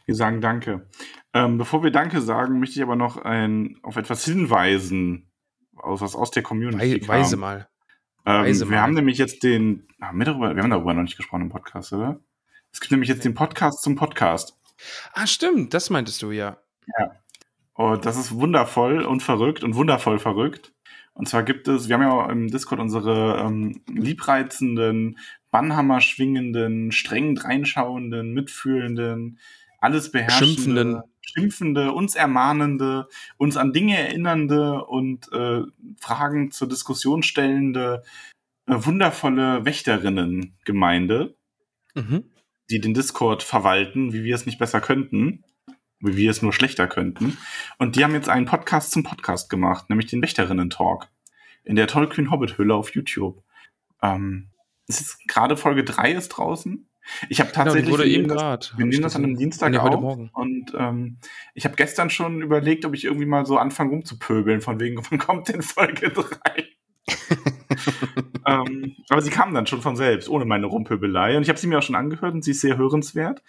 Wir sagen Danke. Ähm, bevor wir Danke sagen, möchte ich aber noch ein, auf etwas hinweisen, aus, was aus der Community Wei kam. weise mal. Ähm, wir haben nämlich jetzt den, haben wir, darüber, wir haben darüber noch nicht gesprochen im Podcast, oder? Es gibt nämlich jetzt den Podcast zum Podcast. Ah, stimmt, das meintest du ja. Und das ist wundervoll und verrückt und wundervoll verrückt. Und zwar gibt es, wir haben ja im Discord unsere ähm, liebreizenden, Bannhammer schwingenden, streng reinschauenden, mitfühlenden, alles beherrschende, Schimpfenden. Schimpfende, uns ermahnende, uns an Dinge erinnernde und äh, Fragen zur Diskussion stellende, äh, wundervolle Wächterinnen-Gemeinde, Mhm. die den Discord verwalten, wie wir es nicht besser könnten, wie wir es nur schlechter könnten. Und die haben jetzt einen Podcast zum Podcast gemacht, nämlich den Wächterinnen-Talk in der tollkühnen Hobbit-Höhle auf YouTube. Ähm, es ist gerade Folge 3 ist draußen. Ich habe Genau, tatsächlich die wurde eben gerade. wir nehmen das an einem Dienstag nee, heute auf. Morgen. Und ähm, ich habe gestern schon überlegt, ob ich irgendwie mal so anfange rumzupöbeln, von wegen, wann kommt denn Folge 3? ähm, aber sie kam dann schon von selbst, ohne meine Rumpöbelei. Und ich habe sie mir auch schon angehört und sie ist sehr hörenswert.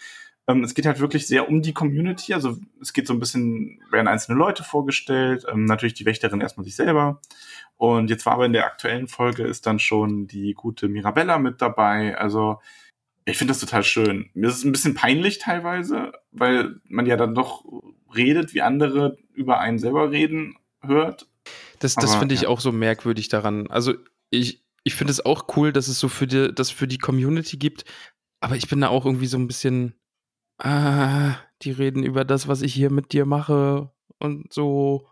Ähm, es geht halt wirklich sehr um die Community. Also es geht so ein bisschen, werden einzelne Leute vorgestellt, ähm, natürlich die Wächterin erstmal sich selber. Und jetzt war aber in der aktuellen Folge ist dann schon die gute Mirabella mit dabei. Also ich finde das total schön. Mir ist es ein bisschen peinlich teilweise, weil man ja dann doch redet, wie andere über einen selber reden hört. Das, das finde ich ja. auch so merkwürdig daran. Also ich, ich finde es auch cool, dass es so für die, das für die Community gibt, aber ich bin da auch irgendwie so ein bisschen, ah, die reden über das, was ich hier mit dir mache und so.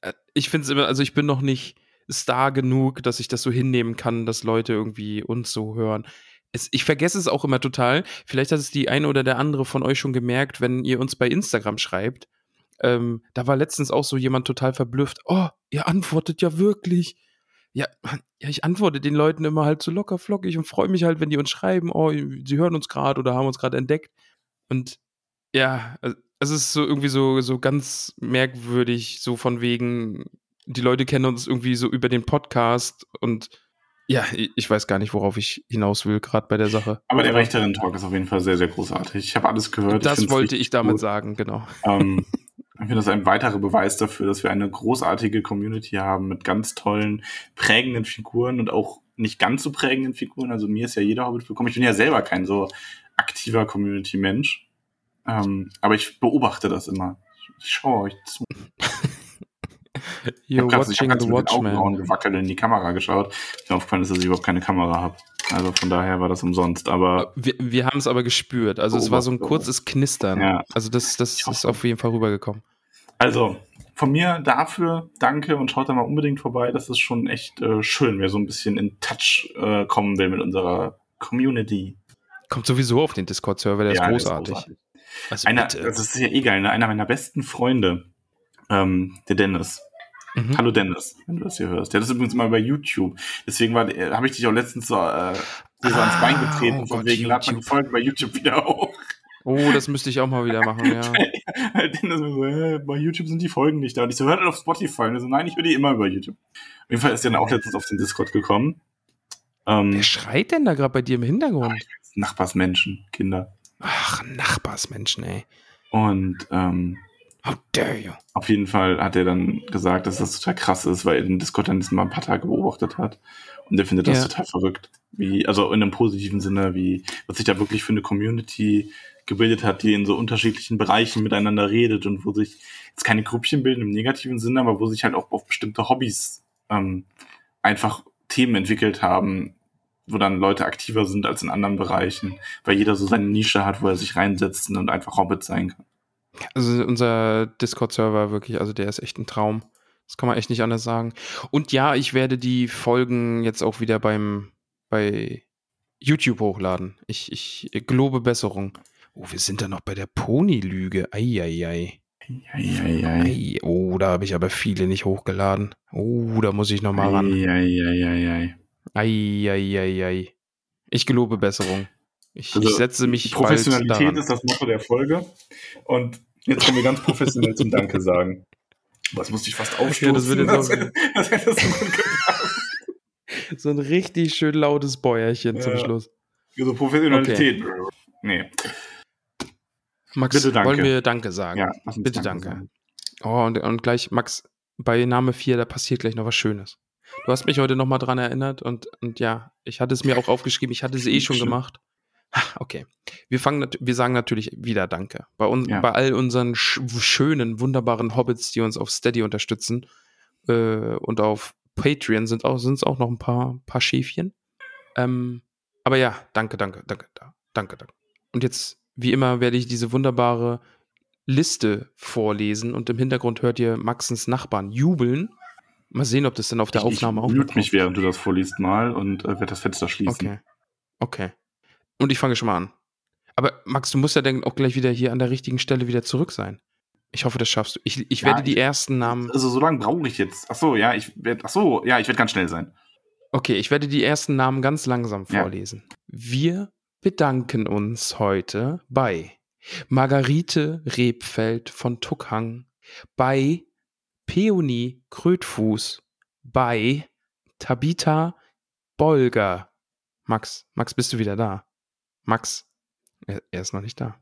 Äh, Ich finde es immer, also ich bin noch nicht Star genug, dass ich das so hinnehmen kann, dass Leute irgendwie uns so hören. Es, ich vergesse es auch immer total. Vielleicht hat es die eine oder der andere von euch schon gemerkt, wenn ihr uns bei Instagram schreibt. Ähm, da war letztens auch so jemand total verblüfft. Oh, ihr antwortet ja wirklich. Ja, ja, ich antworte den Leuten immer halt so locker flockig und freue mich halt, wenn die uns schreiben, oh, sie hören uns gerade oder haben uns gerade entdeckt. Und ja, also es ist so irgendwie so, so ganz merkwürdig, so von wegen, die Leute kennen uns irgendwie so über den Podcast und ja, ich ich weiß gar nicht, worauf ich hinaus will, gerade bei der Sache. Aber der Wächterin-Talk ist auf jeden Fall sehr, sehr großartig. Ich habe alles gehört. Das find's wollte ich damit gut. sagen, genau. Ähm, ich finde das ein weiterer Beweis dafür, dass wir eine großartige Community haben mit ganz tollen, prägenden Figuren und auch nicht ganz so prägenden Figuren. Also mir ist ja jeder Hobbit willkommen. Ich bin ja selber kein so aktiver Community-Mensch. Ähm, aber ich beobachte das immer. Ich schaue euch zu. You're ich habe watching gerade the Watchmen. gewackelt in die Kamera geschaut. Mir aufgefallen ist, dass ich überhaupt keine Kamera habe. Also von daher war das umsonst. Aber Wir, wir haben es aber gespürt. Also es war so ein kurzes Knistern. Ja. Also das, das Ich ist auf jeden Fall rübergekommen. Also, von mir dafür danke und schaut da mal unbedingt vorbei. Das ist schon echt äh, schön, wer so ein bisschen in Touch äh, kommen will mit unserer Community. Kommt sowieso auf den Discord-Server, der Ja, ist großartig. Also Einer, das ist ja eh geil, ne? einer meiner besten Freunde, ähm, der Dennis. Mhm. Hallo Dennis, wenn du das hier hörst. Der ist übrigens mal bei YouTube. Deswegen äh, habe ich dich auch letztens so, äh, so ans Ah, Bein getreten, oh von Gott, wegen, lad mal die YouTube. Folge bei YouTube wieder hoch. Oh, das müsste ich auch mal wieder machen, ja. Dennis so, äh, bei YouTube sind die Folgen nicht da. Und ich so, hört auf Spotify. Und so, nein, ich höre die immer über YouTube. Auf jeden Fall ist er dann auch letztens auf den Discord gekommen. Ähm, Wer schreit denn da gerade bei dir im Hintergrund? Nachbarsmenschen, Kinder. Ach, Nachbarsmenschen, ey. Und ähm, How dare you? auf jeden Fall hat er dann gesagt, dass das total krass ist, weil er den Discord dann mal ein paar Tage beobachtet hat. Und er findet das Ja. total verrückt. Wie, also in einem positiven Sinne, wie, was sich da wirklich für eine Community gebildet hat, die in so unterschiedlichen Bereichen miteinander redet und wo sich jetzt keine Grüppchen bilden im negativen Sinne, aber wo sich halt auch auf bestimmte Hobbys ähm, einfach Themen entwickelt haben, wo dann Leute aktiver sind als in anderen Bereichen, weil jeder so seine Nische hat, wo er sich reinsetzt und einfach Hobbit sein kann. Also unser Discord-Server wirklich, also der ist echt ein Traum. Das kann man echt nicht anders sagen. Und ja, ich werde die Folgen jetzt auch wieder beim bei YouTube hochladen. Ich, ich gelobe Besserung. Oh, wir sind da noch bei der Pony-Lüge. Eieiei. Eieiei. Ei, oh, da habe ich aber viele nicht hochgeladen. Oh, da muss ich noch mal ran. Eieiei. Eieiei. Ich gelobe Besserung. Ich, Also, ich setze mich Professionalität ist das Motto der Folge. Und jetzt können wir ganz professionell zum Danke sagen. Was musste ich fast das wird jetzt das, auch- hätte- das hätte so gut gepasst. So ein richtig schön lautes Bäuerchen zum Ja. Schluss. So Professionalität. Nee. Max, Bitte danke. wollen wir Danke sagen? Ja, Bitte danke. sagen. Oh, und, und gleich, Max, bei Name 4, da passiert gleich noch was Schönes. Du hast mich heute nochmal dran erinnert und, und ja, ich hatte es mir auch aufgeschrieben, ich hatte es eh schon gemacht. Okay. Wir fangen, wir sagen natürlich wieder Danke. Bei uns, Ja. bei all unseren sch schönen, wunderbaren Hobbits, die uns auf Steady unterstützen äh, und auf Patreon sind auch, auch noch ein paar, paar Schäfchen. Ähm, aber ja, danke, danke, danke, da- danke, danke. Und jetzt, wie immer, werde ich diese wunderbare Liste vorlesen und im Hintergrund hört ihr Maxens Nachbarn jubeln. Mal sehen, ob das dann auf der Aufnahme ich auch mute mit mich, während du das vorliest, mal und äh, werde das Fenster schließen. Okay. Okay. Und ich fange schon mal an. Aber Max, du musst ja dann auch gleich wieder hier an der richtigen Stelle wieder zurück sein. Ich hoffe, das schaffst du. Ich, ich Ja, werde die ich- ersten Namen. Also so lange brauche ich jetzt. Ach so, ja, ich werde. Ach so, ja, ich werde ganz schnell sein. Okay, ich werde die ersten Namen ganz langsam Ja. vorlesen. Wir bedanken uns heute bei Margarite Rebfeld von Tuckhang, bei Peony Krötfuß, bei Tabitha Bolger. Max, Max, bist du wieder da? Max, er, er ist noch nicht da.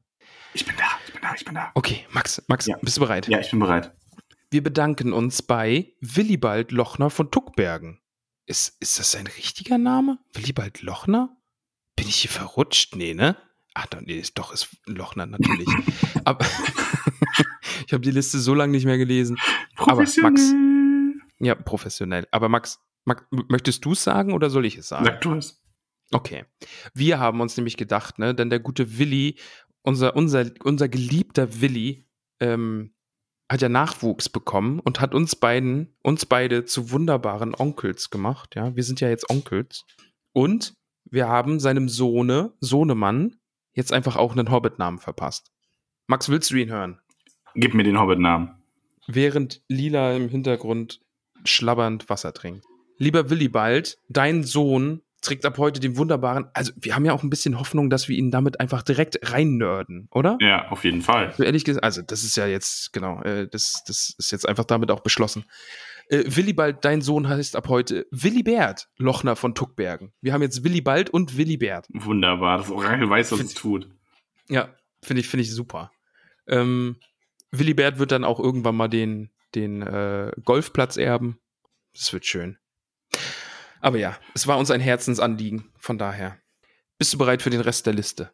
Ich bin da, ich bin da, ich bin da. Okay, Max, Max, Ja. bist du bereit? Ja, ich bin bereit. Wir bedanken uns bei Willibald Lochner von Tuckbergen. Ist, ist das sein richtiger Name? Willibald Lochner? Bin ich hier verrutscht? Nee, ne? Ach, doch, nee, ist doch, ist Lochner natürlich. Aber ich habe die Liste so lange nicht mehr gelesen. Aber Max- Professionell. Ja, professionell. Aber Max, Max möchtest du es sagen oder soll ich es sagen? Sag du es. Okay. Wir haben uns nämlich gedacht, ne, denn der gute Willi, unser, unser, unser geliebter Willi, ähm, hat ja Nachwuchs bekommen und hat uns beiden, uns beide zu wunderbaren Onkels gemacht. Ja, wir sind ja jetzt Onkels. Und wir haben seinem Sohne, Sohnemann, jetzt einfach auch einen Hobbit-Namen verpasst. Max, willst du ihn hören? Gib mir den Hobbit-Namen. während Lila im Hintergrund schlabbernd Wasser trinkt. Lieber Willibald, dein Sohn trägt ab heute den wunderbaren, also wir haben ja auch ein bisschen Hoffnung, dass wir ihn damit einfach direkt reinnörden, oder? Ja, auf jeden Fall. So ehrlich gesagt, also das ist ja jetzt, genau, äh, das, das ist jetzt einfach damit auch beschlossen. Äh, Willibald, dein Sohn heißt ab heute Willibert Lochner von Tuckbergen. Wir haben jetzt Willibald und Willibert. Wunderbar. Das Orakel weiß, was es tut. Ja, finde ich, finde ich super. Ähm, Willibert wird dann auch irgendwann mal den, den äh, Golfplatz erben. Das wird schön. Aber ja, es war uns ein Herzensanliegen, von daher. Bist du bereit für den Rest der Liste?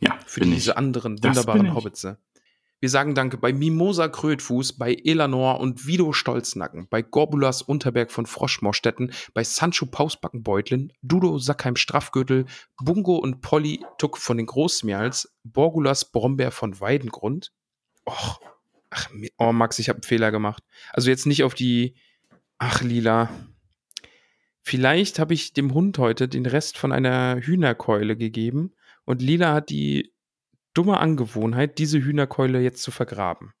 Ja, Für diese ich. anderen wunderbaren ich. Hobbitze. Wir sagen Danke bei Mimosa Krötfuß, bei Elanor und Vido Stolznacken, bei Gorbulas Unterberg von Froschmorstetten, bei Sancho Pausbackenbeutlin, Dudo Sackheim Straffgürtel, Bungo und Polly Tuck von den Großmials, Borgulas Brombeer von Weidengrund. Och, ach, oh Max, ich habe einen Fehler gemacht. Also jetzt nicht auf die, ach Lila. Vielleicht habe ich dem Hund heute den Rest von einer Hühnerkeule gegeben und Lila hat die dumme Angewohnheit, diese Hühnerkeule jetzt zu vergraben.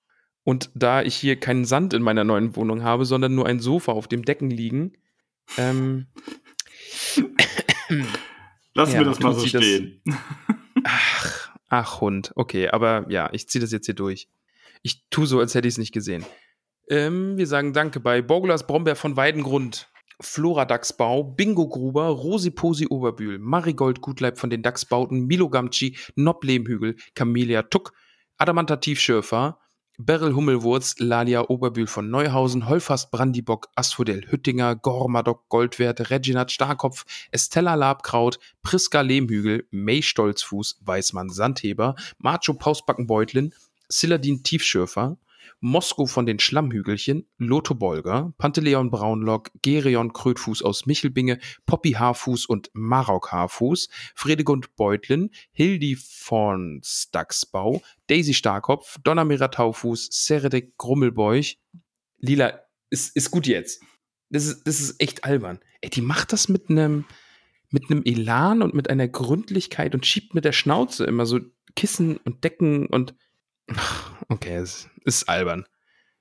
Und da ich hier keinen Sand in meiner neuen Wohnung habe, sondern nur ein Sofa auf dem Decken liegen, ähm, Lassen Ja, wir das mal so sie das- stehen. ach, ach Hund, okay, aber ja, ich ziehe das jetzt hier durch. Ich tue so, als hätte ich es nicht gesehen. Ähm, wir sagen Danke bei Borgulas Brombeer von Weidengrund, Flora Dachsbau, Bingo Gruber, Rosi Posi Oberbühl, Marigold Gutleib von den Dachsbauten, Milo Gamci, Nob Lehmhügel, Camelia Tuck, Adamanta Tiefschürfer, Beryl Hummelwurz, Lalia Oberbühl von Neuhausen, Holfast Brandibock, Asphodel Hüttinger, Gormadok Goldwert, Reginat Starkopf, Estella Labkraut, Priska Lehmhügel, May Stolzfuß, Weißmann Sandheber, Macho Pausbackenbeutlin, Siladin Tiefschürfer, Mosko von den Schlammhügelchen, Lotho Bolger, Panteleon Braunlock, Gerion Krötfuß aus Michelbinge, Poppy Haarfuß und Marok Haarfuß, Fredegund Beutlin, Hildi von Staxbau, Daisy Starkopf, Donnermira Taufuß, Seredek Grummelbeuch. Lila, ist, ist gut jetzt. Das ist, das ist echt albern. Ey, die macht das mit einem mit einem Elan und mit einer Gründlichkeit und schiebt mit der Schnauze immer so Kissen und Decken und okay, es ist albern.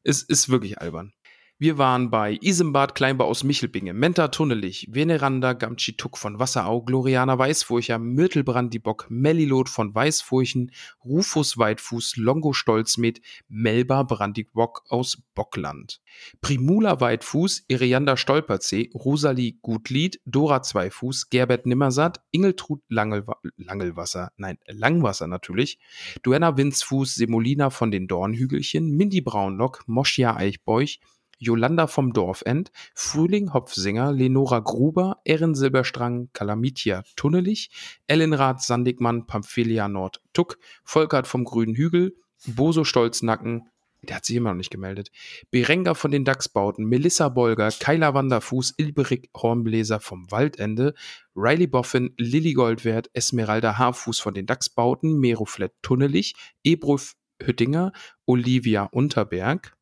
Es ist wirklich albern. Wir waren bei Isembad Kleinbau aus Michelbinge, Menta Tunnelich, Veneranda Gamtschituk von Wasserau, Gloriana Weißfurcher, Myrtel Brandibock, Mellilot von Weißfurchen, Rufus Weitfuß, Longo Stolzmet, Melba Brandibock aus Bockland. Primula Weitfuß, Irianda Stolperzee, Rosalie Gutlied, Dora Zweifuß, Gerbert Nimmersatt, Ingeltrud Langelwa Langelwasser, nein, Langwasser natürlich, Duenna Winzfuß, Semolina von den Dornhügelchen, Mindy Braunlock, Moschia Eichbeuch, Jolanda vom Dorfend, Frühling Hopfsinger, Lenora Gruber, Erin Silberstrang, Kalamitia Tunnelich, Ellenrath Sandigmann, Pamphilia Nord Tuck, Volkert vom Grünen Hügel, Boso Stolznacken, der hat sich immer noch nicht gemeldet, Berenga von den Dachsbauten, Melissa Bolger, Kyla Wanderfuß, Ilberik Hornbläser vom Waldende, Riley Boffin, Lilly Goldwert, Esmeralda Haarfuß von den Dachsbauten, Meroflet Tunnelich, Ebruf Hüttinger, Olivia Unterberg,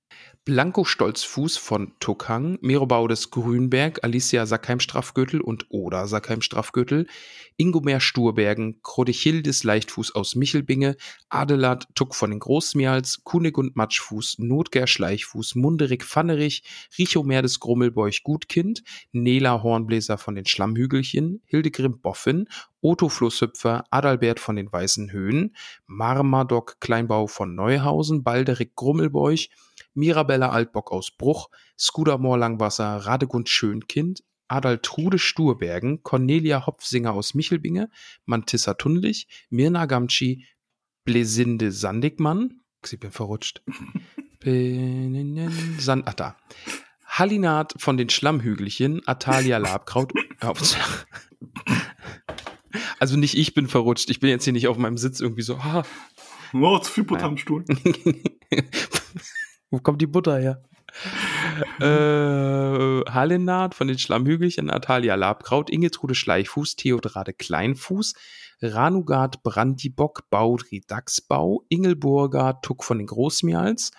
Blanco Stolzfuß von Tuckhang, Merobaudes Grünberg, Alicia Sackheim-Straffgürtel und Oda Sackheim-Straffgürtel, Ingomer Sturbergen, Krodechildis Leichtfuß aus Michelbinge, Adelard Tuck von den Großmials, Kunigund Matschfuß, Notger Schleichfuß, Munderig Pfannerich, Richomer des Grummelbeuch Gutkind, Nela Hornbläser von den Schlammhügelchen, Hildegrim Boffin, Otto Flusshüpfer, Adalbert von den Weißen Höhen, Marmadoc Kleinbau von Neuhausen, Balderik Grummelbeuch, Mirabella Altbock aus Bruch, Skudamor Langwasser, Radegund Schönkind, Adaltrude Sturbergen, Cornelia Hopfsinger aus Michelbinge, Mantissa Tunlich, Mirna Gamci, Blesinde Sandigmann, ich bin verrutscht, Sand, ach da, Hallinat von den Schlammhügelchen, Atalia Labkraut. Also nicht ich bin verrutscht, ich bin jetzt hier nicht auf meinem Sitz irgendwie so, ah, Oh, zu viel Butter am Stuhl. Wo kommt die Butter her? äh, Hallennaht von den Schlammhügelchen, Natalia Labkraut, Ingetrude Schleichfuß, Theodrade Kleinfuß, Ranugard Brandibock, Baudri Dachsbau, Ingelburger Tuck von den Großmials,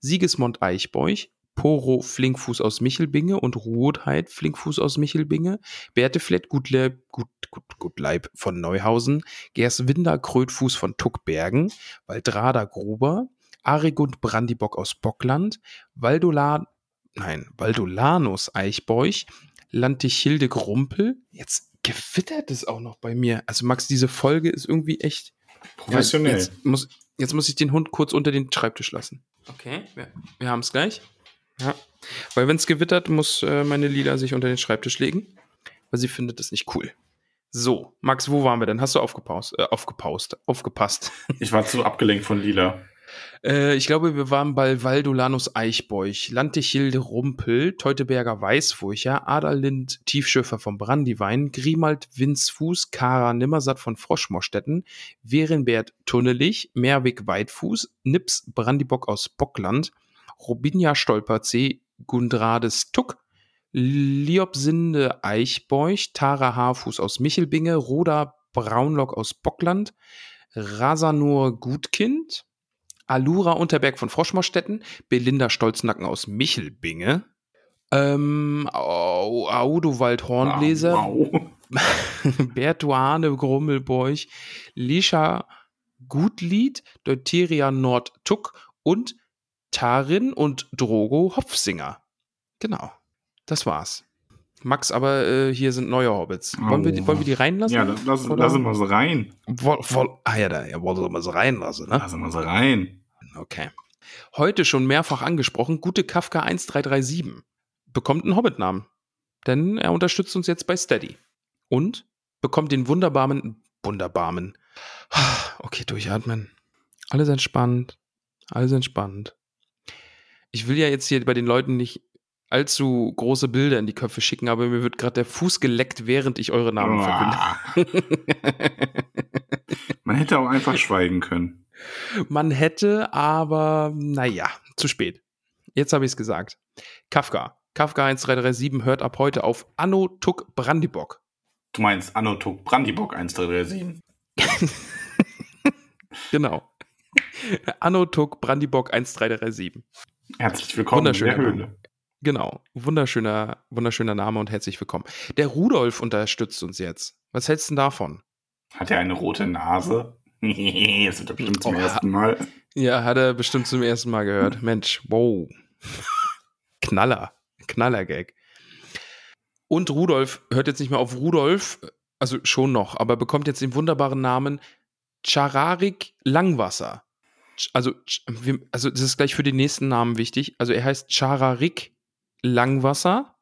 Sigismund Eichbeuch, Poro Flinkfuß aus Michelbinge und Ruotheit Flinkfuß aus Michelbinge, Berteflett Gutleib, Gut, Gut, Gutleib von Neuhausen, Gerswinder Krötfuß von Tuckbergen, Waldrada Gruber, Arigund Brandibock aus Bockland, Valdola, nein, Valdolanus Eichbeuch, Lantichilde Grumpel. Jetzt gewittert es auch noch bei mir. Also Max, diese Folge ist irgendwie echt Professionell. Ja, jetzt, muss, jetzt muss ich den Hund kurz unter den Schreibtisch lassen. Okay, wir, wir haben es gleich. Ja. Weil wenn es gewittert, muss äh, meine Lila sich unter den Schreibtisch legen, weil sie findet das nicht cool. So, Max, wo waren wir denn? Hast du aufgepaust, äh, aufgepaust, aufgepasst? Ich war zu abgelenkt von Lila. Äh, ich glaube, wir waren bei Valdolanus Eichbeuch, Lantichilde Rumpel, Teuteberger Weißfurcher, Adalind Tiefschöfer vom Brandywein, Grimald Winzfuß, Kara Nimmersatt von Froschmorstetten, Werenbert Tunnelich, Merwig Weitfuß, Nips Brandybock aus Bockland, Robinja Stolperzee, Gundrades Tuck, Liobsinde Eichbeuch, Tara Haarfuß aus Michelbinge, Roda Braunlock aus Bockland, Rasanur Gutkind, Alura Unterberg von Froschmorstetten, Belinda Stolznacken aus Michelbinge, ähm, Au- Audowald Hornbläser, Wow. Bertuane Grummelbeuch, Lisha Gutlied, Deuteria Nordtuck und Tarin und Drogo Hopfsinger. Genau, das war's. Max, aber äh, hier sind neue Hobbits. Wollen, wir, die- Oh. wollen wir die reinlassen? Ja, lass, Oder- lassen wir sie rein. Woll, woll, ah ja, da ja, wollte wir so reinlassen, ne? Lassen wir sie rein. Okay. Heute schon mehrfach angesprochen, gute Kafka 1337 bekommt einen Hobbit-Namen. Denn er unterstützt uns jetzt bei Steady. Und bekommt den wunderbaren, wunderbaren, okay, durchatmen. Alles entspannt. Alles entspannt. Ich will ja jetzt hier bei den Leuten nicht allzu große Bilder in die Köpfe schicken, aber mir wird gerade der Fuß geleckt, während ich eure Namen verkünde. Man hätte auch einfach schweigen können. Man hätte, aber naja, zu spät. Jetzt habe ich es gesagt. Kafka. Kafka 1337 hört ab heute auf Anno Tuck Brandybock. Du meinst Anno Tuck Brandybock 1337. Genau. Anno Tuck Brandybock 1337. Herzlich willkommen in der Höhle. Genau. Wunderschöner, wunderschöner Name und herzlich willkommen. Der Rudolf unterstützt uns jetzt. Was hältst du denn davon? Hat er eine rote Nase? das wird er bestimmt zum Oh, ersten Mal. Ja, hat er bestimmt zum ersten Mal gehört. Mensch, wow. Knaller. Knaller-Gag. Und Rudolf hört jetzt nicht mehr auf Rudolf, also schon noch, aber bekommt jetzt den wunderbaren Namen Chararik Langwasser. Also, also das ist gleich für den nächsten Namen wichtig. Also er heißt Chararik Langwasser.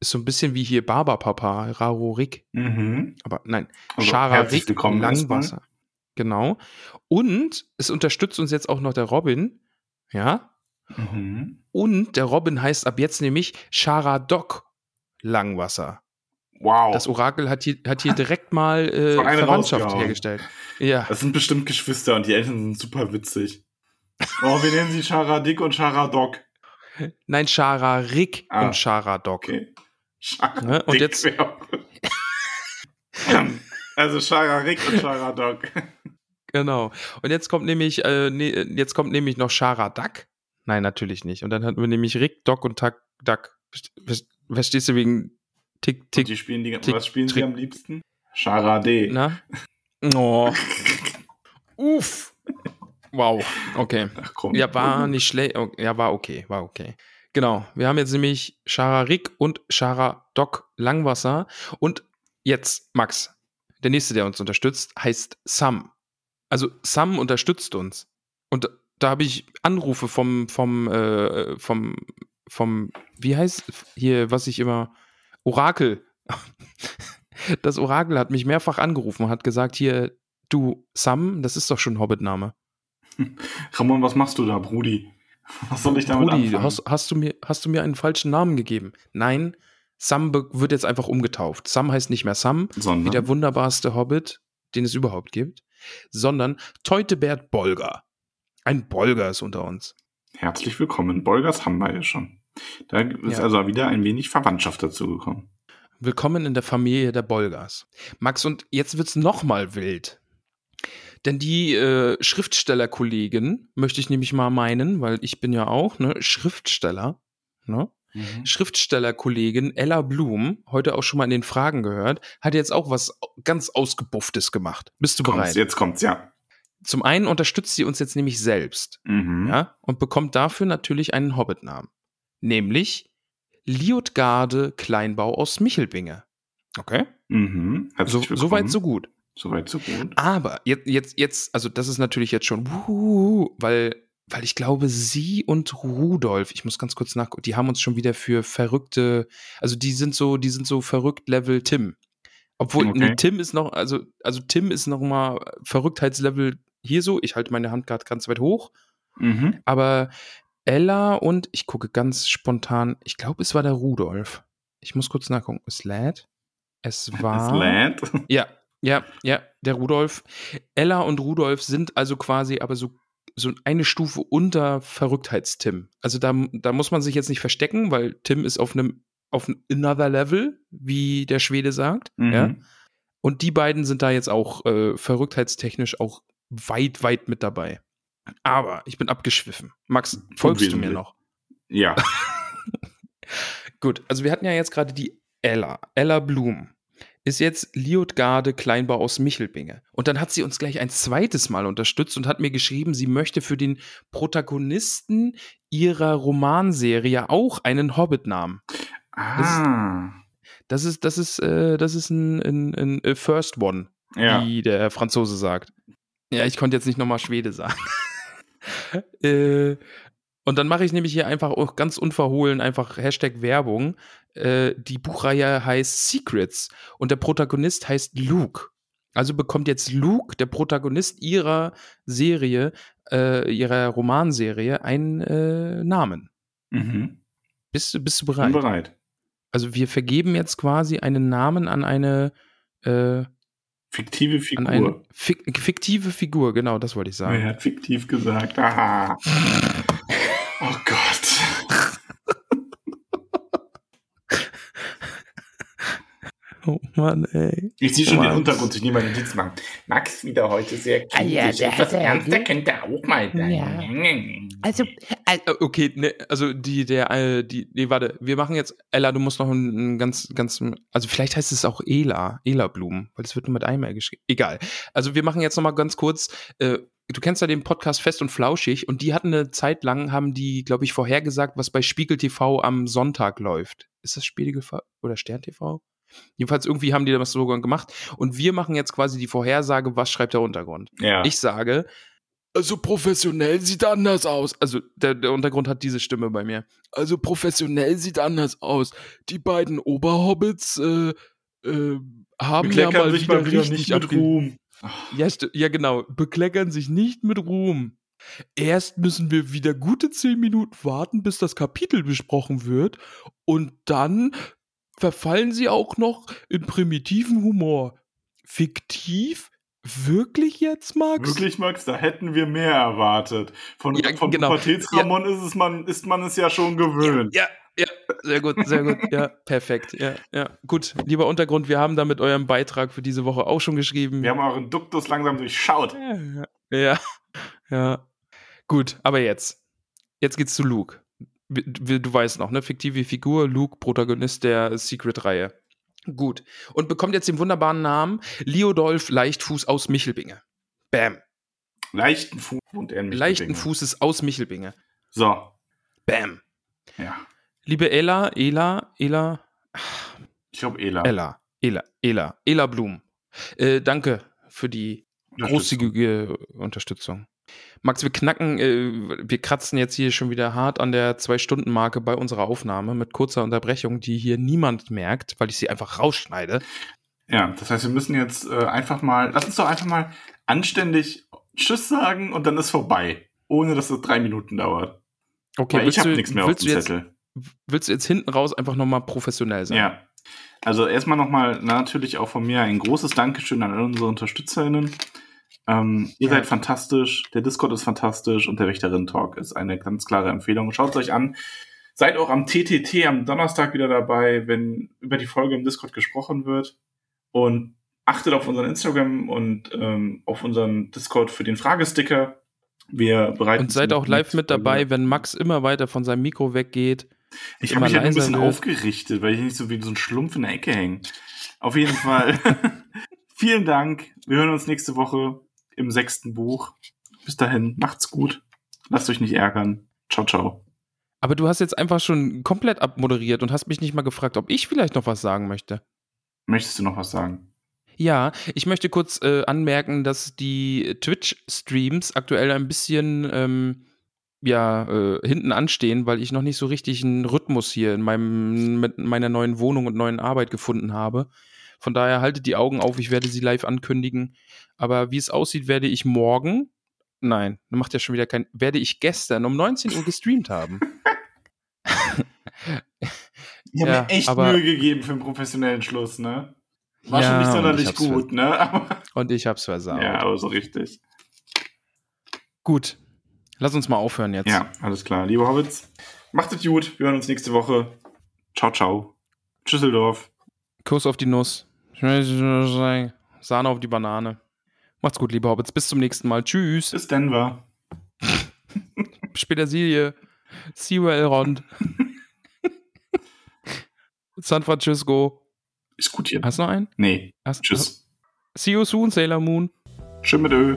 Ist so ein bisschen wie hier Barberpapa, Rarorik. Mhm. Aber nein, Also, Chararik herzlich willkommen Langwasser. Genau. Und es unterstützt uns jetzt auch noch der Robin. Ja. Mhm. Und der Robin heißt ab jetzt nämlich Charadok Langwasser. Wow. Das Orakel hat hier, hat hier direkt mal äh, Verwandtschaft hergestellt. Ja. Das sind bestimmt Geschwister und die Eltern sind super witzig. Oh, wir nennen sie Charadik und Charadok. Nein, Chararik Ah. und Charadok. Okay. Charadik Ne, und jetzt- gut. also Chararik und Charadok. Genau. Und jetzt kommt nämlich, äh, nee, jetzt kommt nämlich noch Charadak. Nein, natürlich nicht. Und dann hatten wir nämlich Rick, Doc und Tak, Duck. Ver- Verstehst du wegen Tick, Und die Tick, spielen die, Tick, was spielen sie am liebsten? Charade. na? Oh. Uff. Wow. Okay. Ach komm. Ja, war nicht schlecht. Ja, war okay, war okay. Genau. Wir haben jetzt nämlich Chararik und Charadok Langwasser. Und jetzt, Max, der nächste, der uns unterstützt, heißt Sam. Also Sam unterstützt uns. Und da habe ich Anrufe vom, vom, äh, vom, vom, wie heißt hier, was ich immer, Orakel. Das Orakel hat mich mehrfach angerufen und hat gesagt, hier, du, Sam, das ist doch schon ein Hobbit-Name. Ramon, was machst du da, Brudi? Was soll ich damit Brudi, anfangen? hast, hast, du mir, hast du mir einen falschen Namen gegeben? Nein, Sam wird jetzt einfach umgetauft. Sam heißt nicht mehr Sam, wie Sondern der wunderbarste Hobbit, den es überhaupt gibt, sondern Teutebert Bolger. Ein Bolger ist unter uns. herzlich willkommen. Bolgers haben wir ja schon. Da ist Ja. also wieder ein wenig Verwandtschaft dazugekommen. Willkommen in der Familie der Bolgers. Max, und jetzt wird's noch mal wild. Denn die äh, Schriftstellerkollegen, möchte ich nämlich mal meinen, weil ich bin ja auch ne, Schriftsteller, ne? Schriftstellerkollegin Ella Blum, heute auch schon mal in den Fragen gehört, hat jetzt auch was ganz Ausgebufftes gemacht. Bist du Kommt's, bereit? jetzt kommt's, ja. Zum einen unterstützt sie uns jetzt nämlich selbst, Mhm. ja, und bekommt dafür natürlich einen Hobbit-Namen. Nämlich Liotgarde Kleinbau aus Michelbinge. Okay? Mhm. So, so weit, so gut. Soweit, so gut. Aber jetzt, jetzt, jetzt, also das ist natürlich jetzt schon, wuhu, weil, weil ich glaube, sie und Rudolf, ich muss ganz kurz nachgucken, die haben uns schon wieder für verrückte, also die sind so, die sind so verrückt Level Tim. Obwohl, Okay. nee, Tim ist noch, also, also Tim ist noch mal Verrücktheitslevel hier so, ich halte meine Hand gerade ganz weit hoch, Mhm. Aber Ella und ich gucke ganz spontan, ich glaube, es war der Rudolf. Ich muss kurz nachgucken. Es lädt. Es war. Das Land. Ja, ja, ja, der Rudolf. Ella und Rudolf sind also quasi aber so, so eine Stufe unter Verrücktheits-Tim. Also da, da muss man sich jetzt nicht verstecken, weil Tim ist auf einem auf einem another level, wie der Schwede sagt. Mhm. Ja. Und die beiden sind da jetzt auch äh, verrücktheitstechnisch auch weit, weit mit dabei. Aber ich bin abgeschwiffen. Max, folgst du mir noch? Ja. Gut, also wir hatten ja jetzt gerade die Ella. Ella Blum ist jetzt Liotgarde Kleinbau aus Michelbinge. Und dann hat sie uns gleich ein zweites Mal unterstützt und hat mir geschrieben, sie möchte für den Protagonisten ihrer Romanserie auch einen Hobbit-Namen. Ah. Das ist, das ist, äh, das ist ein, ein, ein, äh, First One, Ja. wie der Franzose sagt. Ja, ich konnte jetzt nicht nochmal Schwede sagen. äh, und dann mache ich nämlich hier einfach auch ganz unverhohlen einfach Hashtag Werbung. Äh, die Buchreihe heißt Secrets und der Protagonist heißt Luke. Also bekommt jetzt Luke, der Protagonist ihrer Serie, äh, ihrer Romanserie, einen äh, Namen. Mhm. Bist, du- bist du Bin bereit? bereit. Also wir vergeben jetzt quasi einen Namen an eine äh, Fiktive an eine Figur. fik fiktive Figur, genau, das wollte ich sagen. Er hat fiktiv gesagt. Ah. Oh Gott. Oh Mann, ey. Ich sehe schon Mann. den Untergrund, ich nehme meine Notizen machen. Max wieder heute sehr Ah ja, kritisch. der Etwas hat ja- ernster könnte auch mal sein. Ja. Also, Äh, Okay, ne, also die, der, äh, die, nee, warte, wir machen jetzt, Ella, du musst noch einen, ganz, ganz, also vielleicht heißt es auch Ela, Ela Blumen, weil es wird nur mit einem L geschrieben. Egal. Also wir machen jetzt noch mal ganz kurz, äh, du kennst ja den Podcast Fest und Flauschig und die hatten eine Zeit lang, haben die, glaube ich, vorhergesagt, was bei Spiegel TV am Sonntag läuft. Ist das Spiegel TV oder Stern TV? Jedenfalls irgendwie haben die das so gemacht und wir machen jetzt quasi die Vorhersage, was schreibt der Untergrund. Ja. Ich sage, also professionell sieht anders aus. Also der, der Untergrund hat diese Stimme bei mir. Also professionell sieht anders aus. Die beiden Oberhobbits äh, äh, haben ja Bekleckern mal sich wieder richtig nicht mit Ruhm. Ja, ja, genau. Bekleckern sich nicht mit Ruhm. Erst müssen wir wieder gute zehn Minuten warten, bis das Kapitel besprochen wird. Und dann verfallen sie auch noch in primitiven Humor. Fiktiv? Wirklich jetzt, Max? Wirklich, Max, da hätten wir mehr erwartet. Von, Ja, von genau. Pubertätsramon ist, es man, ist man es ja schon gewöhnt. Ja, ja, sehr gut, sehr gut. Ja, perfekt. Ja, ja. Gut, lieber Untergrund, wir haben damit euren Beitrag für diese Woche auch schon geschrieben. Wir haben euren Duktus langsam durchschaut. Ja, ja. Gut, aber jetzt. Jetzt geht's zu Luke. Du weißt noch, ne? Fiktive Figur, Luke, Protagonist der Secret-Reihe. Gut. Und bekommt jetzt den wunderbaren Namen Leodolf Leichtfuß aus Michelbinge. Bam. Leichten Fuß und er Leichten. Fußes aus Michelbinge. So, Bam. ja. Liebe Ella, Ela, Ela, Ich glaube, Ela. Ella, Ela, Ela, Ela Blum. Äh, danke für die großzügige Unterstützung. Max, wir knacken, äh, wir kratzen jetzt hier schon wieder hart an der Zwei-Stunden-Marke bei unserer Aufnahme mit kurzer Unterbrechung, die hier niemand merkt, weil ich sie einfach rausschneide. Ja, das heißt, wir müssen jetzt äh, einfach mal, lass uns doch einfach mal anständig Tschüss sagen und dann ist vorbei. Ohne dass es drei Minuten dauert. Okay, Weil ich habe nichts mehr auf dem jetzt, Zettel. willst du jetzt hinten raus einfach nochmal professionell sein? Ja. Also erstmal nochmal natürlich auch von mir ein großes Dankeschön an all unsere UnterstützerInnen. Ähm, ihr Ja. seid fantastisch, der Discord ist fantastisch und der Wächterin-Talk ist eine ganz klare Empfehlung. Schaut es euch an. Seid auch am TTT am Donnerstag wieder dabei, wenn über die Folge im Discord gesprochen wird. Und achtet auf unseren Instagram und ähm, auf unseren Discord für den Fragesticker. Wir bereiten Und seid auch live mit dabei, wenn Max immer weiter von seinem Mikro weggeht. Ich habe mich halt ein bisschen wird. aufgerichtet, weil ich nicht so wie so ein Schlumpf in der Ecke hänge. Auf jeden Fall. Vielen Dank. Wir hören uns nächste Woche im sechsten Buch. Bis dahin, macht's gut. Lasst euch nicht ärgern. Ciao, ciao. Aber du hast jetzt einfach schon komplett abmoderiert und hast mich nicht mal gefragt, ob ich vielleicht noch was sagen möchte. Möchtest du noch was sagen? Ja, ich möchte kurz äh, anmerken, dass die Twitch-Streams aktuell ein bisschen ähm, ja, äh, hinten anstehen, weil ich noch nicht so richtig einen Rhythmus hier in meinem, mit meiner neuen Wohnung und neuen Arbeit gefunden habe. Von daher haltet die Augen auf, ich werde sie live ankündigen. Aber wie es aussieht, werde ich morgen Nein, macht ja schon wieder kein. Werde ich gestern um 19 Uhr gestreamt haben. Ich habe Ja, mir echt aber- Mühe gegeben für einen professionellen Schluss, ne? War Ja, schon nicht sonderlich gut, ne? Aber, Und ich hab's versaut. ja, aber so richtig. Gut. Lass uns mal aufhören jetzt. Ja, alles klar. Liebe Hobbits, macht es gut. Wir hören uns nächste Woche. Ciao, ciao. Tschüsseldorf. Kuss auf die Nuss. Sahne auf die Banane. Macht's gut, liebe Hobbits. Bis zum nächsten Mal. Tschüss. Bis Denver. See you, Elrond. San Francisco. Ist gut hier. Hast du noch einen? Nee. Hast, Tschüss. See you soon, Sailor Moon. Tschüss mit Ö.